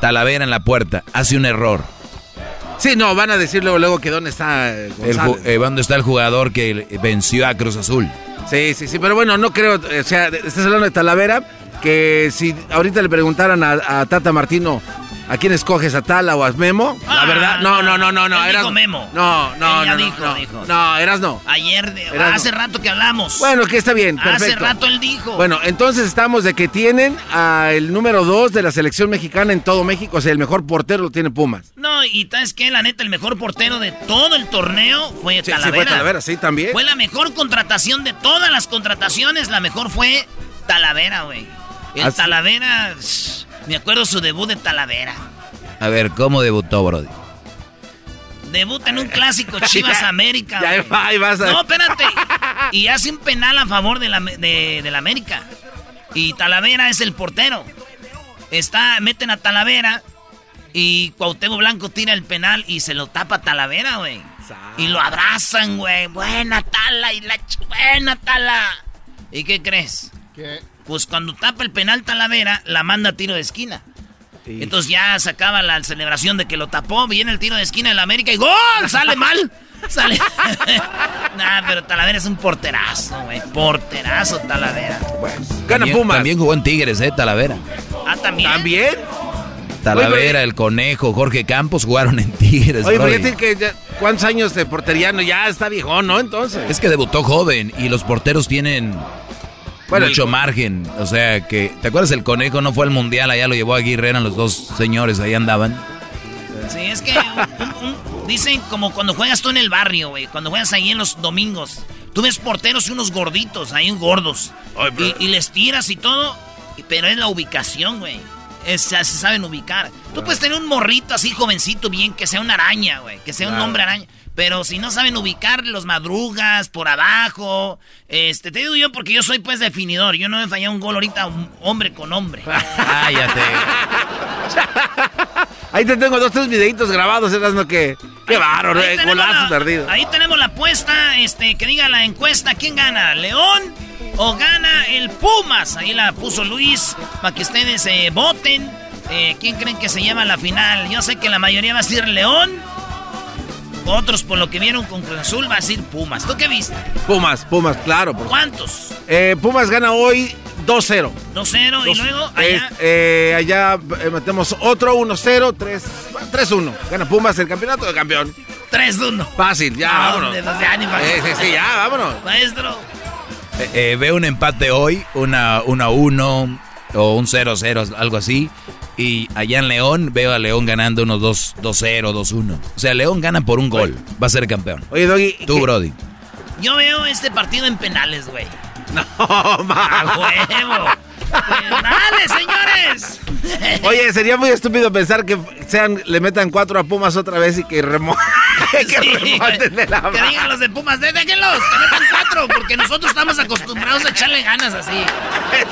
Talavera en la puerta, hace un error. Sí, no, van a decir luego, luego que dónde está eh, El, eh, ¿Dónde está el jugador que venció a Cruz Azul? Sí, sí, sí, pero bueno, no creo, o sea, estás hablando de Talavera, que si ahorita le preguntaran a, a Tata Martino, ¿a quién escoges, a Tala o a Memo? La Ah, verdad, no, no, no, no, no. Él eras- dijo Memo. No, no, Él ya no, dijo, no, dijo. no, eras no. Ayer, de- hace rato que hablamos. Bueno, que está bien, Hace perfecto. rato él dijo. Bueno, entonces estamos de que tienen al número dos de la selección mexicana en todo México, o sea, el mejor portero lo tiene Pumas. No, y sabes que la neta, el mejor portero de todo el torneo fue Sí, sí, Talavera. fue Talavera, sí, también. Fue la mejor contratación de todas las contrataciones. La mejor fue Talavera, güey. El Así- Talavera, shh, me acuerdo su debut de Talavera. A ver, ¿cómo debutó, Brody? Debuta en un clásico Chivas Ya, América. ya ahí vas a- No, espérate. Y hace un penal a favor de la, de, de la América. Y Talavera es el portero. Está, meten a Talavera y Cuauhtémoc Blanco tira el penal y se lo tapa Talavera, güey. Y lo abrazan, güey. Buena Tala y la buena Tala. ¿Y qué crees? Pues cuando tapa el penal Talavera, la manda a tiro de esquina. Entonces ya se acaba la celebración de que lo tapó, viene el tiro de esquina del América y ¡gol! Sale mal. Sale. nah, pero Talavera es un porterazo, güey. Porterazo Talavera. Gana También- Pumas. También jugó en Tigres, ¿eh? Talavera. Ah, también. ¿También? Talavera, el Conejo, Jorge Campos jugaron en Tigres, Oye, fíjate que ya- cuántos años de portería, no, ya está viejón, ¿no? Entonces. Es que debutó joven y los porteros tienen Bueno, mucho el- margen. O sea que, ¿te acuerdas el conejo? No fue al mundial, allá lo llevó Aguirre, eran los dos señores, ahí andaban. Sí, es que un- un- dicen como cuando juegas tú en el barrio, güey. Cuando juegas ahí en los domingos. Tú ves porteros y unos gorditos, ahí gordos. y, y les tiras y todo. Pero es la ubicación, güey. Se saben ubicar. Tú puedes tener un morrito así jovencito bien, que sea una araña, güey. Que sea un hombre araña. Pero si no saben ubicar los madrugas por abajo. Este, te digo yo porque yo soy pues definidor. Yo no he fallado un gol ahorita un hombre con hombre. Cállate. Ahí te tengo dos, tres videitos grabados, no que. Qué bárbaro, Ahí eh, tenemos golazo la- perdido. Ahí tenemos la apuesta, este, que diga la encuesta, ¿quién gana? ¿León o gana el Pumas? Ahí la puso Luis, para que ustedes eh, voten. Eh, ¿Quién creen que se llama la final? Yo sé que la mayoría va a decir León. Otros, por lo que vieron con Cruz Azul, va a decir Pumas. ¿Tú qué viste? Pumas, Pumas, claro. por- ¿Cuántos? Eh, Pumas gana hoy 2-0. 2-0 y Dos- luego allá. eh, allá eh, metemos otro 1-0, 3, 3-1. Gana Pumas el campeonato de campeón. 3-1. Fácil, ya, No, vámonos. sea ni para- Sí, sí, sí, ya, vámonos. Maestro. Eh, eh, veo un empate hoy, una 1-1 o un 0-0, algo así. Y allá en León veo a León ganando unos 2 2-0, 2-1. O sea, León gana por un gol. Va a ser campeón. Oye, Doggy. Tú, Brody. Yo veo este partido en penales, güey. No, ¡A huevo! ¡Penales, señores! Oye, sería muy estúpido pensar que sean, le metan cuatro a Pumas otra vez y que remo que Sí, remonten de la Que digan los de Pumas, "De- déjenlos, que metan cuatro, porque nosotros estamos acostumbrados a echarle ganas así.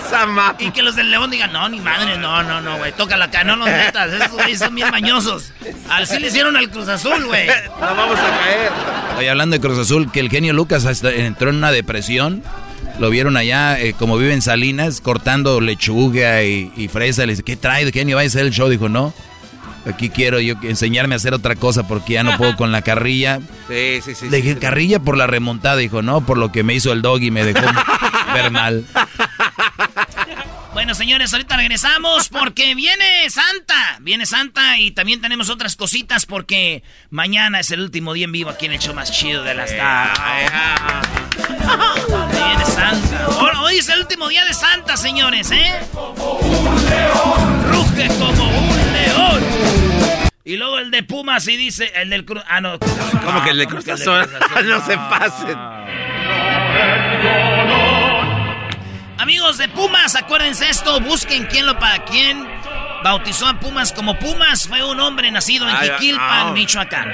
Esa ma... Y que los del León digan, no, ni madre, no, no, no, güey, tócala acá, no los metas, esos güeyes son bien mañosos. Así le hicieron al Cruz Azul, güey. No vamos a caer. Oye, hablando de Cruz Azul, que el genio Lucas hasta entró en una depresión. Lo vieron allá, eh, como vive en Salinas, cortando lechuga y, y fresa. Le dice, ¿qué trae, genio? ¿Va a hacer el show? Dijo, no. Aquí quiero yo enseñarme a hacer otra cosa porque ya no puedo con la carrilla. Sí, sí, sí. Le dije, sí, carrilla por la remontada. Dijo, no, por lo que me hizo el dog y me dejó ver mal. Bueno, señores, ahorita regresamos porque viene Santa. Viene Santa y también tenemos otras cositas porque mañana es el último día en vivo aquí en el show más chido de las tardes. Viene Santa. Hoy, es el último día de Santa, señores, ¿eh? Ruge como un león. Y luego el de Pumas y dice, el del Cruz... Ah, no. ¿Cómo que el de Cruz Azul? No se pasen. Amigos de Pumas, acuérdense esto, busquen quién lo para quién bautizó a Pumas como Pumas. Fue un hombre nacido en Jiquilpan, Michoacán.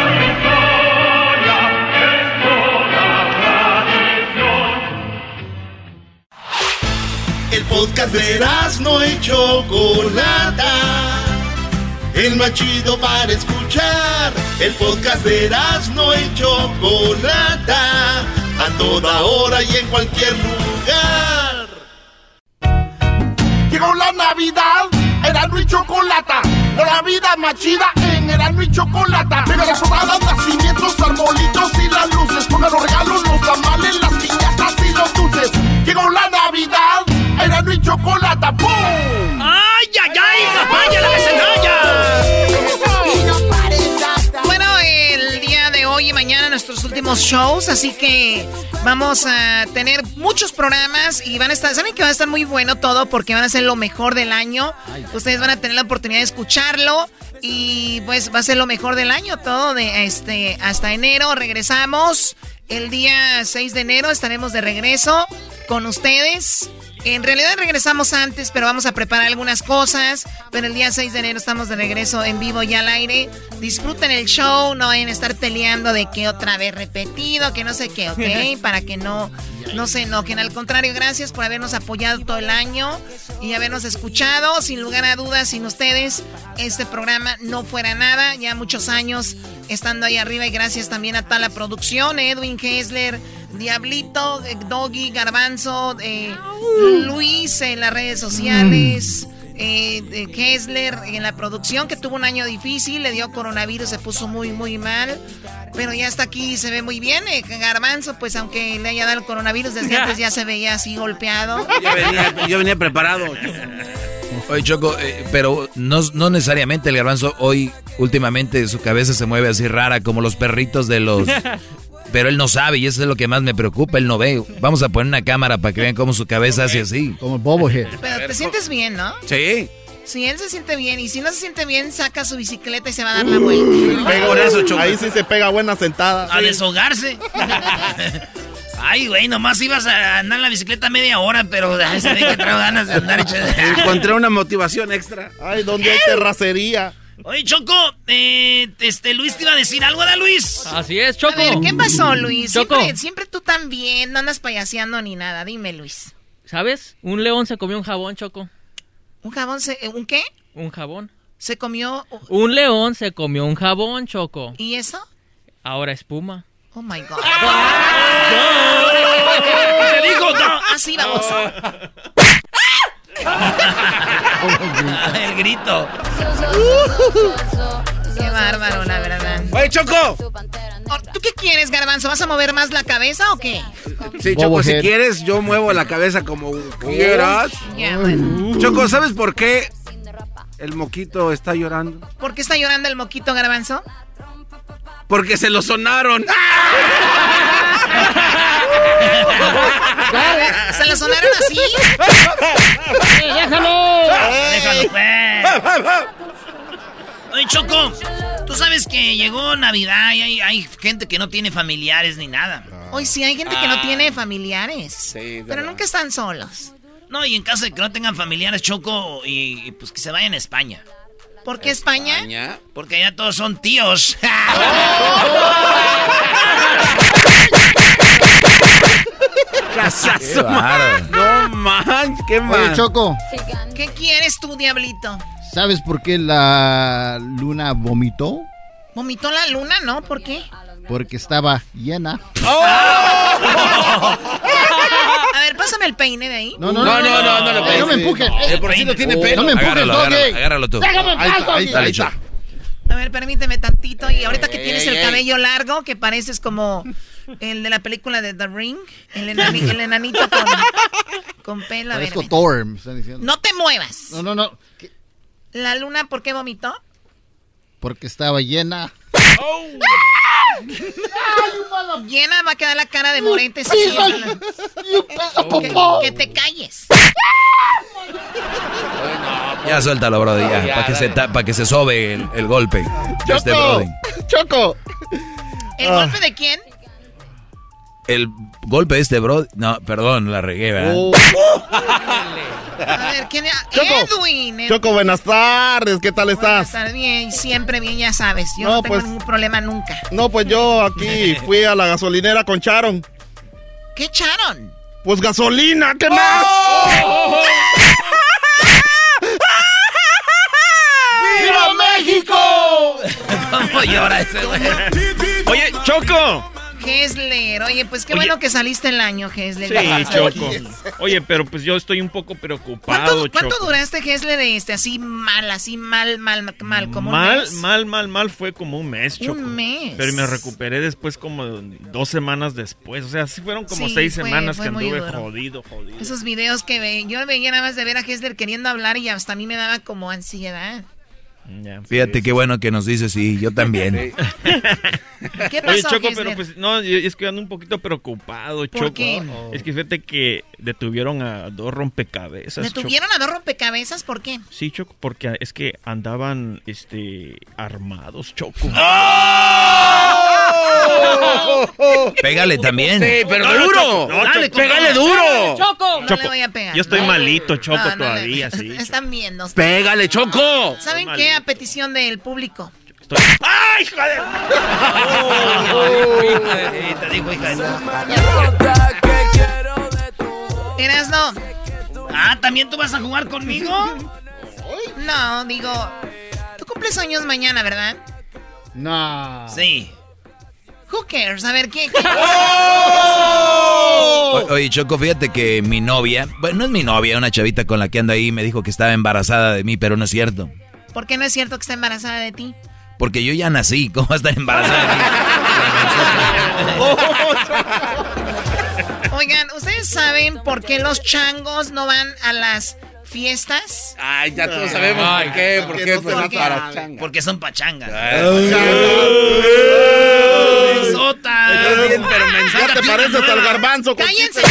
El podcast de no y Chocolata. El más chido para escuchar. El podcast de no y Chocolata. A toda hora y en cualquier lugar. Llegó la Navidad. Erasmo y Chocolata. La vida más chida en Erasmo y Chocolata. Pega las sobradas, nacimientos, arbolitos y las luces. Pongan los regalos, los tamales, las piñatas y los dulces. Llegó la Navidad. Erasmo y Chocolata. ¡Pum! ¡Ay, ay, ay! ¡Papaya la Bueno, el día de hoy y mañana nuestros últimos shows, así que vamos a tener muchos programas y van a estar, saben que va a estar muy bueno todo porque van a ser lo mejor del año. Ustedes van a tener la oportunidad de escucharlo y pues va a ser lo mejor del año todo de este hasta enero regresamos. El día 6 de enero estaremos de regreso con ustedes. En realidad regresamos antes, pero vamos a preparar algunas cosas. Pero el día 6 de enero estamos de regreso en vivo y al aire. Disfruten el show, no vayan a estar peleando de que otra vez repetido, que no sé qué, ¿ok? Para que no, no se enojen. Al contrario, gracias por habernos apoyado todo el año y habernos escuchado. Sin lugar a dudas, sin ustedes, este programa no fuera nada. Ya muchos años estando ahí arriba y gracias también a toda la producción, Edwin Kessler. Diablito, eh, Doggy, Garbanzo, eh, Luis en las redes sociales, eh, eh, Kessler en la producción, que tuvo un año difícil, le dio coronavirus, se puso muy, muy mal, pero ya está aquí, se ve muy bien. Eh, Garbanzo, pues aunque le haya dado el coronavirus, desde antes ya se veía así golpeado. Yo venía, yo venía preparado. Oye, Choco, eh, pero no, no necesariamente el garbanzo hoy, últimamente, su cabeza se mueve así rara, como los perritos de los... Pero él no sabe y eso es lo que más me preocupa, él no ve. Vamos a poner una cámara para que vean cómo su cabeza hace así. Como el bobohead. Pero te sientes bien, ¿no? Sí. Si él se siente bien y si no se siente bien, saca su bicicleta y se va a dar la vuelta. Pega por eso. Ahí sí se pega buena sentada. A deshogarse. Ay, güey, nomás ibas a andar en la bicicleta media hora, pero ay, se ve que traigo ganas de andar. Encontré una motivación extra. Ay, ¿dónde hay terracería? Oye, Choco, eh, este Luis te iba a decir algo, ¿da Luis? Así es, Choco. A ver, ¿qué pasó, Luis? Choco. Siempre, siempre tú también, no andas payaseando ni nada. Dime, Luis. ¿Sabes? Un león se comió un jabón, Choco. ¿Un jabón se... ¿Un qué? Un jabón. Se comió... Un león se comió un jabón, Choco. ¿Y eso? Ahora espuma. Oh, my God. ¡Se dijo no! Así vamos. El grito. Qué bárbaro, la verdad. ¡Oye, Choco! ¿Tú qué quieres, Garbanzo? ¿Vas a mover más la cabeza o qué? Sí, Choco, si quieres, yo muevo la cabeza como quieras. Bueno. Choco, ¿sabes por qué el moquito está llorando? ¿Por qué está llorando el moquito, Garbanzo? Porque se lo sonaron. ¿Se que llegó Navidad y hay, hay gente que no tiene familiares ni nada. Hoy sí hay gente que no tiene familiares. pero nunca están solos. No, y en caso de que no tengan familiares, Choco, y, y pues que se vayan a España. ¿Por qué España? Porque allá todos son tíos. Casazo. No man, qué mal. Oye, Choco, ¿Qué quieres tú, diablito? ¿sabes por qué la luna vomitó? ¿Vomitó la luna, no? ¿Por qué? Porque estaba llena. A ver, pásame el peine de ahí. No, no, no, no, no, no, no, no me empujes. Eh, por si no tiene pelo. No me empujes, Agárralo, Doggy. agárralo, agárralo tú. Déjame en Ahí paz, está, ahí está, ahí está. A ver, permíteme tantito. Y ahorita que tienes el cabello largo, que pareces como el de la película de The Ring, el, enani- el enanito con, con pelo. A ver, Parezco. Thor, me están diciendo. No te muevas. No, no, no. ¿Qué? ¿La luna por qué vomitó? Porque estaba llena. Llena va a quedar la cara de Morente. si Sí. ¡You que, que te calles. Ya suéltalo, Brody, ya. Para que, se ta- pa' que se sobe el, el golpe de este Choco. Choco. ¿El Ah. golpe de quién? El golpe de este bro... No, perdón, la regué, ¿verdad? Oh. A ver, ¿quién es? Choco. Edwin. Edwin. Choco, buenas tardes, ¿qué tal estás? Estar bien, siempre bien, ya sabes. Yo No, no, tengo pues- ningún problema nunca. No, pues yo aquí fui a la gasolinera con Charon. ¿Qué echaron? Pues gasolina, ¿qué más? ¡Viva México! ¿Cómo llora ese güey? Oye, Choco. Hesler, oye, pues qué Oye. bueno que saliste el año, Hesler. Sí. Choco. Oye, pero pues yo estoy un poco preocupado, ¿Cuánto, cuánto Choco. duraste, Hesler, este, así mal, así mal, mal, mal, como un mal, mes? mal, mal, mal fue como un mes, Choco. Un mes. Pero me recuperé después como dos semanas después. O sea, sí fueron como Sí, seis fue- semanas fue que anduve duro. jodido, jodido. Esos videos que ve, yo veía nada más de ver a Hesler queriendo hablar y hasta a mí me daba como ansiedad. Ya, Fíjate qué bueno que nos dices, sí, yo también. ¿Qué Oye, pasó, Choco, Hesler? pero pues no, yo- es que ando un poquito preocupado, Choco. qué? Es que fíjate que detuvieron a dos rompecabezas. Choco. ¿Detuvieron a dos rompecabezas? ¿Por qué? Sí, Choco, porque es que andaban este armados, Choco. Pégale también. Sí, pero No, no, duro. Choco, no, Dale, Choco. pégale duro. Choco, no Choco, le voy a pegar. Yo estoy No. malito, Choco, No, no todavía, sí. Están viendo. Pégale, Choco. ¿Saben qué? A petición del público. ¡Ay, hijo de! Te digo, hija de... Erasno. Ah, ¿también tú vas a jugar conmigo? No, digo, tú cumples años mañana, ¿verdad? No. Sí. Who cares? A ver, ¿qué? qué- O- Oye, Choco, fíjate que mi novia, bueno, no es mi novia, una chavita con la que anda ahí, me dijo que estaba embarazada de mí, pero no es cierto. ¿Por qué no es cierto que está embarazada de ti? Porque yo ya nací, ¿cómo va a estar embarazada de mí? Oigan, ¿ustedes saben por qué los changos no van a las fiestas? Ay, ya todos sabemos por qué, por qué, no pues, son para para changa. Son pachangas. ¡Sota! Ya te pareces al garbanzo. ¡Cállense!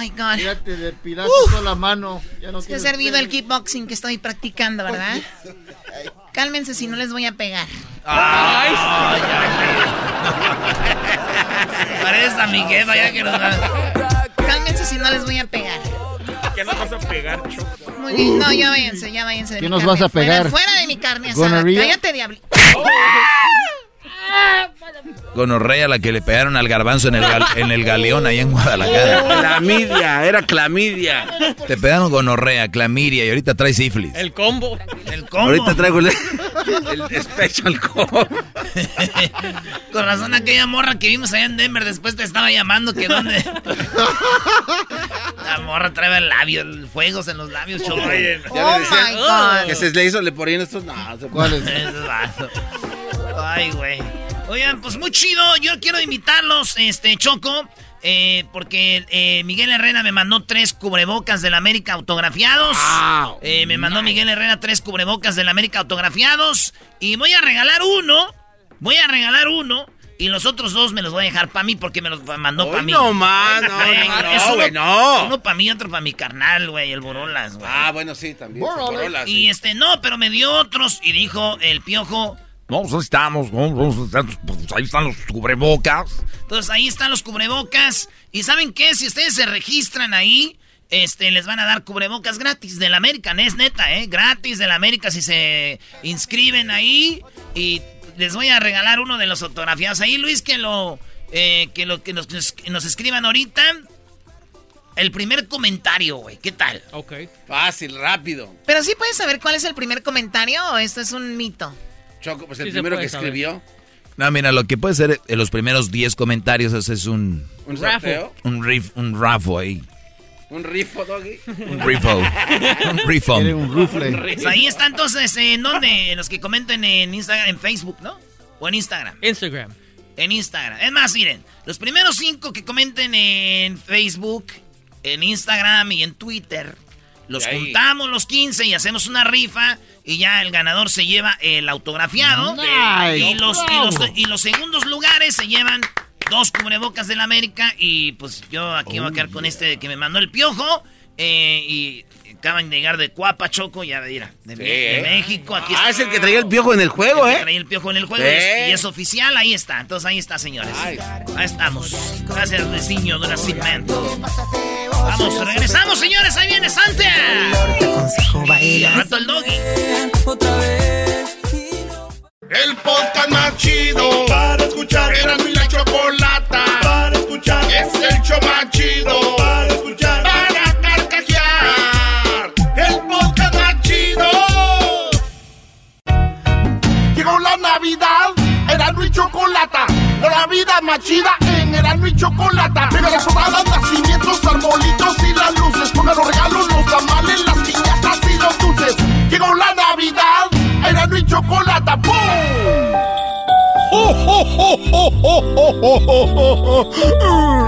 My God. Ya te depilaste toda la mano. Ya no Es que he tienes servido pelo. el kickboxing que estoy practicando, ¿verdad? Cálmense si no les voy a pegar. Ay, Parece a mi jefa ya que nos Cálmense si no les voy a pegar. ¿Qué nos vas a pegar, Choco? Muy bien. No, ya váyanse, ya váyanse de ¿Qué mi nos carne. vas a pegar? Fuera, fuera de mi carne asada. ¿Gonorrhea? Cállate, diablo. Gonorrea la que le pegaron al garbanzo en el, gal- en el galeón ahí en Guadalajara. Clamidia, era clamidia. Te pegaron gonorrea, clamidia y ahorita traes sífilis. El combo. El combo. Ahorita traigo el, el Special Combo. Con razón aquella morra que vimos allá en Denver después te estaba llamando que dónde. La morra trae el labio, el fuegos en los labios, choco. Oye, Oh ya le decían my God. que se le hizo, le ponían estos. No, ¿Cuáles? Ay, güey. Oigan, pues muy chido. Yo quiero invitarlos, este, Choco. eh, porque eh, Miguel Herrera me mandó tres cubrebocas del América autografiados. Eh, me mandó Miguel Herrera tres cubrebocas del América autografiados. Y voy a regalar uno. Voy a regalar uno. Y los otros dos me los voy a dejar para mí porque me los mandó para mí. no más, no, Güey, no, güey, no. Uno para mí otro para mi carnal, güey, el Borolas, güey. Ah, bueno, sí, también. Corolla, sí. Y este, no, pero me dio otros y dijo el piojo. No, pues ahí estamos, no, no, pues ahí están los cubrebocas. Entonces ahí están los cubrebocas. ¿Y saben qué? Si ustedes se registran ahí, este, les van a dar cubrebocas gratis del American. Es neta, ¿eh? Gratis del América si se inscriben ahí. Y les voy a regalar uno de los autografiados. Ahí, Luis, que lo, eh, que lo que nos, que nos escriban ahorita. El primer comentario, güey. ¿Qué tal? Ok. Fácil, rápido. Pero sí puedes saber cuál es el primer comentario o esto es un mito. Choco, pues el Sí primero que saber. escribió. No, mira, lo que puede ser en los primeros 10 comentarios ese es un, Un Raffle. un riff, un rafo ahí. ¿Un rifo, Doggy? Un rifo. Un rifo. un rufle. Pues ahí está entonces, ¿en dónde? En los que comenten en Instagram, en Facebook, ¿no? O en Instagram. Instagram. En Instagram. Es más, miren, los primeros cinco que comenten en Facebook, en Instagram y en Twitter, los ahí. juntamos los 15 y hacemos una rifa y ya el ganador se lleva el autografiado. Nice. Y, los, y, los, y los segundos lugares se llevan dos cubrebocas del América y pues yo aquí voy a quedar con este que me mandó el piojo eh, y acaban de llegar de Cuapa, Choco, ya mira, de, Sí, de ¿eh? México. Aquí Ah, está. es el que traía el piojo en el juego, El que ¿eh? traía el piojo en el juego Sí. y es- y es oficial, ahí está. Entonces ahí está, señores. Ahí estamos. Gracias, Luisinho de Nacimiento. Vamos, regresamos, señores. Ahí viene Santa. Y al rato el doggy. El podcast más chido para escuchar. Era mi la chocolata para escuchar. Es el show más chido La vida más chida en Erasmo y Chocolata. Mega las sobradas, nacimientos, arbolitos y las luces. Pongan los regalos, los tamales, las piñatas y los dulces. Llegó la Navidad. Erasmo y Chocolata. ¡Pum!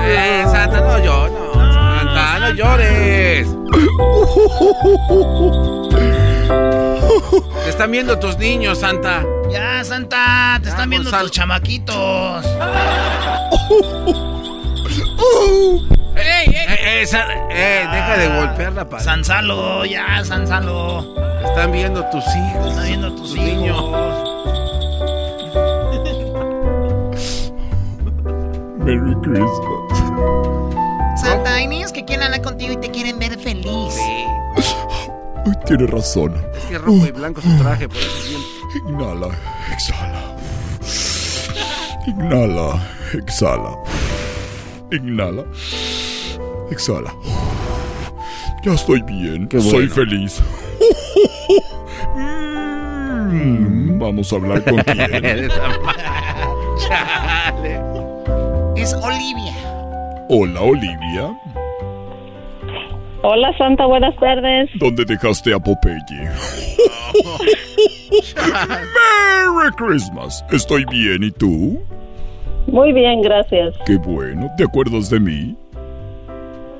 Eh, Santa, no llores. Santa, no llores. Te están viendo tus niños, Santa. Ya, Santa, te están viendo tus chamaquitos. ¡Ey, ey! Eh, Sa- eh, deja de golpearla, padre. Sansalo, ya, Sansalo. Te están viendo tus hijos. Te están viendo tus, hijos. niños. Merry Christmas. Santa, hay niños que quieren hablar contigo y te quieren ver feliz. Ay, tiene razón. Es que rojo y blanco su traje, por eso siempre. Inhala, exhala. Inhala, exhala. Inhala, exhala. Ya estoy bien, Qué soy bueno. feliz. Mm, Vamos a hablar con quién. Chale. Es Olivia. Hola, Olivia. Hola Santa, buenas tardes. ¿Dónde dejaste a Popeye? Merry Christmas. Estoy bien, ¿y tú? Muy bien, gracias. Qué bueno. ¿Te acuerdas de mí?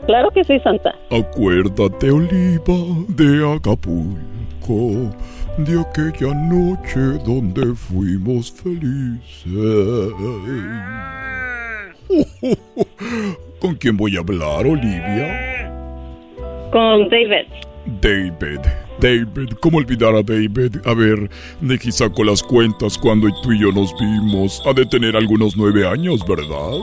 Claro que sí, Santa. Acuérdate, Oliva, de Acapulco, de aquella noche donde fuimos felices. ¿Con quién voy a hablar, Olivia? Con David. David. David, ¿cómo olvidar a David? A ver, Nicky sacó las cuentas cuando tú y yo nos vimos. Ha de tener algunos nueve años, ¿verdad?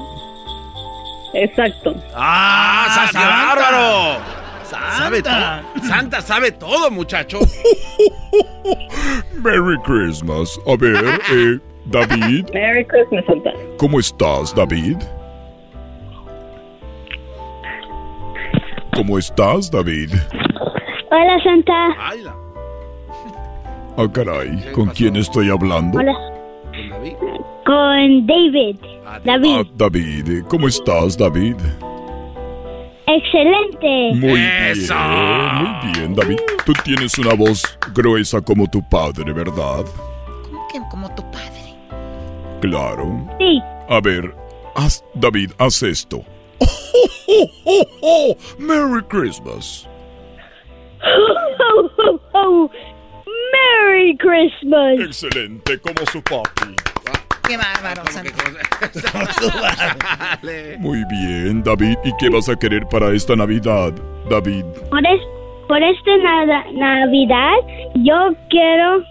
Exacto. ¡Ah, Santa, qué Santa. bárbaro! Sabe Santa. todo. Santa sabe todo, muchacho. Merry Christmas. A ver, eh, David, Merry Christmas, Santa. ¿cómo estás, David? ¿Cómo estás, David? Hola, Santa. Ah, caray, ¿con quién estoy hablando? Hola. Con David. David. Ah, David, ¿cómo estás, David? Excelente. Muy bien, muy bien, David. Tú tienes una voz gruesa como tu padre, ¿verdad? ¿Cómo que como tu padre? Claro. Sí. A ver, haz, David, haz esto. ¡Oh, oh, oh! ¡Merry Christmas! Ho, ho, ho. Merry Christmas. Excelente, como su papi. Qué bárbaro, Santa. Muy bien, David. ¿Y qué vas a querer para esta Navidad, David? Por, es, por esta nada- Navidad, yo quiero,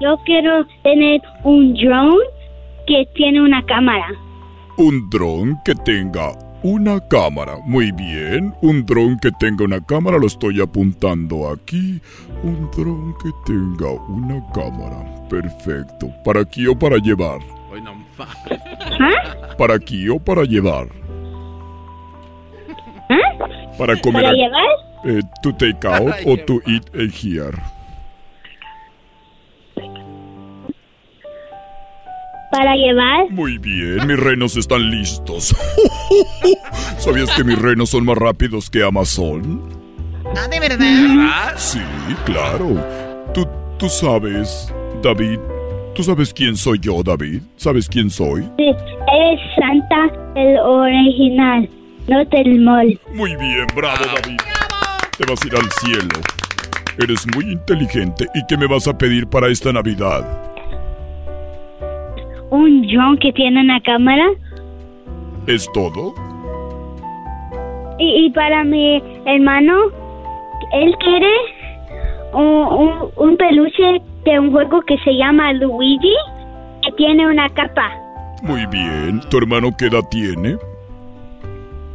yo quiero tener un drone que tiene una cámara. Un dron que tenga una cámara. Muy bien. Un dron que tenga una cámara. Lo estoy apuntando aquí. Un dron que tenga una cámara. Perfecto. ¿Para aquí o para llevar? ¿Ah? ¿Para aquí o para llevar? Para comer. ¿Para a- llevar? eh, ¿To take out o to eat eh, here? Para llevar. Muy bien, mis renos están listos. ¿Sabías que mis renos son más rápidos que Amazon? Ah, ¿de verdad? Sí, claro. Tú, tú sabes, David. ¿Tú sabes quién soy yo, David? ¿Sabes quién soy? Sí, es Santa el original, no del mall. Muy bien, bravo, David. Te vas a ir al cielo. Eres muy inteligente. ¿Y qué me vas a pedir para esta Navidad? Un John que tiene una cámara ¿Es todo? y, y para mi hermano, él quiere un, un, un peluche de un juego que se llama Luigi que tiene una capa. Muy bien. ¿Tu hermano qué edad tiene?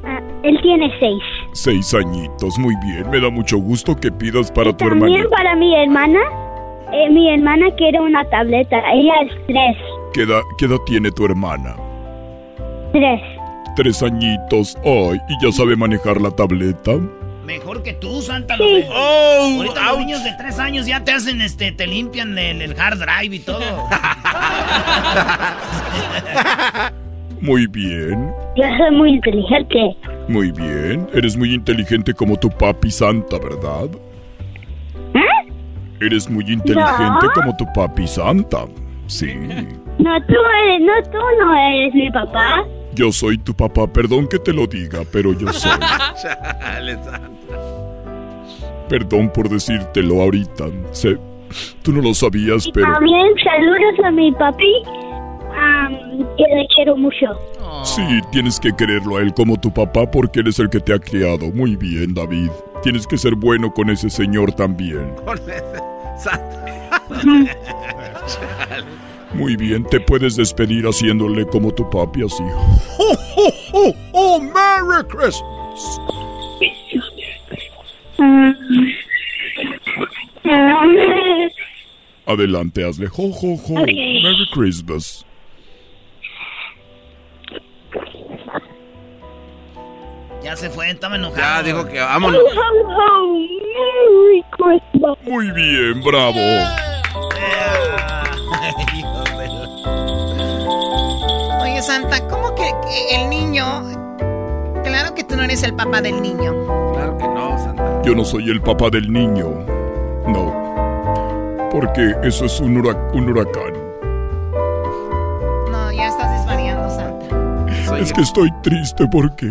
Ah, él tiene seis. Seis añitos. Muy bien. Me da mucho gusto que pidas para tu hermano. También para mi hermana, eh, mi hermana quiere una tableta. Ella es tres. ¿Qué edad, qué edad tiene tu hermana? Tres. Tres añitos. Ay, ¿y ya sabe manejar la tableta? Mejor que tú, Santa. Los de- Ahorita los niños de tres años ya te hacen, este, te limpian el, el hard drive y todo. Muy bien. Yo soy muy inteligente. Muy bien. Eres muy inteligente como tu papi Santa, ¿verdad? Eres muy inteligente No. como tu papi Santa. Sí. No, tú eres, no, tú no eres mi papá. Yo soy tu papá. Perdón que te lo diga, pero yo soy. Chale, Santa. Perdón por decírtelo ahorita. Sé, tú no lo sabías, pero... También saludos a mi papi, am, que le quiero mucho. Sí, tienes que quererlo a él como tu papá porque él es el que te ha criado. Muy bien, David. Tienes que ser bueno con ese señor también. Con ese Santa. Chale. Muy bien, te puedes despedir haciéndole como tu papi así. ¡Oh, oh, oh, oh! ¡Merry Christmas! Adelante, hazle ho, ho, ho. Ok. Merry Christmas. Ya se fue, estaba enojado. Ya dijo que vámonos. Merry Christmas. Muy bien, bravo. Oye, Santa, ¿cómo que, el niño... Claro que tú no eres el papá del niño. Claro que no, Santa. Yo no soy el papá del niño. No. Porque eso es un, hurac- un huracán. No, ya estás desvariando, Santa. es que estoy triste porque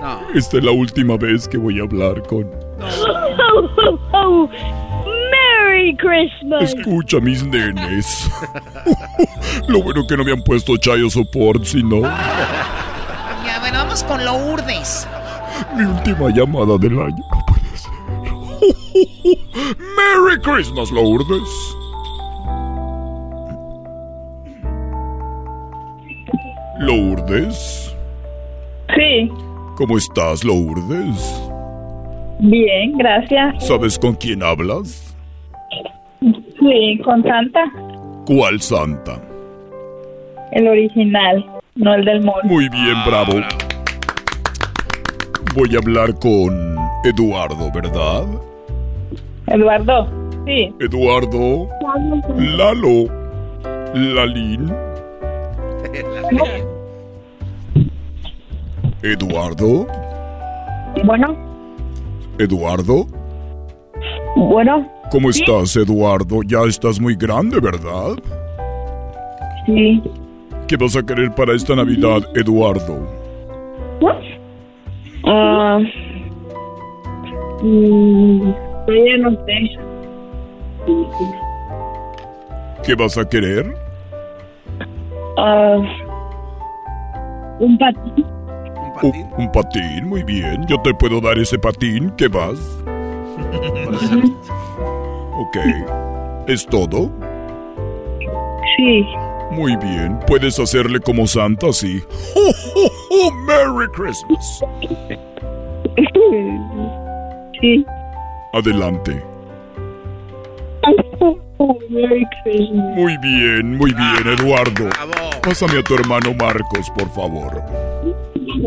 No. esta es la última vez que voy a hablar con... Oh, oh, oh. Merry Christmas. Escucha, mis nenes. Lo bueno que no me han puesto chayo support, sino Ya, bueno, vamos con Lourdes. mi última llamada del año. No puede ser. Merry Christmas, Lourdes. Lourdes. Sí, ¿Cómo estás, Lourdes? bien, gracias. ¿Sabes con quién hablas? Sí, con Santa, ¿Cuál santa? el original, no el del mall. Muy bien, bravo. Voy a hablar con Eduardo, ¿verdad? Eduardo, sí. Eduardo, Lalo, Lalín, Eduardo, Bueno, Eduardo. Bueno, ¿Cómo Sí. estás, Eduardo? Ya estás muy grande, ¿verdad? sí. ¿Qué vas a querer para esta Navidad, Eduardo? Ah, mm, todavía no sé. ¿Qué vas a querer? Ah, un patín. Un, un patín, muy bien. Yo te puedo dar ese patín. ¿Qué vas? Ok. ¿Es todo? Sí. Muy bien. Puedes hacerle como Santa, sí. ¡Oh, oh, oh! ¡Merry Christmas! Sí. Adelante. Merry Christmas. Muy bien, muy bien, Eduardo. Pásame a tu hermano Marcos, por favor.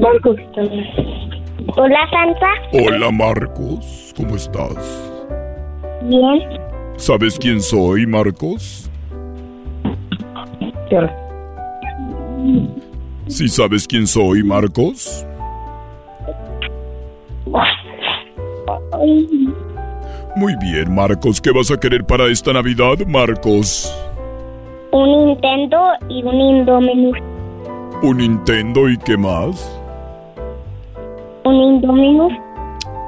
Marcos. Hola, Santa. Hola, Marcos. ¿Cómo estás? Bien. ¿Sabes quién soy, Marcos? ¿Sí sabes quién soy, Marcos? Muy bien, Marcos. ¿Qué vas a querer para esta Navidad, Marcos? Un Nintendo y un Indominus. ¿Un Nintendo y qué más? Un Indominus.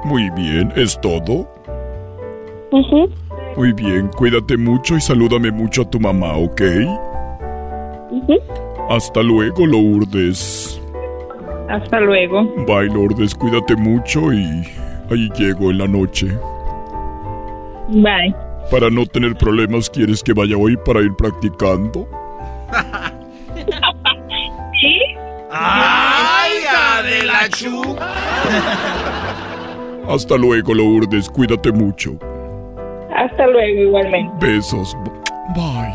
Muy bien, ¿es todo? Ujú. Muy bien, cuídate mucho y salúdame mucho a tu mamá, ¿ok? Ujú. Hasta luego, Lourdes. Hasta luego. Bye, Lourdes, cuídate mucho y ahí llego en la noche. Bye. Para no tener problemas, ¿quieres que vaya hoy para ir practicando? ¿Sí? ¡Ay, hija de la chu! Hasta luego, Lourdes, cuídate mucho. Hasta luego, igualmente. Besos. Bye.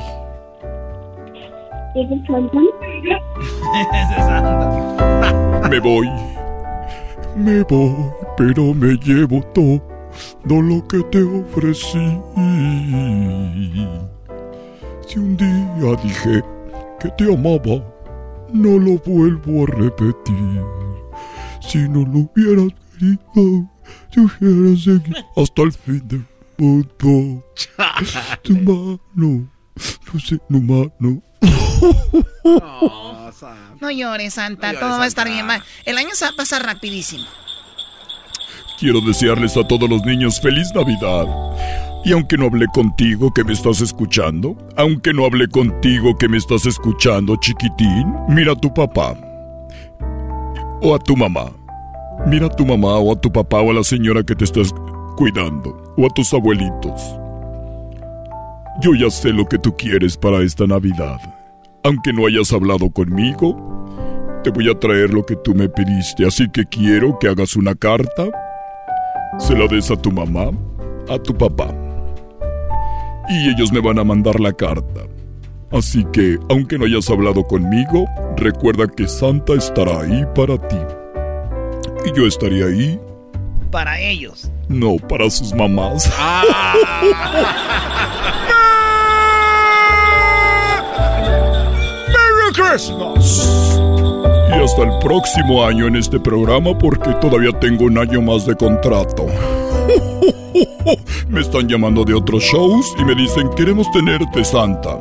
Me voy. Me voy, pero me llevo todo lo que te ofrecí. Si un día dije que te amaba, no lo vuelvo a repetir. Si no lo hubieras querido, te hubiera seguido hasta el fin del mundo. Tu mano, no sé, tu mano. No llores, Santa. Todo va a estar bien. Va- El año se va a pasar rapidísimo. Quiero desearles a todos los niños feliz Navidad. Y aunque no hablé contigo que me estás escuchando, aunque no hablé contigo que me estás escuchando, chiquitín, mira a tu papá. O a tu mamá. Mira a tu mamá o a tu papá o a la señora que te estás cuidando. O a tus abuelitos. Yo ya sé lo que tú quieres para esta Navidad. Aunque no hayas hablado conmigo, te voy a traer lo que tú me pediste. Así que quiero que hagas una carta se la des a tu mamá, a tu papá. Y ellos me van a mandar la carta. Así que, aunque no hayas hablado conmigo, recuerda que Santa estará ahí para ti. Y yo estaré ahí, Para ellos. no para sus mamás. ¡Merry Christmas! Y hasta el próximo año en este programa porque todavía tengo un año más de contrato. Me están llamando de otros shows y me dicen queremos tenerte Santa.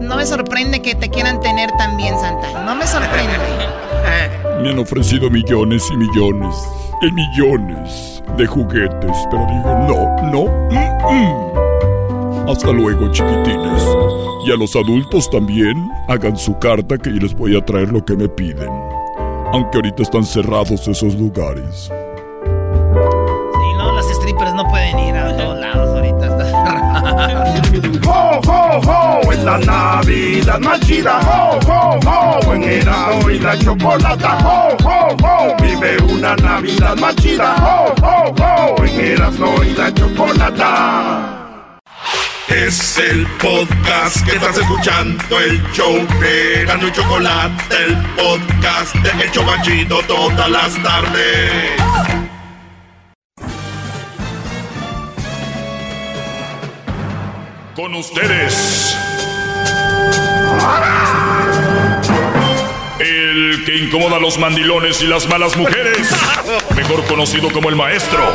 No me sorprende que te quieran tener también, Santa. No me sorprende. Me han ofrecido millones y millones y millones de juguetes, pero digo no, no. mm, mm. Hasta luego, chiquitines. Y a los adultos también hagan su carta que yo les voy a traer lo que me piden. Aunque ahorita están cerrados esos lugares. Y no, las strippers no pueden ir a todos lados ahorita. ¡Ho, ho, Es la Navidad más chida. ¡Ho, ho, ho! En Erasmo y la chocolata. ¡Ho, ho, ho! Vive una Navidad más chida. ¡Ho, ho, ho! En Erasmo y la chocolata. Es el podcast que estás escuchando, el show de Erasmo y Chocolate, el podcast de El Chobachito todas las tardes. Con ustedes. El que incomoda a los mandilones y las malas mujeres. Mejor conocido como el maestro.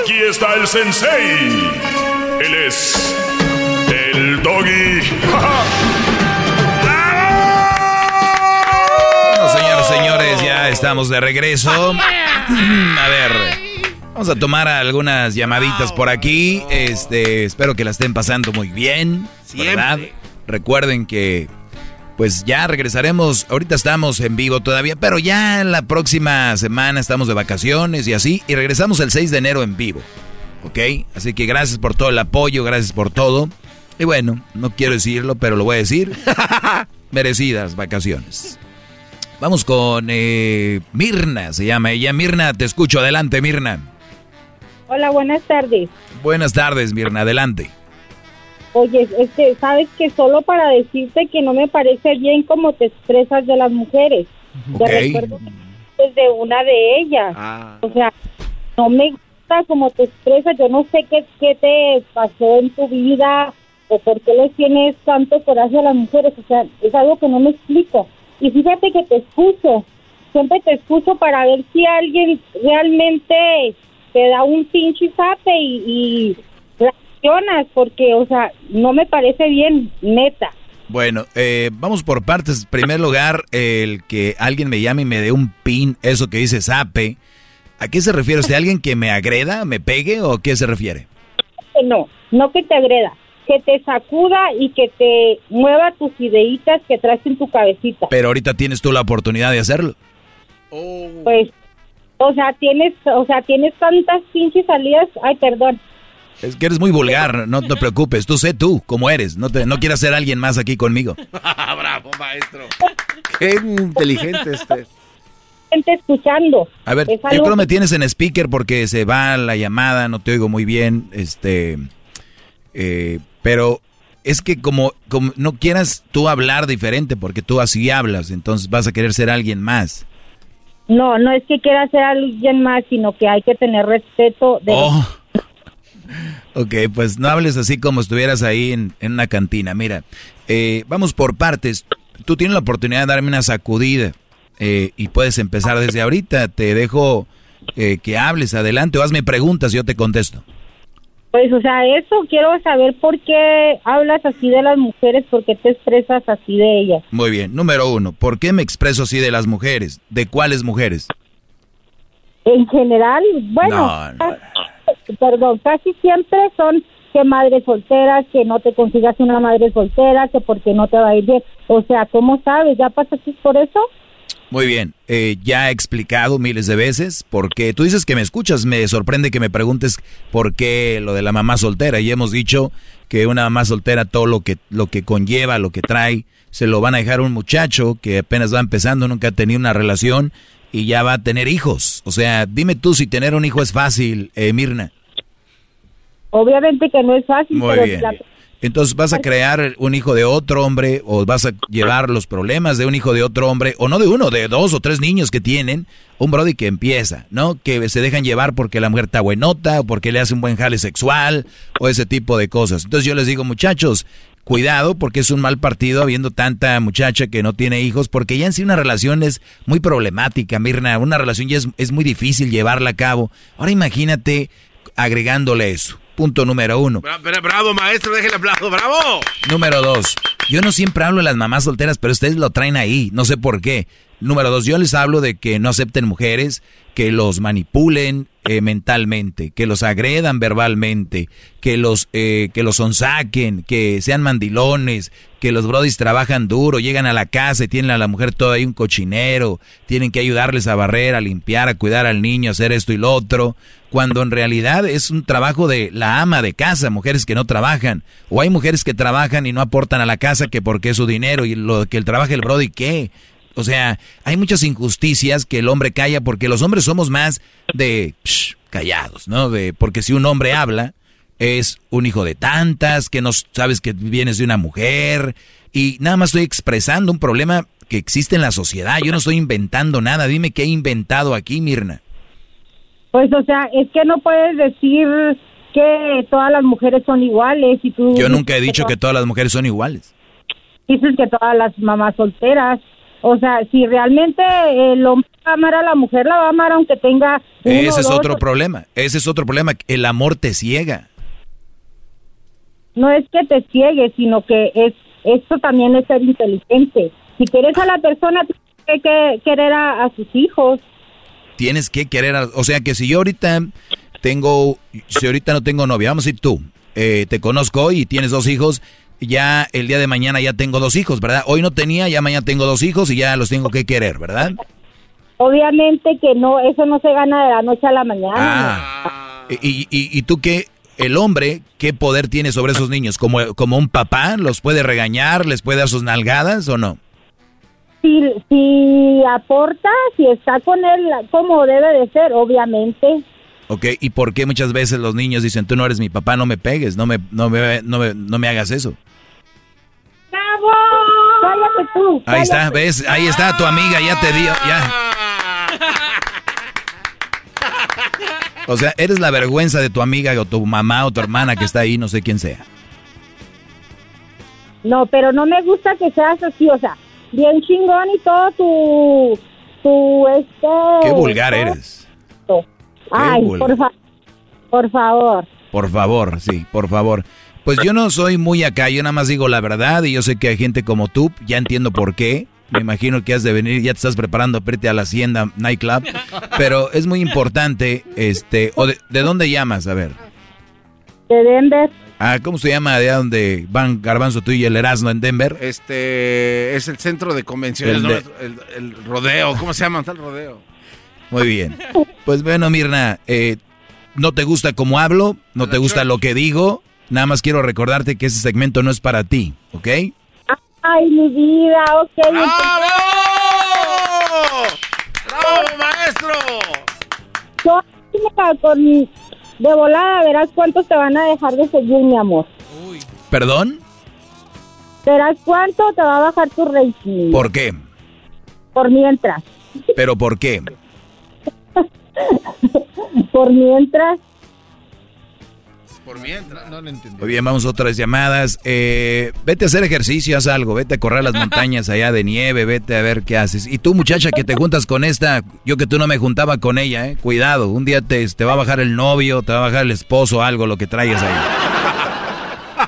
Aquí está el sensei. Él es el doggy. Bueno, señores, señores, ya estamos de regreso. A ver, vamos a tomar algunas llamaditas por aquí. Este, espero que la estén pasando muy bien, ¿verdad? Recuerden que pues ya regresaremos. Ahorita estamos en vivo todavía, pero ya la próxima semana estamos de vacaciones y así y regresamos el 6 de enero en vivo. ¿Ok? Así que gracias por todo el apoyo, gracias por todo. Y bueno, no quiero decirlo, pero lo voy a decir. Merecidas vacaciones. Vamos con eh, Mirna, se llama ella. Mirna, te escucho. Adelante, Mirna. Hola, buenas tardes. Buenas tardes, Mirna. Adelante. Oye, es que sabes que solo para decirte que no me parece bien cómo te expresas de las mujeres. Te Ok. recuerdo que eres de una de ellas. Ah. O sea, no me gusta cómo te expresas. Yo no sé qué, qué te pasó en tu vida o por qué les tienes tanto coraje a las mujeres, o sea, es algo que no me explico. Y fíjate que te escucho, siempre te escucho para ver si alguien realmente te da un pinche zape y, y reaccionas, porque, o sea, no me parece bien, neta. Bueno, eh, vamos por partes. En primer lugar, el que alguien me llame y me dé un pin, eso que dice zape. ¿A qué se refiere? ¿Usted alguien que me agreda, me pegue o a qué se refiere? No, no que te agreda, que te sacuda y que te mueva tus ideitas que traes en tu cabecita. Pero ahorita tienes tú la oportunidad de hacerlo. Pues, o sea, tienes, o sea, tienes tantas pinches salidas, ay, perdón. Es que eres muy vulgar, no te preocupes. Tú sé tú cómo eres. No, te, no quieras ser alguien más aquí conmigo. Bravo, maestro. Qué inteligente este. Gente escuchando. A ver, Es yo algo creo que me tienes en speaker porque se va la llamada, no te oigo muy bien. Este. eh, pero es que como, como no quieras tú hablar diferente porque tú así hablas, entonces vas a querer ser alguien más. No, no es que quiera ser alguien más, sino que hay que tener respeto de Oh. Ok, pues no hables así como estuvieras ahí en, en una cantina. Mira, eh, vamos por partes. Tú tienes la oportunidad de darme una sacudida eh, y puedes empezar desde ahorita. Te dejo eh, que hables adelante o hazme preguntas y yo te contesto. Pues, o sea, eso quiero saber por qué hablas así de las mujeres, por qué te expresas así de ellas. Muy bien, número uno, ¿por qué me expreso así de las mujeres? ¿De cuáles mujeres? En general, bueno, No, no. casi- perdón, casi siempre son que madres solteras, que no te consigas una madre soltera, que porque no te va a ir bien. O sea, ¿cómo sabes? ¿Ya pasaste por eso? Muy bien, eh, ya he explicado miles de veces por qué. Tú dices que me escuchas, me sorprende que me preguntes por qué lo de la mamá soltera. Y hemos dicho que una mamá soltera, todo lo que, lo que conlleva, lo que trae, se lo van a dejar a un muchacho que apenas va empezando, nunca ha tenido una relación y ya va a tener hijos. O sea, dime tú si tener un hijo es fácil, eh, Mirna. Obviamente que no es fácil, Muy pero bien. la- Entonces vas a crear un hijo de otro hombre o vas a llevar los problemas de un hijo de otro hombre o no de uno, de dos o tres niños que tienen un brody que empieza, ¿no? Que se dejan llevar porque la mujer está buenota o porque le hace un buen jale sexual o ese tipo de cosas. Entonces yo les digo, muchachos, cuidado porque es un mal partido habiendo tanta muchacha que no tiene hijos porque ya en sí una relación es muy problemática, Mirna, una relación ya es, es muy difícil llevarla a cabo. Ahora imagínate agregándole eso. Punto número uno. Bra- bra- bravo, maestro, déjele aplauso, bravo. Número dos, yo no siempre hablo de las mamás solteras, pero ustedes lo traen ahí, no sé por qué. Número dos, yo les hablo de que no acepten mujeres, que los manipulen eh, mentalmente, que los agredan verbalmente, que los eh, que los sonsaquen, que sean mandilones, que los brodis trabajan duro, llegan a la casa y tienen a la mujer todo ahí un cochinero, tienen que ayudarles a barrer, a limpiar, a cuidar al niño, a hacer esto y lo otro, cuando en realidad es un trabajo de la ama de casa, mujeres que no trabajan, o hay mujeres que trabajan y no aportan a la casa que porque es su dinero y lo que el trabaja el brody qué. O sea, hay muchas injusticias que el hombre calla porque los hombres somos más de psh, callados, ¿no? De porque si un hombre habla es un hijo de tantas, que no sabes que vienes de una mujer y nada más estoy expresando un problema que existe en la sociedad. Yo no estoy inventando nada. Dime qué he inventado aquí, Mirna. Pues, o sea, es que no puedes decir que todas las mujeres son iguales y tú... Yo nunca he dicho que todas las mujeres son iguales. Dices que todas las mamás solteras. O sea, si realmente el hombre va a amar a la mujer, la va a amar aunque tenga... uno, Ese es dos, otro problema. Ese es otro problema. El amor te ciega. No es que te ciegue, sino que es esto también es ser inteligente. Si quieres a la persona, tienes que, que querer a, a sus hijos. Tienes que querer, a- o sea que si yo ahorita tengo, si ahorita no tengo novia, vamos a decir tú, eh, te conozco y tienes dos hijos, ya el día de mañana ya tengo dos hijos, ¿verdad? Hoy no tenía, ya mañana tengo dos hijos y ya los tengo que querer, ¿verdad? Obviamente que no, eso no se gana de la noche a la mañana. Ah. ¿Y, y, y tú qué, el hombre, qué poder tiene sobre esos niños? ¿Como, ¿Como un papá? ¿Los puede regañar? ¿Les puede dar sus nalgadas o no? Si, si aporta, si está con él como debe de ser, obviamente. Ok, ¿y por qué muchas veces los niños dicen, tú no eres mi papá, no me pegues, no me, no me, no me, no me hagas eso? ¡Bravo! Cállate tú. Ahí está, cállate. ¿ves? Ahí está tu amiga, ya te dio, ya. O sea, eres la vergüenza de tu amiga o tu mamá o tu hermana que está ahí, no sé quién sea. No, pero no me gusta que seas así, o sea, bien chingón y todo tu, tu, este... Qué vulgar eres. Ay, por, fa- por favor. Por favor, sí, por favor. Pues yo no soy muy acá, yo nada más digo la verdad y yo sé que hay gente como tú, ya entiendo por qué. Me imagino que has de venir, ya te estás preparando para irte a la Hacienda Nightclub, pero es muy importante, este, o de, ¿de dónde llamas? A ver. De Denver. Ah, ¿cómo se llama allá donde van Garbanzo tú y el Erasmo en Denver? Este es el centro de convenciones, El ¿no? de- el, el rodeo, ¿cómo se llama tal rodeo? Muy bien. Pues bueno, Mirna, eh, no te gusta cómo hablo, no te gusta lo que digo, nada más quiero recordarte que ese segmento no es para ti, ¿ok? Ay, mi vida, ok. ¡Bravo, maestro! Yo, mira, con de volada verás cuántos te van a dejar de seguir, mi amor. ¿Perdón? Verás cuánto te va a bajar tu rating. ¿Por qué? Por mientras. ¿Pero por qué? Por mientras. Por mientras. No lo entendí. Muy bien, vamos a otras llamadas. Eh, vete a hacer ejercicio, haz algo, vete a correr a las montañas allá de nieve, vete a ver qué haces. Y tú, muchacha, que te juntas con esta, yo que tú no me juntaba con ella, eh, cuidado, un día te, te va a bajar el novio, te va a bajar el esposo, algo, lo que traigas ahí.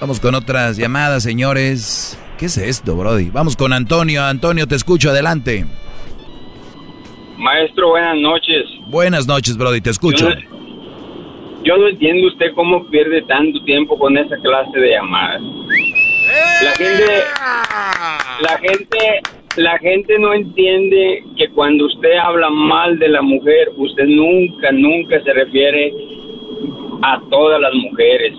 Vamos con otras llamadas, señores. ¿Qué es esto, Brody? Vamos con Antonio. Antonio, te escucho, adelante. Maestro, buenas noches. Buenas noches, Brody, te escucho. Yo no, yo no entiendo usted cómo pierde tanto tiempo con esa clase de llamadas. La gente, la gente, la gente no entiende que cuando usted habla mal de la mujer, usted nunca, nunca se refiere a todas las mujeres.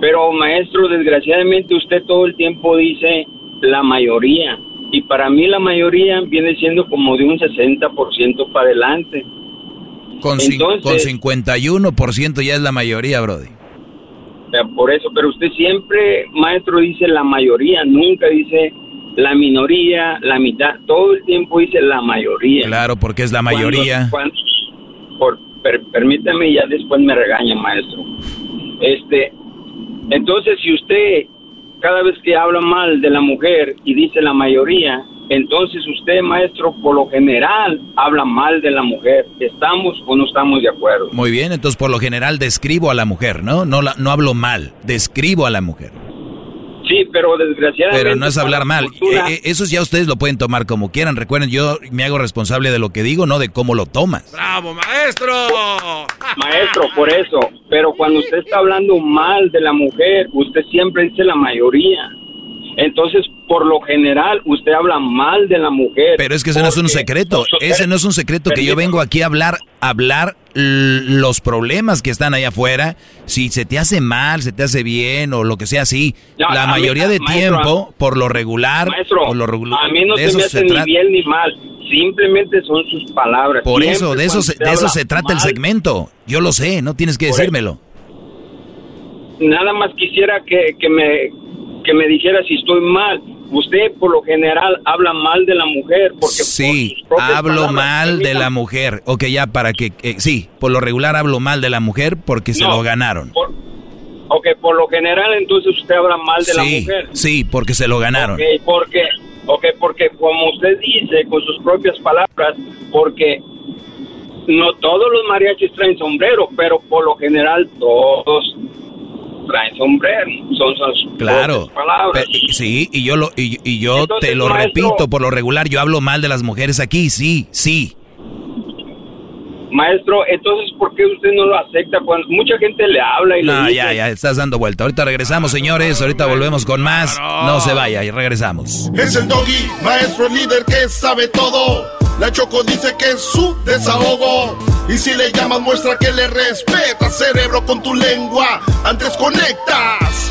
Pero maestro, desgraciadamente usted todo el tiempo dice la mayoría. Y para mí la mayoría viene siendo como de un 60% para adelante. Con, Entonces- con 51% ya es la mayoría, Brody. Por eso, pero usted siempre, maestro, dice la mayoría, nunca dice la minoría, la mitad, todo el tiempo dice la mayoría. Claro, porque es la mayoría. cuando- por, per- permítame ya después me regaña, maestro. Este, entonces si usted cada vez que habla mal de la mujer y dice la mayoría, entonces usted, maestro, por lo general habla mal de la mujer. ¿Estamos o no estamos de acuerdo? Muy bien, entonces por lo general describo a la mujer, ¿no? No, la- no hablo mal, describo a la mujer. Sí, pero desgraciadamente... Pero no es hablar mal. cultura- Eh, eh, eso ya ustedes lo pueden tomar como quieran. Recuerden, yo me hago responsable de lo que digo, no de cómo lo tomas. ¡Bravo, maestro! Maestro, por eso. Pero cuando usted está hablando mal de la mujer, usted siempre dice la mayoría. Entonces, por lo general, usted habla mal de la mujer. Pero es que ese no es un secreto. Ese no es un secreto que yo vengo aquí a hablar, hablar los problemas que están allá afuera. Si se te hace mal, se te hace bien o lo que sea así. No, la mí- mayoría de maestro, tiempo, por lo regular, Maestro, por lo regu- a mí no se me se hace ni bien ni mal. Simplemente son sus palabras. Por Siempre eso, de eso, se, de eso se trata el segmento. Yo lo sé, no tienes que Por decírmelo. Nada más quisiera que, que me que me dijera si estoy mal. Usted, por lo general, habla mal de la mujer. Porque Sí, hablo mal de la mujer. Ok, ya para que... eh, sí, por lo regular hablo mal de la mujer porque se lo ganaron. Por, ok, por lo general, entonces usted habla mal de la mujer. sí, porque se lo ganaron. Ok, porque, ok, porque como usted dice con sus propias palabras, porque no todos los mariachis traen sombrero, pero por lo general todos traen sombrero. Son sus Claro. palabras. Sí, y yo lo y, y yo Entonces, te lo maestro- repito, por lo regular yo hablo mal de las mujeres aquí, sí, sí. Maestro, entonces, ¿por qué usted no lo acepta cuando mucha gente le habla y le No, dice... ya, ya, estás dando vuelta. Ahorita regresamos, señores. Ahorita volvemos con más. No se vaya y regresamos. Es el doggy, maestro líder que sabe todo. La Choco dice que es su desahogo. Y si le llamas, muestra que le respeta, cerebro, con tu lengua. Antes conectas.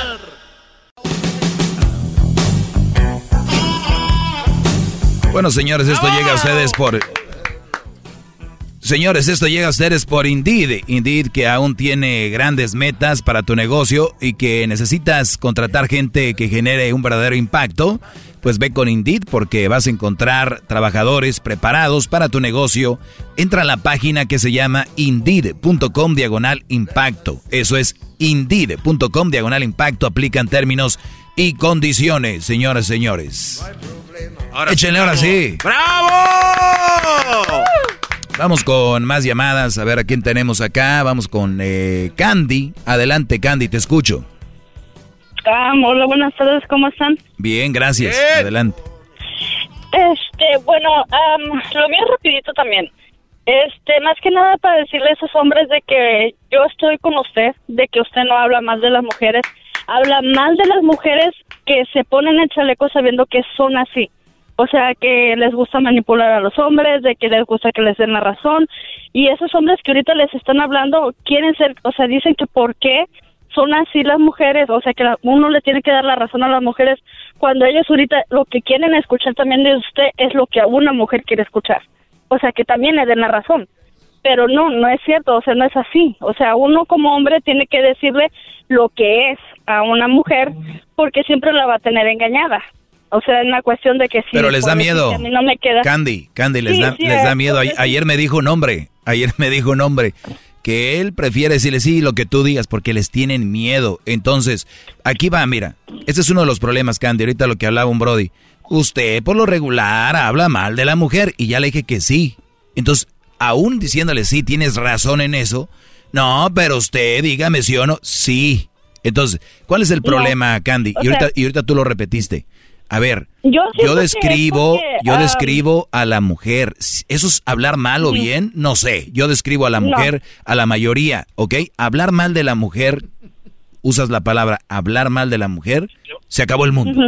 Bueno, señores, esto llega a ustedes por... Señores, esto llega a ustedes por Indeed. Indeed que aún tiene grandes metas para tu negocio y que necesitas contratar gente que genere un verdadero impacto. Pues ve con Indeed porque vas a encontrar trabajadores preparados para tu negocio. Entra a la página que se llama indeed.com diagonal impacto. Eso es indeed.com diagonal impacto. Aplican términos y condiciones, señoras y señores. Échenle ahora sí. ¡Bravo! Vamos con más llamadas, a ver a quién tenemos acá. Vamos con eh, Candy. Adelante, Candy, te escucho. Ah, hola, buenas tardes, ¿cómo están? Bien, gracias. Adelante. Este, bueno, am, lo mío rapidito también. Este, más que nada para decirle a esos hombres de que yo estoy con usted, de que usted no habla mal de las mujeres, habla mal de las mujeres que se ponen el chaleco sabiendo que son así. O sea, que les gusta manipular a los hombres, de que les gusta que les den la razón. Y esos hombres que ahorita les están hablando quieren ser, o sea, dicen que por qué son así las mujeres, o sea, que uno le tiene que dar la razón a las mujeres cuando ellos ahorita lo que quieren escuchar también de usted es lo que una mujer quiere escuchar. O sea, que también le den la razón. Pero no, no es cierto, o sea, no es así. O sea, uno como hombre tiene que decirle lo que es a una mujer porque siempre la va a tener engañada. O sea, es una cuestión de que sí. Pero les da miedo. A mí no me queda. Candy, Candy, les, Sí, da, sí, les da miedo. Ayer me dijo un hombre, ayer me dijo un hombre que él prefiere decirle sí lo que tú digas porque les tienen miedo. Entonces, aquí va, mira, este es uno de los problemas, Candy, ahorita lo que hablaba un Brody. Usted por lo regular habla mal de la mujer y ya le dije que sí. Entonces, aún diciéndole sí, tienes razón en eso. No, pero usted dígame sí o no. Sí. Entonces, ¿cuál es el No, problema, Candy? Y ahorita, sea- y ahorita tú lo repetiste. A ver, Yo yo siento que describo, yo describo a la mujer. ¿Eso es hablar mal o bien? No sé. Yo describo a la No. mujer, a la mayoría, ¿ok? Hablar mal de la mujer, usas la palabra hablar mal de la mujer, se acabó el mundo.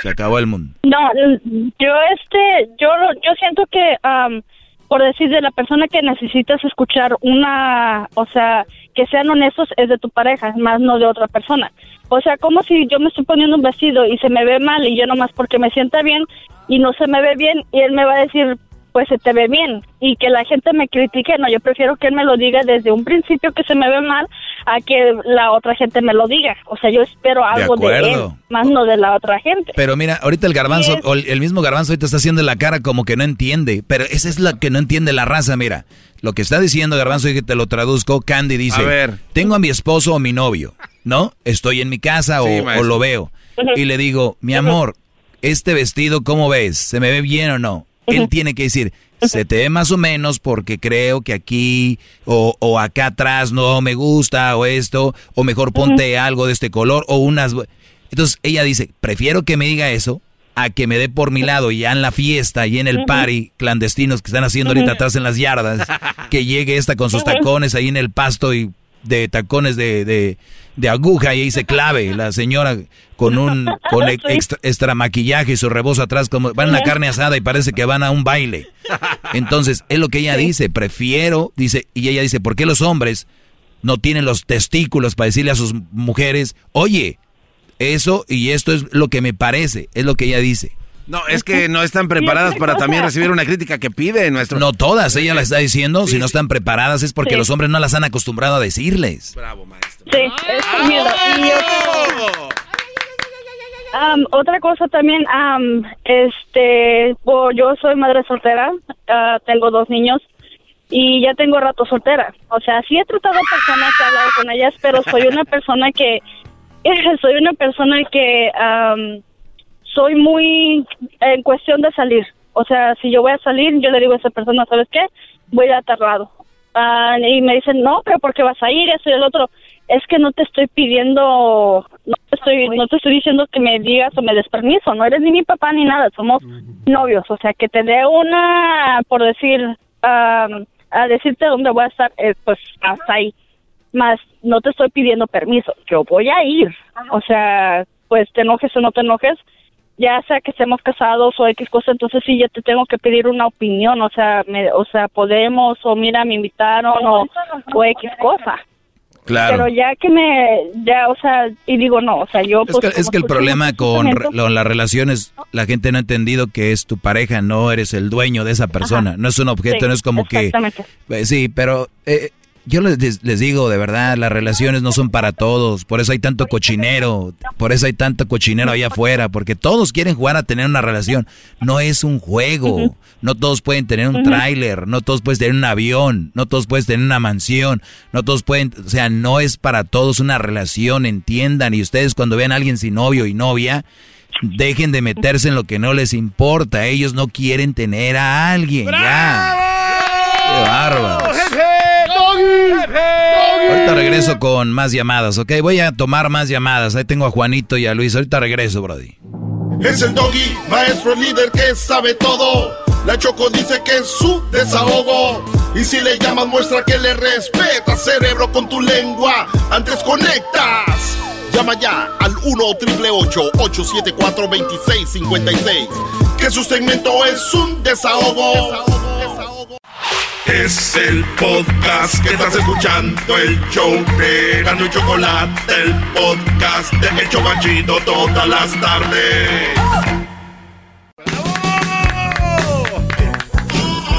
Se acabó el mundo. No, yo este, yo yo siento que, am, por decir de la persona que necesitas escuchar una, o sea, que sean honestos es de tu pareja, más no de otra persona. O sea, como si yo me estoy poniendo un vestido y se me ve mal y yo nomás porque me sienta bien y no se me ve bien y él me va a decir, pues se te ve bien y que la gente me critique, no, yo prefiero que él me lo diga desde un principio que se me ve mal a que la otra gente me lo diga. O sea, yo espero algo de, él, más no de la otra gente. Pero mira, ahorita el garbanzo, o el mismo garbanzo ahorita está haciendo la cara como que no entiende, pero esa es la que no entiende la raza, mira. Lo que está diciendo garbanzo y que te lo traduzco, Candy dice, A ver. tengo a mi esposo o mi novio, ¿no? Estoy en mi casa Sí, o, maestro. o lo veo. Y le digo, mi amor, este vestido, ¿cómo ves? ¿Se me ve bien o no? Él tiene que decir, se te ve más o menos porque creo que aquí o, o acá atrás no me gusta o esto, o mejor ponte algo de este color o unas... Entonces ella dice, prefiero que me diga eso a que me dé por mi lado ya en la fiesta y en el party clandestinos que están haciendo ahorita atrás en las yardas, que llegue esta con sus tacones ahí en el pasto y de tacones de, de, de aguja y ahí se clave la señora con un con ex- extra, extra maquillaje y su rebozo atrás como van a una carne asada y parece que van a un baile. Entonces, es lo que ella dice, prefiero, dice, y ella dice, ¿por qué los hombres no tienen los testículos para decirle a sus mujeres, oye, eso y esto es lo que me parece, es lo que ella dice. No, es que no están preparadas para también recibir una crítica que pide nuestro. No todas, ella la está diciendo, si no están preparadas es porque Sí. los hombres no las han acostumbrado a decirles. Sí, es miedo. Y otra, cosa también, am, este, yo soy madre soltera, ah, tengo dos niños y ya tengo rato soltera. O sea, sí he tratado a personas, he hablado con ellas, pero soy una persona que, soy una persona que am, soy muy en cuestión de salir. O sea, si yo voy a salir, yo le digo a esa persona, ¿sabes qué? Voy a tardado. Ah, y me dicen, no, pero ¿por qué vas a ir? Eso y el otro. Es que no te estoy pidiendo, no te estoy, no te estoy diciendo que me digas o me des permiso. No eres ni mi papá ni nada. Somos novios. O sea, que te dé una, por decir, ah, a decirte dónde voy a estar, eh, pues hasta ahí. Más, no te estoy pidiendo permiso. Yo voy a ir. O sea, pues te enojes o no te enojes, ya sea que estemos casados o X cosa, entonces sí ya te tengo que pedir una opinión, o sea, me, o sea, podemos, o mira, me invitaron, o, o X cosa. Claro. Pero ya que me, ya, o sea, y digo, no, o sea, yo... Es pues, que, es que el problema mucho con re- lo- las relaciones, la gente no ha entendido que es tu pareja, no eres el dueño de esa persona, Ajá. no es un objeto, Sí, no es como que... exactamente. Eh, Sí, pero eh, yo les, les digo de verdad, las relaciones no son para todos, por eso hay tanto cochinero, por eso hay tanto cochinero allá afuera, porque todos quieren jugar a tener una relación, no es un juego, no todos pueden tener un tráiler, no todos pueden tener un avión, no todos pueden tener una mansión, no todos pueden, o sea, no es para todos una relación, entiendan, y ustedes cuando vean a alguien sin novio y novia, dejen de meterse en lo que no les importa, ellos no quieren tener a alguien, ya. Qué bárbaros. Ahorita regreso con más llamadas, ¿ok? Voy a tomar más llamadas. Ahí tengo a Juanito y a Luis. Ahorita regreso, Brody. Es el doggy, maestro líder que sabe todo. La Choco dice que es su desahogo. Y si le llamas, muestra que le respeta, cerebro, con tu lengua. Antes conectas. Llama ya al 1-888-874-2656. Que su segmento es un desahogo. Es el podcast que estás escuchando, el show de Gano y Chocolate, el podcast de El Chobachito todas las tardes.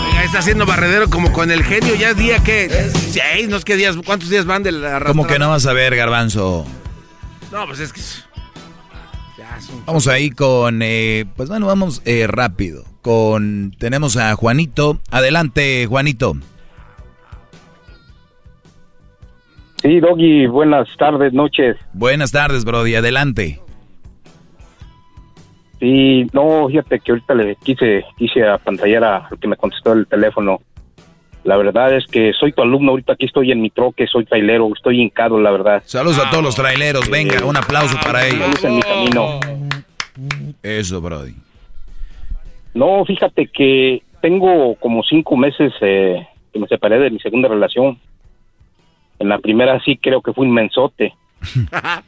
Oiga, está haciendo barredero como con el genio. Ya es día que. Seis, no es que días. ¿Cuántos días van de la ¿Cómo que no vas a ver, Garbanzo? No, pues es que. Ya es un- Vamos ahí con, eh, pues bueno, vamos eh, rápido. Con, tenemos a Juanito. Adelante, Juanito. Sí, Doggy, buenas tardes, noches. Buenas tardes, Brody. Adelante. Sí, no, fíjate que ahorita le quise, quise apantallar a al que me contestó el teléfono. La verdad es que soy tu alumno, ahorita aquí estoy en mi troque, soy trailero, estoy hincado, la verdad. Saludos a todos los traileros. Venga, un aplauso para ellos. En mi camino. Eso, Brody. No, fíjate que tengo como cinco meses eh, que me separé de mi segunda relación. En la primera sí creo que fui un mensote.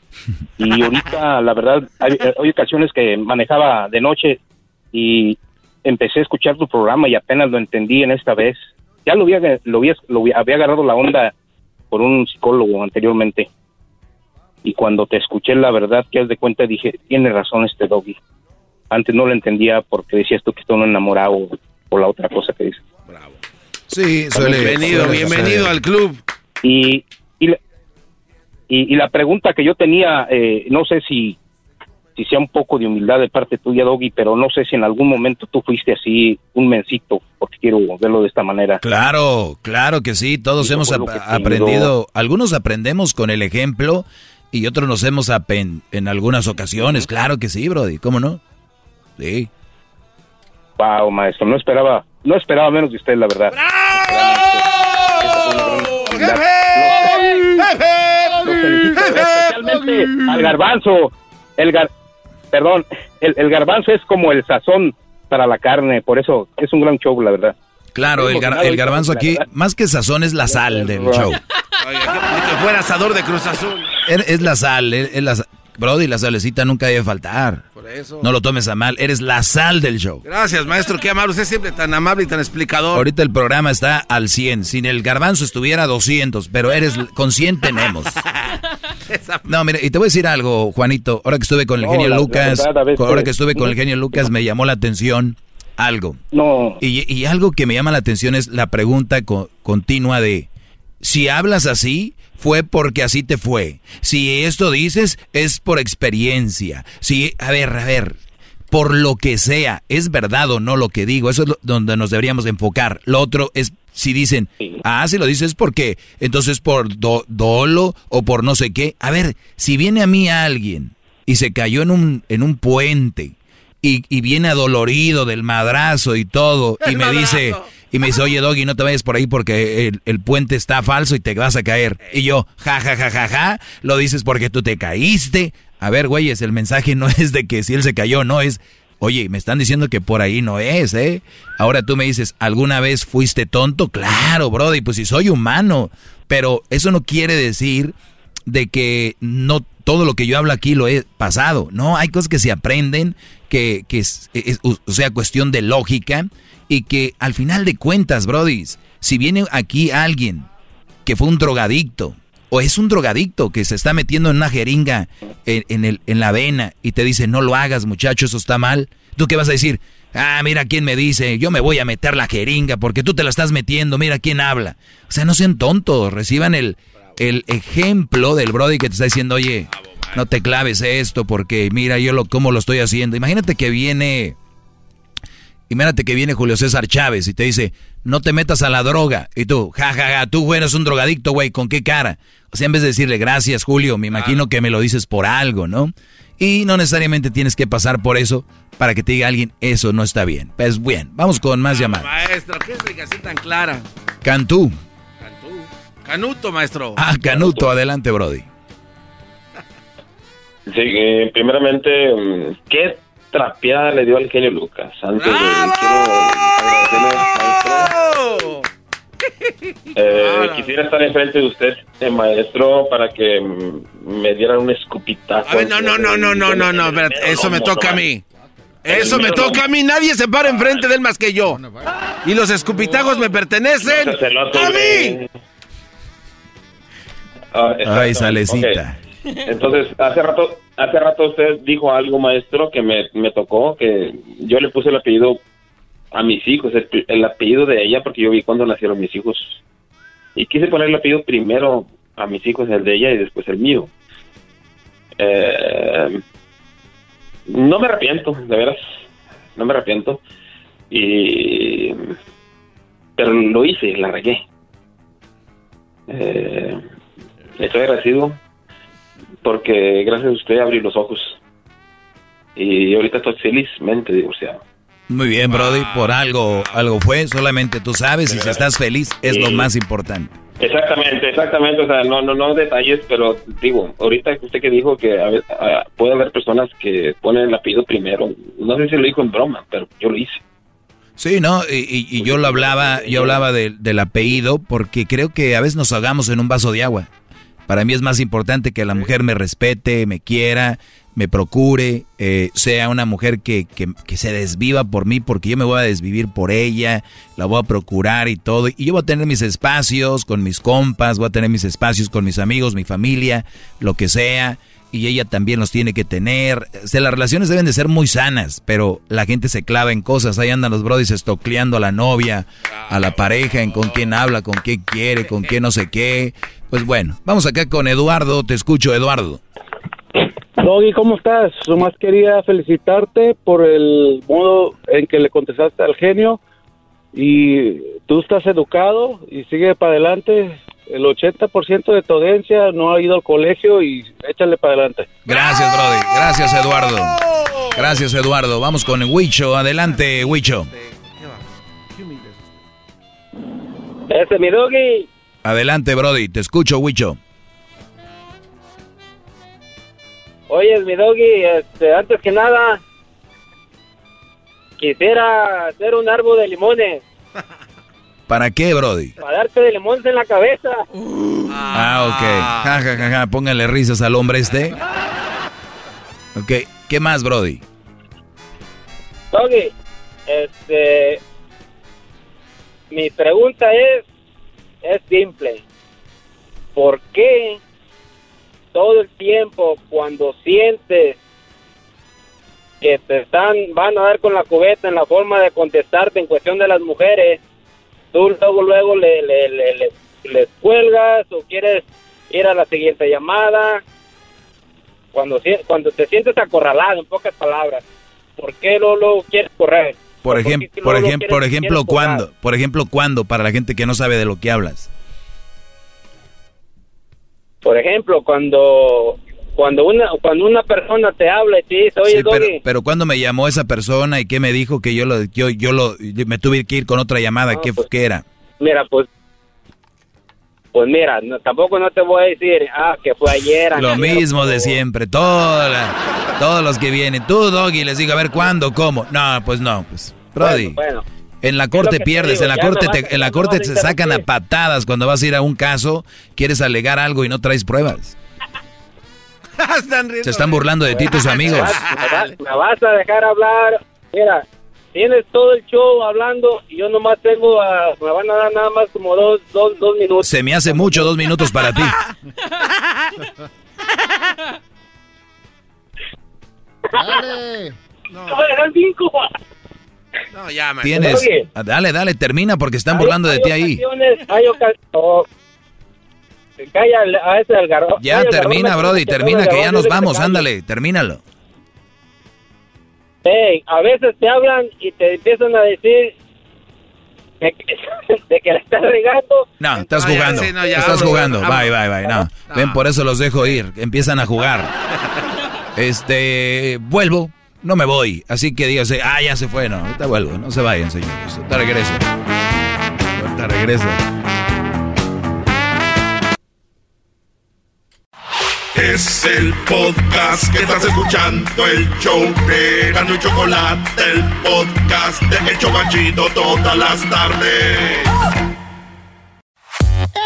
Y ahorita, la verdad, hay, hay ocasiones que manejaba de noche y empecé a escuchar tu programa y apenas lo entendí en esta vez. Ya lo había, lo había, lo había- había agarrado la onda por un psicólogo anteriormente. Y cuando te escuché, la verdad, que haz de cuenta, dije, tiene razón este doggy. Antes no lo entendía porque decías tú que estoy enamorado por la otra cosa que dices. Sí, suele- Bienvenido, suele bienvenido al club. Y, y, la, y, y la pregunta que yo tenía, eh, no sé si, si sea un poco de humildad de parte tuya, Doggy, pero no sé si en algún momento tú fuiste así un mencito, porque quiero verlo de esta manera. Claro, claro que sí, todos hemos ap- aprendido, algunos aprendemos con el ejemplo y otros nos hemos apen en algunas ocasiones, claro que sí, Brody, ¿cómo no? Sí. Wow, maestro, no esperaba, no esperaba menos de usted, la verdad. Especialmente al garbanzo. El gar, perdón, el, el garbanzo es como el sazón para la carne, por eso es un gran show, la verdad. Claro, el, gar- el garbanzo aquí, más que sazón, es la sal del show. que fuera asador de Cruz Azul. Es, es la sal, es, es la sa- Brody, la salecita nunca debe faltar. Por eso. No lo tomes a mal, eres la sal del show. Gracias, maestro. Qué amable. Usted es siempre tan amable y tan explicador. Ahorita el programa está al 100. Sin el garbanzo estuviera a 200, pero eres consciente tenemos. No, mira, y te voy a decir algo, Juanito. Ahora que estuve con el No, genio la- la Lucas, verdad, a veces- ahora que estuve con el genio Lucas, me llamó la atención algo. No. Y, y algo que me llama la atención es la pregunta co- continua de, si hablas así, fue porque así te fue. Si esto dices, es por experiencia. Si, a ver, a ver, por lo que sea, es verdad o no lo que digo, eso es lo- donde nos deberíamos enfocar. Lo otro es si dicen, ah, si lo dices porque, entonces por do- dolo o por no sé qué. A ver, si viene a mí alguien y se cayó en un, en un puente y, y viene adolorido del madrazo y todo y me dice, y me dice, oye Doggy, no te vayas por ahí porque el, el puente está falso y te vas a caer. Y yo, ja, ja, ja, ja, ja, lo dices porque tú te caíste. A ver, güeyes, el mensaje no es de que si él se cayó, no es, oye, me están diciendo que por ahí no es, ¿eh? Ahora tú me dices, ¿alguna vez fuiste tonto? Claro, Brody, pues si soy humano. Pero eso no quiere decir de que no todo lo que yo hablo aquí lo he pasado. No, hay cosas que se aprenden, que, que es, o sea, cuestión de lógica, y que al final de cuentas, Brody, si viene aquí alguien que fue un drogadicto O es un drogadicto que se está metiendo en una jeringa en, el, en la vena y te dice, no lo hagas muchacho, eso está mal. ¿Tú qué vas a decir? Ah, mira quién me dice, yo me voy a meter la jeringa porque tú te la estás metiendo, mira quién habla. O sea, no sean tontos, reciban el, el ejemplo del Brody que te está diciendo, oye, no te claves esto porque mira yo lo, cómo lo estoy haciendo. Imagínate que viene, imagínate que viene Julio César Chávez y te dice, no te metas a la droga. Y tú, jajaja, ja, ja, tú güey eres un drogadicto, güey, ¿con qué cara? O sea, en vez de decirle gracias, Julio, me imagino que me lo dices por algo, ¿no? Y no necesariamente tienes que pasar por eso para que te diga alguien, eso no está bien. Pues bien, vamos con más llamadas. Maestro, qué explicación tan clara. Cantú. Canuto, maestro. Ah, Canuto, adelante, Brody. Sí, eh, primeramente, mm, ¿qué trapeada le dio al genio Lucas? Antes de quiero agradecerle, eh, quisiera estar enfrente de usted, eh, maestro, para que mm, me dieran un escupitazo. A ver, no, no, no, no, no, no, no, espérate, eso me toca a mí. Eso me toca a mí, nadie se para enfrente de él más que yo. Y los escupitajos me pertenecen a mí. Ah, Ay, salecita. Entonces, hace rato, hace rato usted dijo algo, maestro, que me, me tocó, que yo le puse el apellido a mis hijos, el, el, apellido de ella, porque yo vi cuando nacieron mis hijos. Y quise poner el apellido primero a mis hijos, el de ella y después el mío. Eh, no me arrepiento, de veras, no me arrepiento. Y, pero lo hice, la regué. Eh, estoy agradecido porque gracias a usted abrí los ojos. Y ahorita estoy felizmente divorciado. Muy bien, Brody, por algo, algo fue, solamente tú sabes y si estás feliz es lo más importante. Exactamente, exactamente, o sea, no, no, no detalles, pero digo, ahorita usted que dijo que a puede haber personas que ponen el apellido primero, no sé si lo dijo en broma, pero yo lo hice. Sí, no, y, y, yo lo hablaba, yo hablaba del apellido porque creo que a veces nos ahogamos en un vaso de agua. Para mí es más importante que la mujer me respete, me quiera, me procure, eh, sea una mujer que, que, que, se desviva por mí, porque yo me voy a desvivir por ella, la voy a procurar y todo. Y yo voy a tener mis espacios con mis compas, voy a tener mis espacios con mis amigos, mi familia, lo que sea. Y ella también los tiene que tener. O sea, las relaciones deben de ser muy sanas, pero la gente se clava en cosas. Ahí andan los brodis estocleando a la novia, a la pareja, en con quién habla, con qué quiere, con qué no sé qué. Pues bueno, vamos acá con Eduardo. Te escucho, Eduardo. Doggy, ¿cómo estás? Nomás quería felicitarte por el modo en que le contestaste al genio. Y tú estás educado y sigue para adelante. El 80% de tu audiencia no ha ido al colegio y échale para adelante. Gracias, Brody. Gracias, Eduardo. Gracias, Eduardo. Vamos con Huicho. Adelante, Huicho. Ese mi doggy. Adelante, Brody. Te escucho, Huicho. Oye, mi doggy, este, antes que nada, quisiera hacer un árbol de limones. ¿Para qué, Brody? Para darte de limones en la cabeza. Ah, ok. Ja, ja, ja, ja. Póngale risas al hombre este. Ok. ¿Qué más, Brody? Doggy, este... Mi pregunta es, es simple. ¿Por qué todo el tiempo cuando sientes que te están van a dar con la cubeta en la forma de contestarte en cuestión de las mujeres, tú luego luego le, le, le, le, les cuelgas o quieres ir a la siguiente llamada. Cuando, cuando te sientes acorralado, en pocas palabras, ¿por qué luego quieres correr? Por, ejemplo, por, ejemplo, por ejemplo, ¿cuándo? Por ejemplo, ¿cuándo? Para la gente que no sabe de lo que hablas. Por ejemplo, cuando cuando una cuando una persona te habla y te dice, "Oye, sí, pero, pero cuando me llamó esa persona y qué me dijo que yo lo yo yo lo me tuve que ir con otra llamada, No, ¿qué, pues, qué era? Mira, pues pues mira, no- tampoco no te voy a decir, ah, que fue ayer. Lo mismo de siempre, la- todos los que vienen. Tú, Doggy, les digo, a ver, ¿cuándo? ¿Cómo? No, pues no, pues, Brody. Bueno, En la corte pierdes, digo, en la corte, no te, en la no corte te sacan a patadas cuando vas a ir a un caso, quieres alegar algo y no traes pruebas. están riendo. Se están burlando de ti tus amigos. Me vas, me vas a dejar hablar. Mira, tienes todo el show hablando y yo nomás tengo, a, me van a dar nada más como dos, dos, dos minutos. Se me hace mucho dos minutos para ti. Dale. No, eran cinco. No, ya, man. Tienes. Dale, dale, termina porque están burlando de ti ahí. ocasiones- Hay ocasiones... oh, calla a ese algarro. Ya termina, Brody, termina, que ya nos vamos, ándale, termínalo. Ey, a veces te hablan y te empiezan a decir de que, de que la estás regando. No, estás ya, jugando. sí, no, ya, estás jugando. vámonos. Bye, bye, bye. No. Ven, por eso los dejo ir. Empiezan a jugar. Este, vuelvo. No me voy. Así que dígase, ah, ya se fue. No, ahorita vuelvo. No se vayan, señores. Ahorita regreso. Ahorita regreso. Es el podcast que estás escuchando, el show de Gano y Chocolate, el podcast de El Chocachito todas las tardes.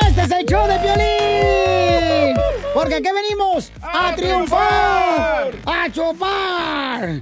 Este es el show de Piolín. Porque aquí venimos a, triunfar, a chupar.